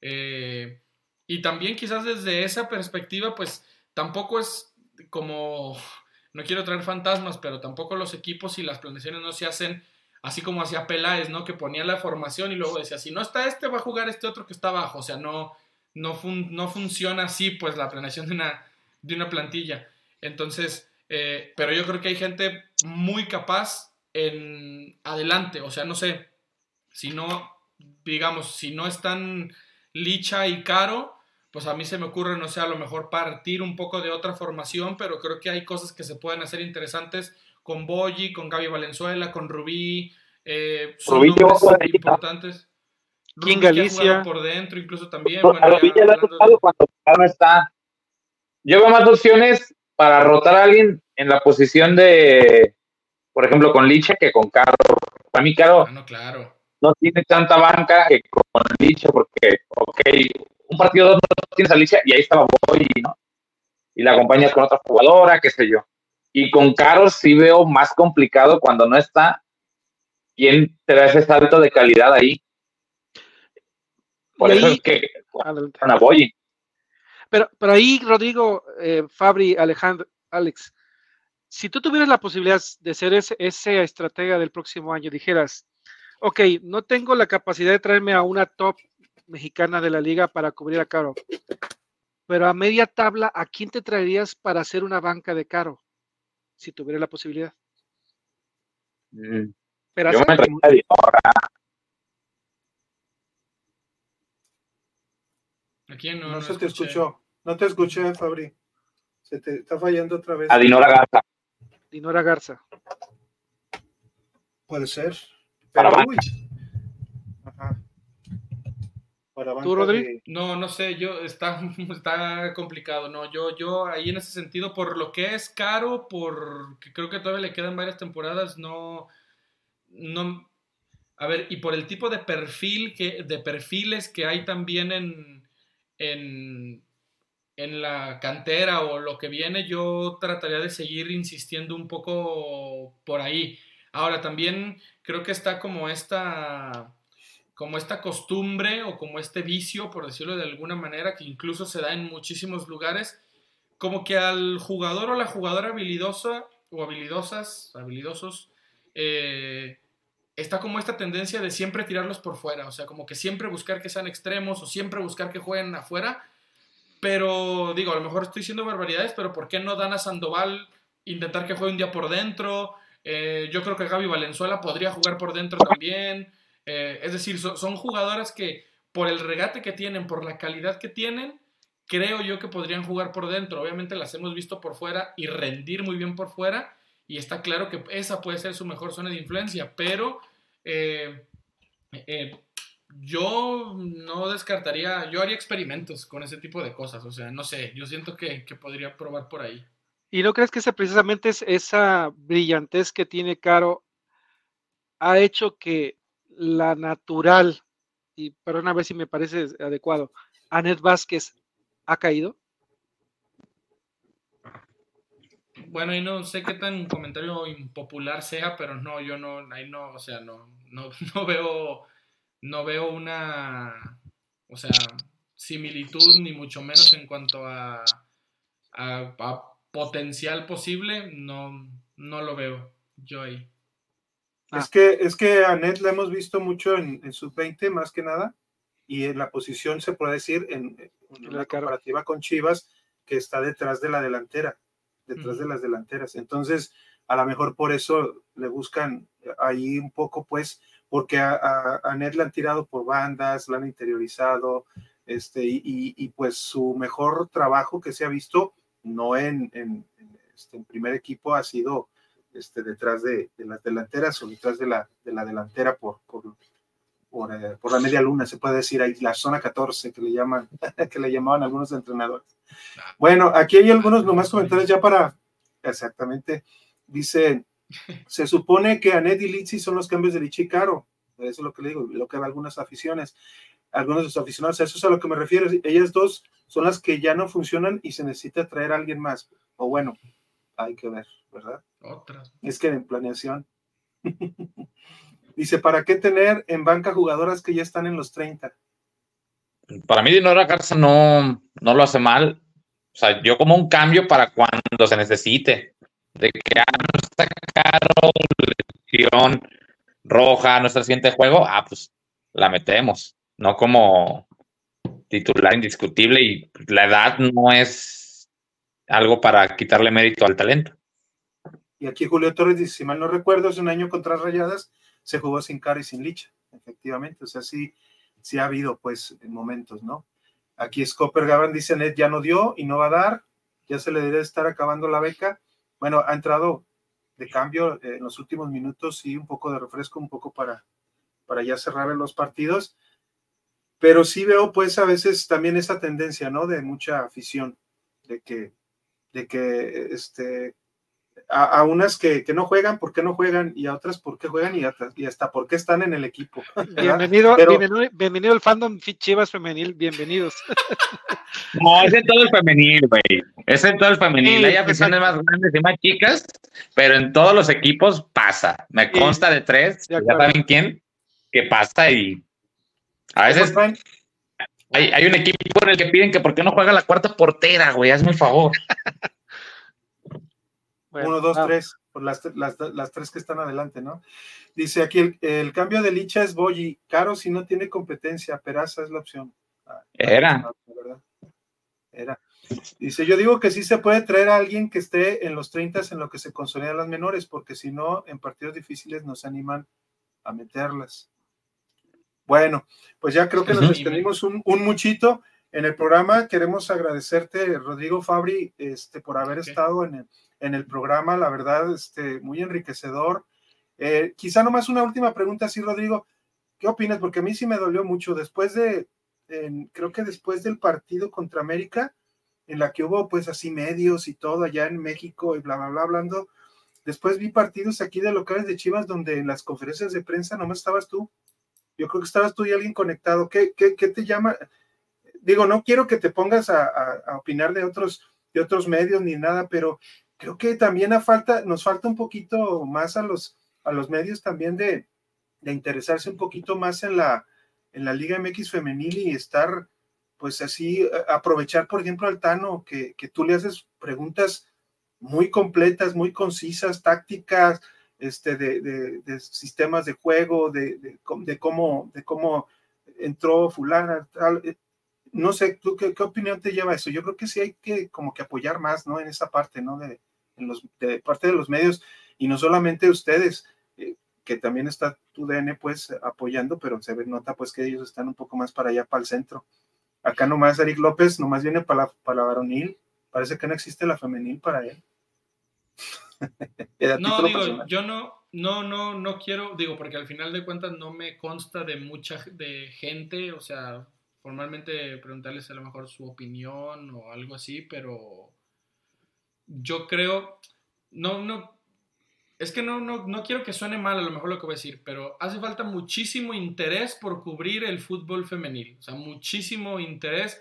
Eh, y también quizás desde esa perspectiva, pues tampoco es como, no quiero traer fantasmas, pero tampoco los equipos y las planeaciones no se hacen así como hacía Peláez, ¿no? Que ponía la formación y luego decía, si no está este, va a jugar este otro que está abajo. O sea, no, no, no funciona así, pues, la planeación de una, de una plantilla. Entonces, eh, pero yo creo que hay gente muy capaz en adelante. O sea, no sé, si no, digamos, si no están Licha y Caro, pues a mí se me ocurre, no sé, a lo mejor partir un poco de otra formación, pero creo que hay cosas que se pueden hacer interesantes con Boyi, con Gaby Valenzuela, con Rubí, eh, son Rubí importantes. King Galicia. Por dentro, incluso también. Bueno, Rubí ya lo ha tocado cuando no está. Yo veo más opciones para rotar a alguien en la posición de, por ejemplo, con Licha que con Caro. Para mí, Caro. Ah, no, claro. No tiene tanta banca que con Licha, porque, ok, un partido no tienes a Alicia y ahí estaba Boy, ¿no? Y la acompañas con otra jugadora, qué sé yo. Y con Carlos sí veo más complicado cuando no está. ¿Quién te da ese salto de calidad ahí? Por eso es que a Boy. Pero, pero ahí, Rodrigo, eh, Fabri, Alejandro, Alex, si tú tuvieras la posibilidad de ser ese, ese estratega del próximo año, dijeras, ok, no tengo la capacidad de traerme a una top mexicana de la liga para cubrir a Caro. Pero a media tabla, ¿a quién te traerías para hacer una banca de Caro? Si tuviera la posibilidad. Mm. Pero yo me Aquí no, no, se te escuchó. No te escuché, Fabri. Se te está fallando otra vez. A Dinora Garza. Dinora Garza. Puede ser. Para Pero, banca. uy. Ajá. Para banca ¿Tú, Rodri? de- No, no sé, yo está, está complicado, no, yo, yo ahí en ese sentido, por lo que es caro, por que creo que todavía le quedan varias temporadas, no, no, a ver, y por el tipo de perfil que, de perfiles que hay también en, en, en la cantera o lo que viene, yo trataría de seguir insistiendo un poco por ahí. Ahora también creo que está como esta como esta costumbre o como este vicio, por decirlo de alguna manera, que incluso se da en muchísimos lugares, como que al jugador o la jugadora habilidosa o habilidosas, habilidosos, eh, está como esta tendencia de siempre tirarlos por fuera, o sea, como que siempre buscar que sean extremos o siempre buscar que jueguen afuera, pero digo, a lo mejor estoy diciendo barbaridades, pero ¿por qué no dan a Sandoval intentar que juegue un día por dentro? Eh, yo creo que Gaby Valenzuela podría jugar por dentro también. Eh, es decir, so- son jugadoras que por el regate que tienen, por la calidad que tienen, creo yo que podrían jugar por dentro. Obviamente las hemos visto por fuera y rendir muy bien por fuera. Y está claro que esa puede ser su mejor zona de influencia. Pero eh, eh, yo no descartaría, yo haría experimentos con ese tipo de cosas. O sea, no sé, yo siento que, podría probar por ahí. ¿Y no crees que esa, precisamente es esa brillantez que tiene Caro ha hecho que la natural, y perdona a ver si me parece adecuado, Anet Vázquez ha caído? Bueno, y no sé qué tan comentario impopular sea, pero no, yo no, ahí no, o sea, no, no, no veo, no veo una, o sea, similitud ni mucho menos en cuanto a, a, a potencial posible, no, no lo veo yo ahí. Ah. Es que, es que a Net la hemos visto mucho en, en sub-20 más que nada, y en la posición se puede decir en, en La comparativa con Chivas, que está detrás de la delantera, detrás de las delanteras. Entonces, a lo mejor por eso le buscan ahí un poco, pues, porque a, a, a Net la han tirado por bandas, la han interiorizado, este, y, y, y, pues su mejor trabajo que se ha visto, no en, en, en, este, en primer equipo, ha sido este, detrás de, de, las delanteras o detrás de la, de la delantera por, por, por, eh, por, la media luna, se puede decir ahí, la zona 14 que le llaman, que le llamaban algunos entrenadores. Bueno, aquí hay algunos nomás comentarios ya para, exactamente, dice, se supone que Anet y Litsi son los cambios de Lichi y Caro, eso es lo que le digo, lo que algunas aficiones, algunos de los aficionados, eso es a lo que me refiero, ellas dos son las que ya no funcionan y se necesita traer a alguien más, o bueno, hay que ver, ¿verdad? Otras. Es que en planeación. Dice, ¿para qué tener en banca jugadoras que ya están en los 30? Para mí, Dinora Garza no, no lo hace mal. O sea, yo como un cambio para cuando se necesite. De que ya no está caro, lesión roja, nuestra siguiente juego, ah, pues la metemos. No como titular indiscutible y la edad no es algo para quitarle mérito al talento. Y aquí Julio Torres dice, si mal no recuerdo, hace un año contra Rayadas se jugó sin cara y sin licha, efectivamente. O sea, sí, sí ha habido, pues, momentos, ¿no? Aquí Scopper Gavran dice, Net ya no dio y no va a dar, ya se le debe estar acabando la beca. Bueno, ha entrado de cambio eh, en los últimos minutos y un poco de refresco, un poco para, para ya cerrar los partidos. Pero sí veo, pues, a veces también esa tendencia, ¿no? De mucha afición, de que, de que, este, a, a, unas que, que, no juegan, ¿por qué no juegan? Y a otras, ¿por qué juegan? Y hasta, y hasta ¿por qué están en el equipo? Bienvenido, Pero, bienvenido, bienvenido al fandom Chivas femenil, bienvenidos. No, es en todo el femenil, güey. Es en todo el femenil. Sí, Hay aficiones más grandes y más chicas, pero en todos los equipos pasa. Me consta sí, de tres, ya saben quién, que pasa y a veces hay, hay un equipo en el que piden que por qué no juega la cuarta portera, güey, hazme el favor. Bueno, Uno, dos, ah. tres, por las, las, las, tres que están adelante, ¿no? Dice aquí, el, el cambio de Licha es Boyi, caro si no tiene competencia, Peraza es la opción. Ah, Era. ¿verdad? Era. Dice, yo digo que sí se puede traer a alguien que esté en los 30 en lo que se consolidan las menores, porque si no, en partidos difíciles nos animan a meterlas. Bueno, pues ya creo que nos extendimos un, un muchito. en el programa. Queremos agradecerte, Rodrigo Fabri, este, por haber estado en el, en el, programa. La verdad, este, muy enriquecedor. Eh, quizá nomás una última pregunta, sí, Rodrigo. ¿Qué opinas? Porque a mí sí me dolió mucho. Después de, creo que después del partido contra América, en la que hubo pues así medios y todo allá en México y bla, bla, bla, hablando. Después vi partidos aquí de locales de Chivas donde en las conferencias de prensa nomás estabas tú. Yo creo que estabas tú y alguien conectado. ¿Qué, qué, qué te llama? Digo, no quiero que te pongas a, a, opinar de otros, de otros medios ni nada, pero creo que también a falta, nos falta un poquito más a los, a los medios también de, de interesarse un poquito más en la, en la Liga MX femenil y estar pues así eh, aprovechar, por ejemplo, al Tano, que, que tú le haces preguntas muy completas, muy concisas, tácticas, este, de, de, sistemas de juego, de, de, cómo, de cómo entró fulana, tal. Eh, no sé, ¿tú qué, qué, opinión te lleva eso? Yo creo que sí hay que como que apoyar más, ¿no? En esa parte, ¿no? De, en los, de parte de los medios y no solamente ustedes, eh, que también está tu DN pues apoyando, pero se ve, nota pues que ellos están un poco más para allá, para el centro. Acá nomás Eric López, nomás viene para la, para la varonil. Parece que no existe la femenil para él. no, digo, yo no, no, no, no quiero, digo, porque al final de cuentas no me consta de mucha de gente, o sea, formalmente preguntarles a lo mejor su opinión o algo así, pero yo creo, no, no, es que no, no, no quiero que suene mal a lo mejor lo que voy a decir, pero hace falta muchísimo interés por cubrir el fútbol femenil, o sea, muchísimo interés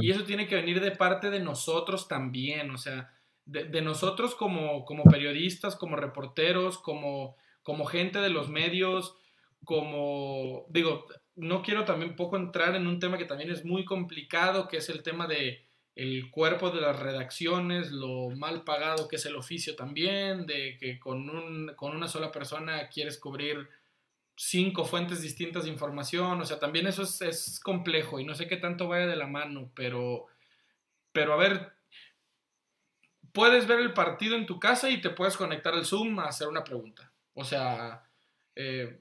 y eso tiene que venir de parte de nosotros también, o sea, de, nosotros como, como periodistas, como reporteros, como, como gente de los medios, como, digo, no quiero también poco entrar en un tema que también es muy complicado, que es el tema de el cuerpo de las redacciones, lo mal pagado que es el oficio también, de que con, un, con una sola persona quieres cubrir cinco fuentes distintas de información, o sea, también eso es, es, complejo y no sé qué tanto vaya de la mano, pero, pero a ver, puedes ver el partido en tu casa y te puedes conectar al Zoom a hacer una pregunta. O sea, eh,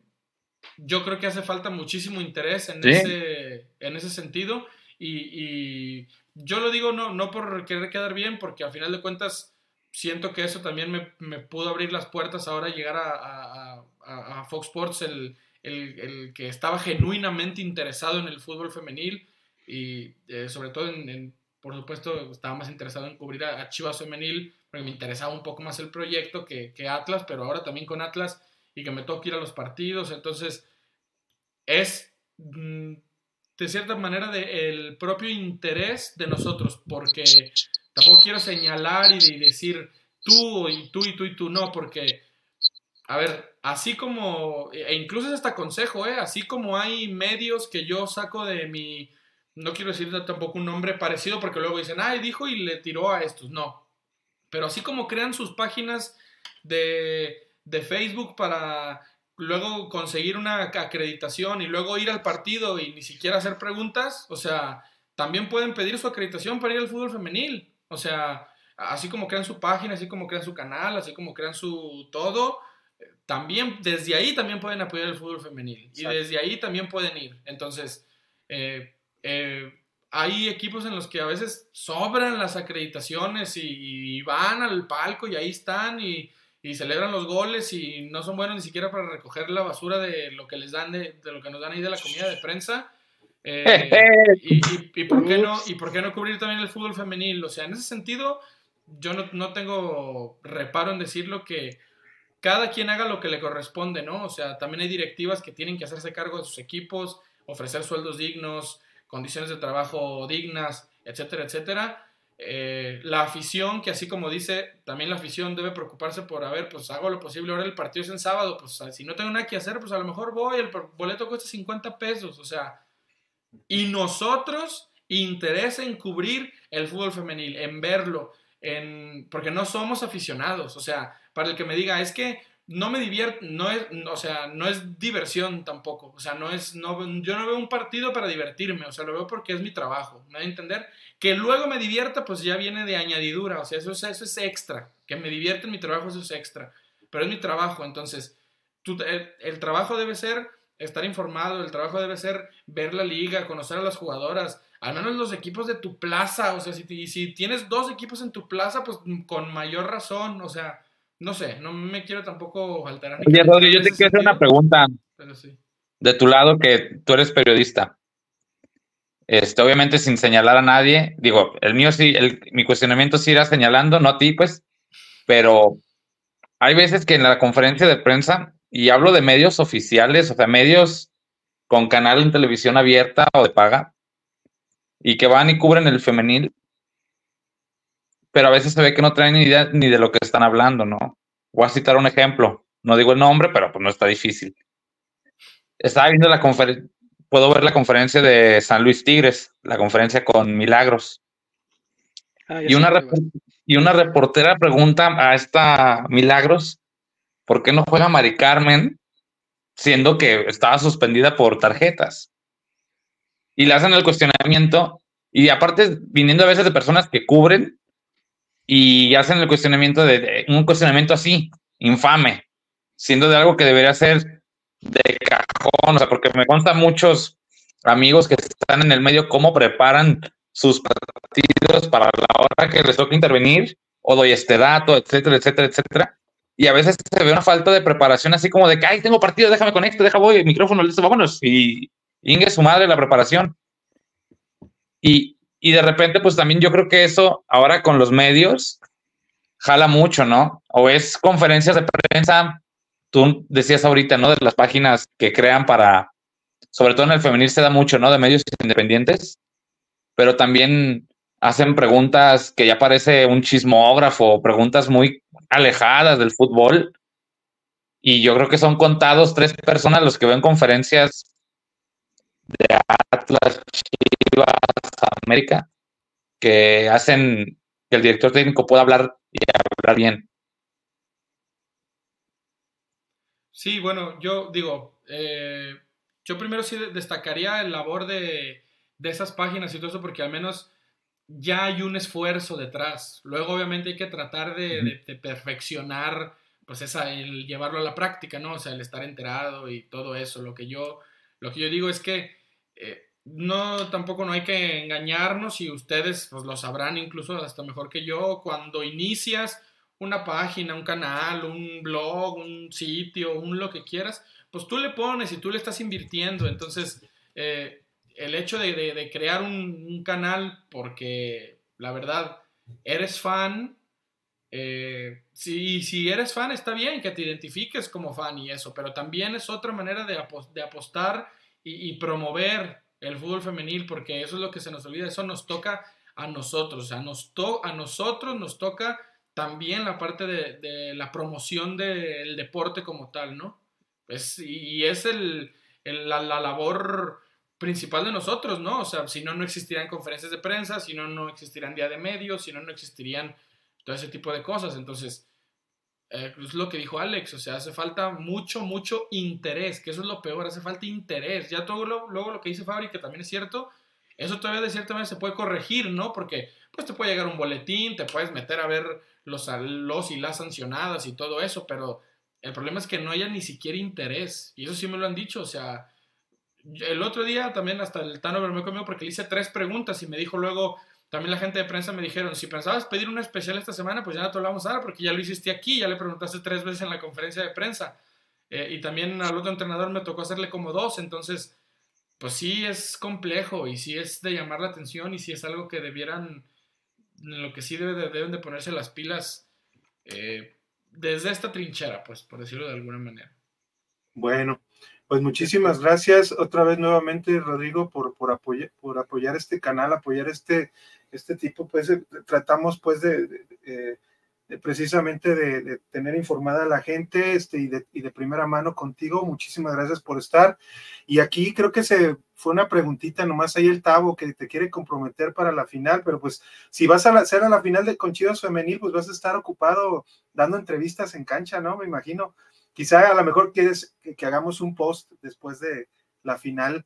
yo creo que hace falta muchísimo interés en, ese, en ese sentido y yo lo digo no, no por querer quedar bien, porque al final de cuentas siento que eso también me, me pudo abrir las puertas ahora llegar a, a, Fox Sports, el, el, el, que estaba genuinamente interesado en el fútbol femenil y eh, sobre todo en, por supuesto, estaba más interesado en cubrir a, Chivas femenil, porque me interesaba un poco más el proyecto que, que Atlas, pero ahora también con Atlas y que me toca ir a los partidos, entonces es... Mm, de cierta manera del propio interés de nosotros, porque tampoco quiero señalar y decir tú y tú y tú y tú no, porque, a ver, así como, e incluso es hasta consejo, ¿eh? así como hay medios que yo saco de mi, no quiero decir tampoco un nombre parecido, porque luego dicen, ay, dijo y le tiró a estos, no, pero así como crean sus páginas de, de Facebook para luego conseguir una acreditación y luego ir al partido y ni siquiera hacer preguntas, o sea, también pueden pedir su acreditación para ir al fútbol femenil. O sea, así como crean su página, así como crean su canal, así como crean su todo, también desde ahí también pueden apoyar el fútbol femenil y desde ahí también pueden ir. Entonces, eh, eh, hay equipos en los que a veces sobran las acreditaciones y van al palco y ahí están y y celebran los goles y no son buenos ni siquiera para recoger la basura de lo que les dan, de, lo que nos dan ahí de la comida de prensa. Eh, y, y, por qué no, ¿Y por qué no cubrir también el fútbol femenil? O sea, en ese sentido, yo no, no tengo reparo en decirlo que cada quien haga lo que le corresponde, ¿no? O sea, también hay directivas que tienen que hacerse cargo de sus equipos, ofrecer sueldos dignos, condiciones de trabajo dignas, etcétera, etcétera. Eh, la afición, que así como dice, también la afición debe preocuparse por, a ver, pues hago lo posible, ahora el partido es en sábado, pues si no tengo nada que hacer, pues a lo mejor voy, el boleto cuesta 50 pesos, o sea, y nosotros interesa en cubrir el fútbol femenil, en verlo, en, porque no somos aficionados, o sea, para el que me diga, es que no me divierte, no es, o sea, no es diversión tampoco, o sea, no es, no, yo no veo un partido para divertirme, o sea, lo veo porque es mi trabajo, ¿me a entender? Que luego me divierta, pues ya viene de añadidura, o sea, eso es, eso es extra, que me divierte en mi trabajo, eso es extra, pero es mi trabajo, entonces, el, trabajo debe ser estar informado, el trabajo debe ser ver la liga, conocer a las jugadoras, al menos los equipos de tu plaza, o sea, si, si tienes dos equipos en tu plaza, pues con mayor razón, o sea, no sé, no me quiero tampoco alterar. Oye, Rodri, yo te quiero hacer una pregunta. De tu lado, que tú eres periodista. Este, obviamente sin señalar a nadie, digo, el mío sí, mi cuestionamiento sí irá señalando, no a ti, pues, pero hay veces que en la conferencia de prensa, y hablo de medios oficiales, o sea, medios con canal en televisión abierta o de paga, y que van y cubren el femenil, pero a veces se ve que no traen ni idea ni de lo que están hablando, ¿no? Voy a citar un ejemplo, no digo el nombre, pero pues no está difícil. Estaba viendo la conferencia, puedo ver la conferencia de San Luis Tigres, la conferencia con Milagros. Ah, y, una y una reportera pregunta a esta Milagros, ¿por qué no juega Mari Carmen siendo que estaba suspendida por tarjetas? Y le hacen el cuestionamiento, y aparte viniendo a veces de personas que cubren y hacen el cuestionamiento de, un cuestionamiento así, infame, siendo de algo que debería ser de cajón, o sea, porque me consta muchos amigos que están en el medio cómo preparan sus partidos para la hora que les toca intervenir, o doy este dato, etcétera, etcétera, etcétera. Y a veces se ve una falta de preparación, así como de que, ay, tengo partido, déjame conectar, deja voy, micrófono, listo, vámonos. Y ingue su madre la preparación. Y, y de repente, pues también yo creo que eso ahora con los medios jala mucho, ¿no? O es conferencias de prensa, tú decías ahorita, ¿no? De las páginas que crean para, sobre todo en el femenil se da mucho, ¿no? De medios independientes, pero también hacen preguntas que ya parece un chismógrafo, preguntas muy alejadas del fútbol. Y yo creo que son contados tres personas los que ven conferencias de Atlas, Chivas, América, que hacen que el director técnico pueda hablar y hablar bien. Sí, bueno, yo digo, eh, yo primero sí destacaría el labor de, de esas páginas y todo eso, porque al menos ya hay un esfuerzo detrás. Luego, obviamente, hay que tratar de, perfeccionar, pues, esa, el llevarlo a la práctica, ¿no? O sea, el estar enterado y todo eso. Lo que yo, lo que yo digo es que eh, no, tampoco no hay que engañarnos y ustedes, pues, lo sabrán incluso hasta mejor que yo. Cuando inicias una página, un canal, un blog, un sitio, un lo que quieras, pues tú le pones y tú le estás invirtiendo. Entonces, eh, el hecho de, crear un, canal porque la verdad eres fan, eh, si, si eres fan está bien que te identifiques como fan y eso, pero también es otra manera de, apostar y, promover el fútbol femenil porque eso es lo que se nos olvida, eso nos toca a nosotros, a nosotros nos toca también la parte de, la promoción del deporte como tal, ¿no? Pues, y es el, la, la labor principal de nosotros, ¿no? O sea, si no, no existirían conferencias de prensa, si no, no existirían día de medios, si no, no existirían todo ese tipo de cosas. Entonces, eh, es lo que dijo Alex, o sea, hace falta mucho, mucho interés, que eso es lo peor, hace falta interés. Ya todo lo, luego lo que dice Fabri, que también es cierto, eso todavía de cierta manera se puede corregir, ¿no? Porque pues te puede llegar un boletín, te puedes meter a ver los, los y las sancionadas y todo eso, pero el problema es que no haya ni siquiera interés. Y eso sí me lo han dicho, o sea, el otro día también hasta el Tano me conmigo porque le hice tres preguntas y me dijo luego, también la gente de prensa me dijeron, si pensabas pedir una especial esta semana, pues ya no te lo vamos a dar porque ya lo hiciste aquí, ya le preguntaste tres veces en la conferencia de prensa. Eh, y también al otro entrenador me tocó hacerle como dos, entonces, pues sí es complejo y sí es de llamar la atención y sí es algo que debieran, en lo que sí debe, deben de ponerse las pilas eh, desde esta trinchera, pues por decirlo de alguna manera. Bueno, pues muchísimas gracias otra vez nuevamente, Rodrigo, por, por, apoyar, por apoyar este canal, apoyar este, este tipo, pues eh, tratamos pues de, precisamente de, tener informada a la gente este, y, y de primera mano contigo. Muchísimas gracias por estar. Y aquí creo que se fue una preguntita, nomás ahí el Tavo que te quiere comprometer para la final, pero pues si vas a hacer a la final de Conchivas Femenil, pues vas a estar ocupado dando entrevistas en cancha, ¿no? Me imagino. Quizá a lo mejor quieres que, hagamos un post después de la final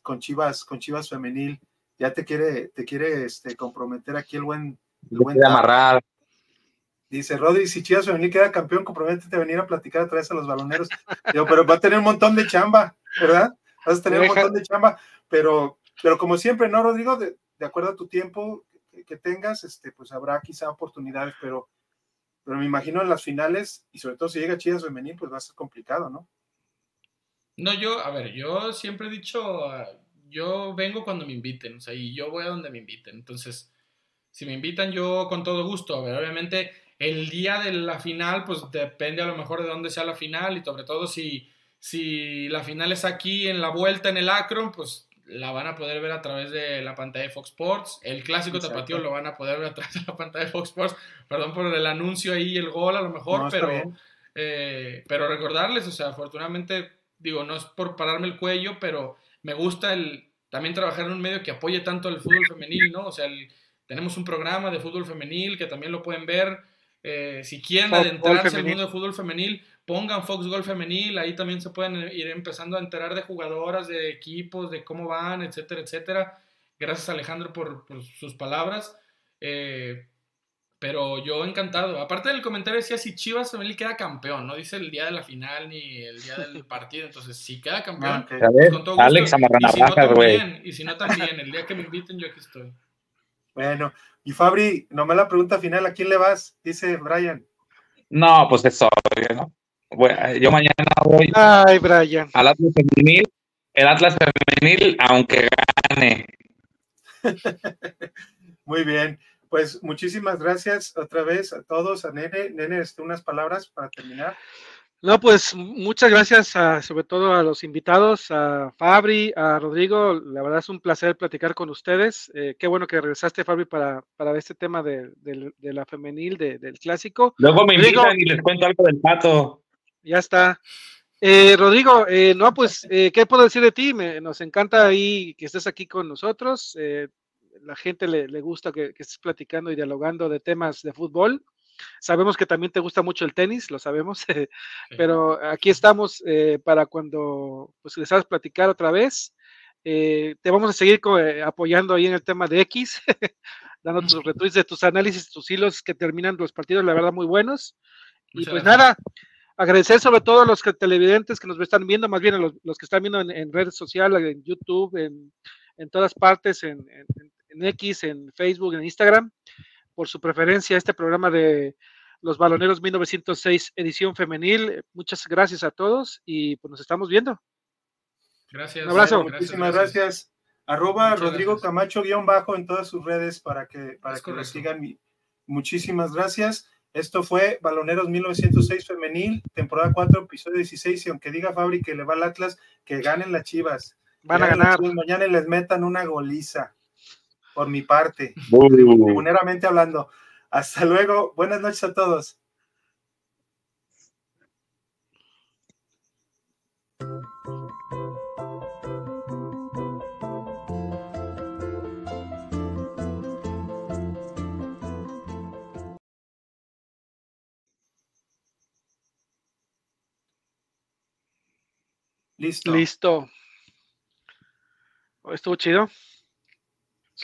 con Chivas, con Chivas Femenil. Ya te quiere, te quiere este, comprometer aquí el buen. El buen amarrar. Dice Rodri, si Chivas Femenil queda campeón, comprométete a venir a platicar otra vez a los baloneros. pero va a tener un montón de chamba, ¿verdad? Vas a tener un montón de chamba, pero Pero como siempre, ¿no, Rodrigo? De, acuerdo a tu tiempo que, tengas, este, pues habrá quizá oportunidades, pero, pero me imagino en las finales, y sobre todo si llega Chivas Femenil, pues va a ser complicado, ¿no? No, yo, a ver, yo siempre he dicho, yo vengo cuando me inviten, o sea, y yo voy a donde me inviten. Entonces, si me invitan, yo con todo gusto. A ver, obviamente, el día de la final, pues depende a lo mejor de dónde sea la final y sobre todo si, si la final es aquí en la vuelta en el Akron, pues la van a poder ver a través de la pantalla de Fox Sports. El clásico tapatío lo van a poder ver a través de la pantalla de Fox Sports. Perdón por el anuncio ahí, el gol a lo mejor, pero, eh, pero recordarles, o sea, afortunadamente, digo, no es por pararme el cuello, pero me gusta el también trabajar en un medio que apoye tanto al fútbol femenil, ¿no? O sea, tenemos un programa de fútbol femenil que también lo pueden ver. Eh, si quieren adentrarse al mundo de fútbol femenil, pongan Fox Golf Femenil, ahí también se pueden ir empezando a enterar de jugadoras, de equipos, de cómo van, etcétera, etcétera. Gracias Alejandro por, sus palabras. Eh, pero yo encantado. Aparte del comentario decía si Chivas Femenil queda campeón, no dice el día de la final ni el día del partido. Entonces, si queda campeón, ah, pues con todo gusto. Alex y, si no, también, y si no también, el día que me inviten yo aquí estoy. Bueno, y Fabri, nomás la pregunta final, ¿a quién le vas? Dice Brian. No, pues es obvio, ¿no? Bueno, yo mañana voy Ay, Brian. al Atlas Femenil, el Atlas Femenil, aunque gane. Muy bien pues muchísimas gracias otra vez a todos, a Nene. Nene, este, unas palabras para terminar. No, pues muchas gracias sobre todo a los invitados, a Fabri, a Rodrigo. La verdad es un placer platicar con ustedes. Eh, qué bueno que regresaste, Fabri, para, para este tema de, la femenil, del clásico. Luego me invitan y les cuento algo del pato. Ya está. Eh, Rodrigo, eh, no, pues, ¿qué puedo decir de ti? nos encanta ahí que estés aquí con nosotros la gente le, gusta que, estés platicando y dialogando de temas de fútbol. Sabemos que también te gusta mucho el tenis, lo sabemos, pero aquí estamos eh, para cuando pues a platicar otra vez. Eh, te vamos a seguir eh, apoyando ahí en el tema de X, dando tus retweets de tus análisis, tus hilos que terminan los partidos, la verdad, muy buenos. Y pues nada, agradecer sobre todo a los televidentes que nos están viendo, más bien a los, que están viendo en, redes sociales, en YouTube, en, todas partes, en, en X, en Facebook, en Instagram, por su preferencia a este programa de Los Baloneros 1906 edición femenil. Muchas gracias a todos y pues nos estamos viendo. Gracias. Un abrazo. Muchísimas gracias. Arroba Rodrigo Camacho guion bajo en todas sus redes para que, para que lo sigan. Muchísimas gracias. Esto fue Baloneros 1906 femenil, temporada 4, episodio 16. Y aunque diga Fabri que le va al Atlas, que ganen las chivas. Van a ganar. Mañana les metan una goliza por mi parte, tribuneramente hablando. Hasta luego, buenas noches a todos. Listo. Listo. Estuvo chido.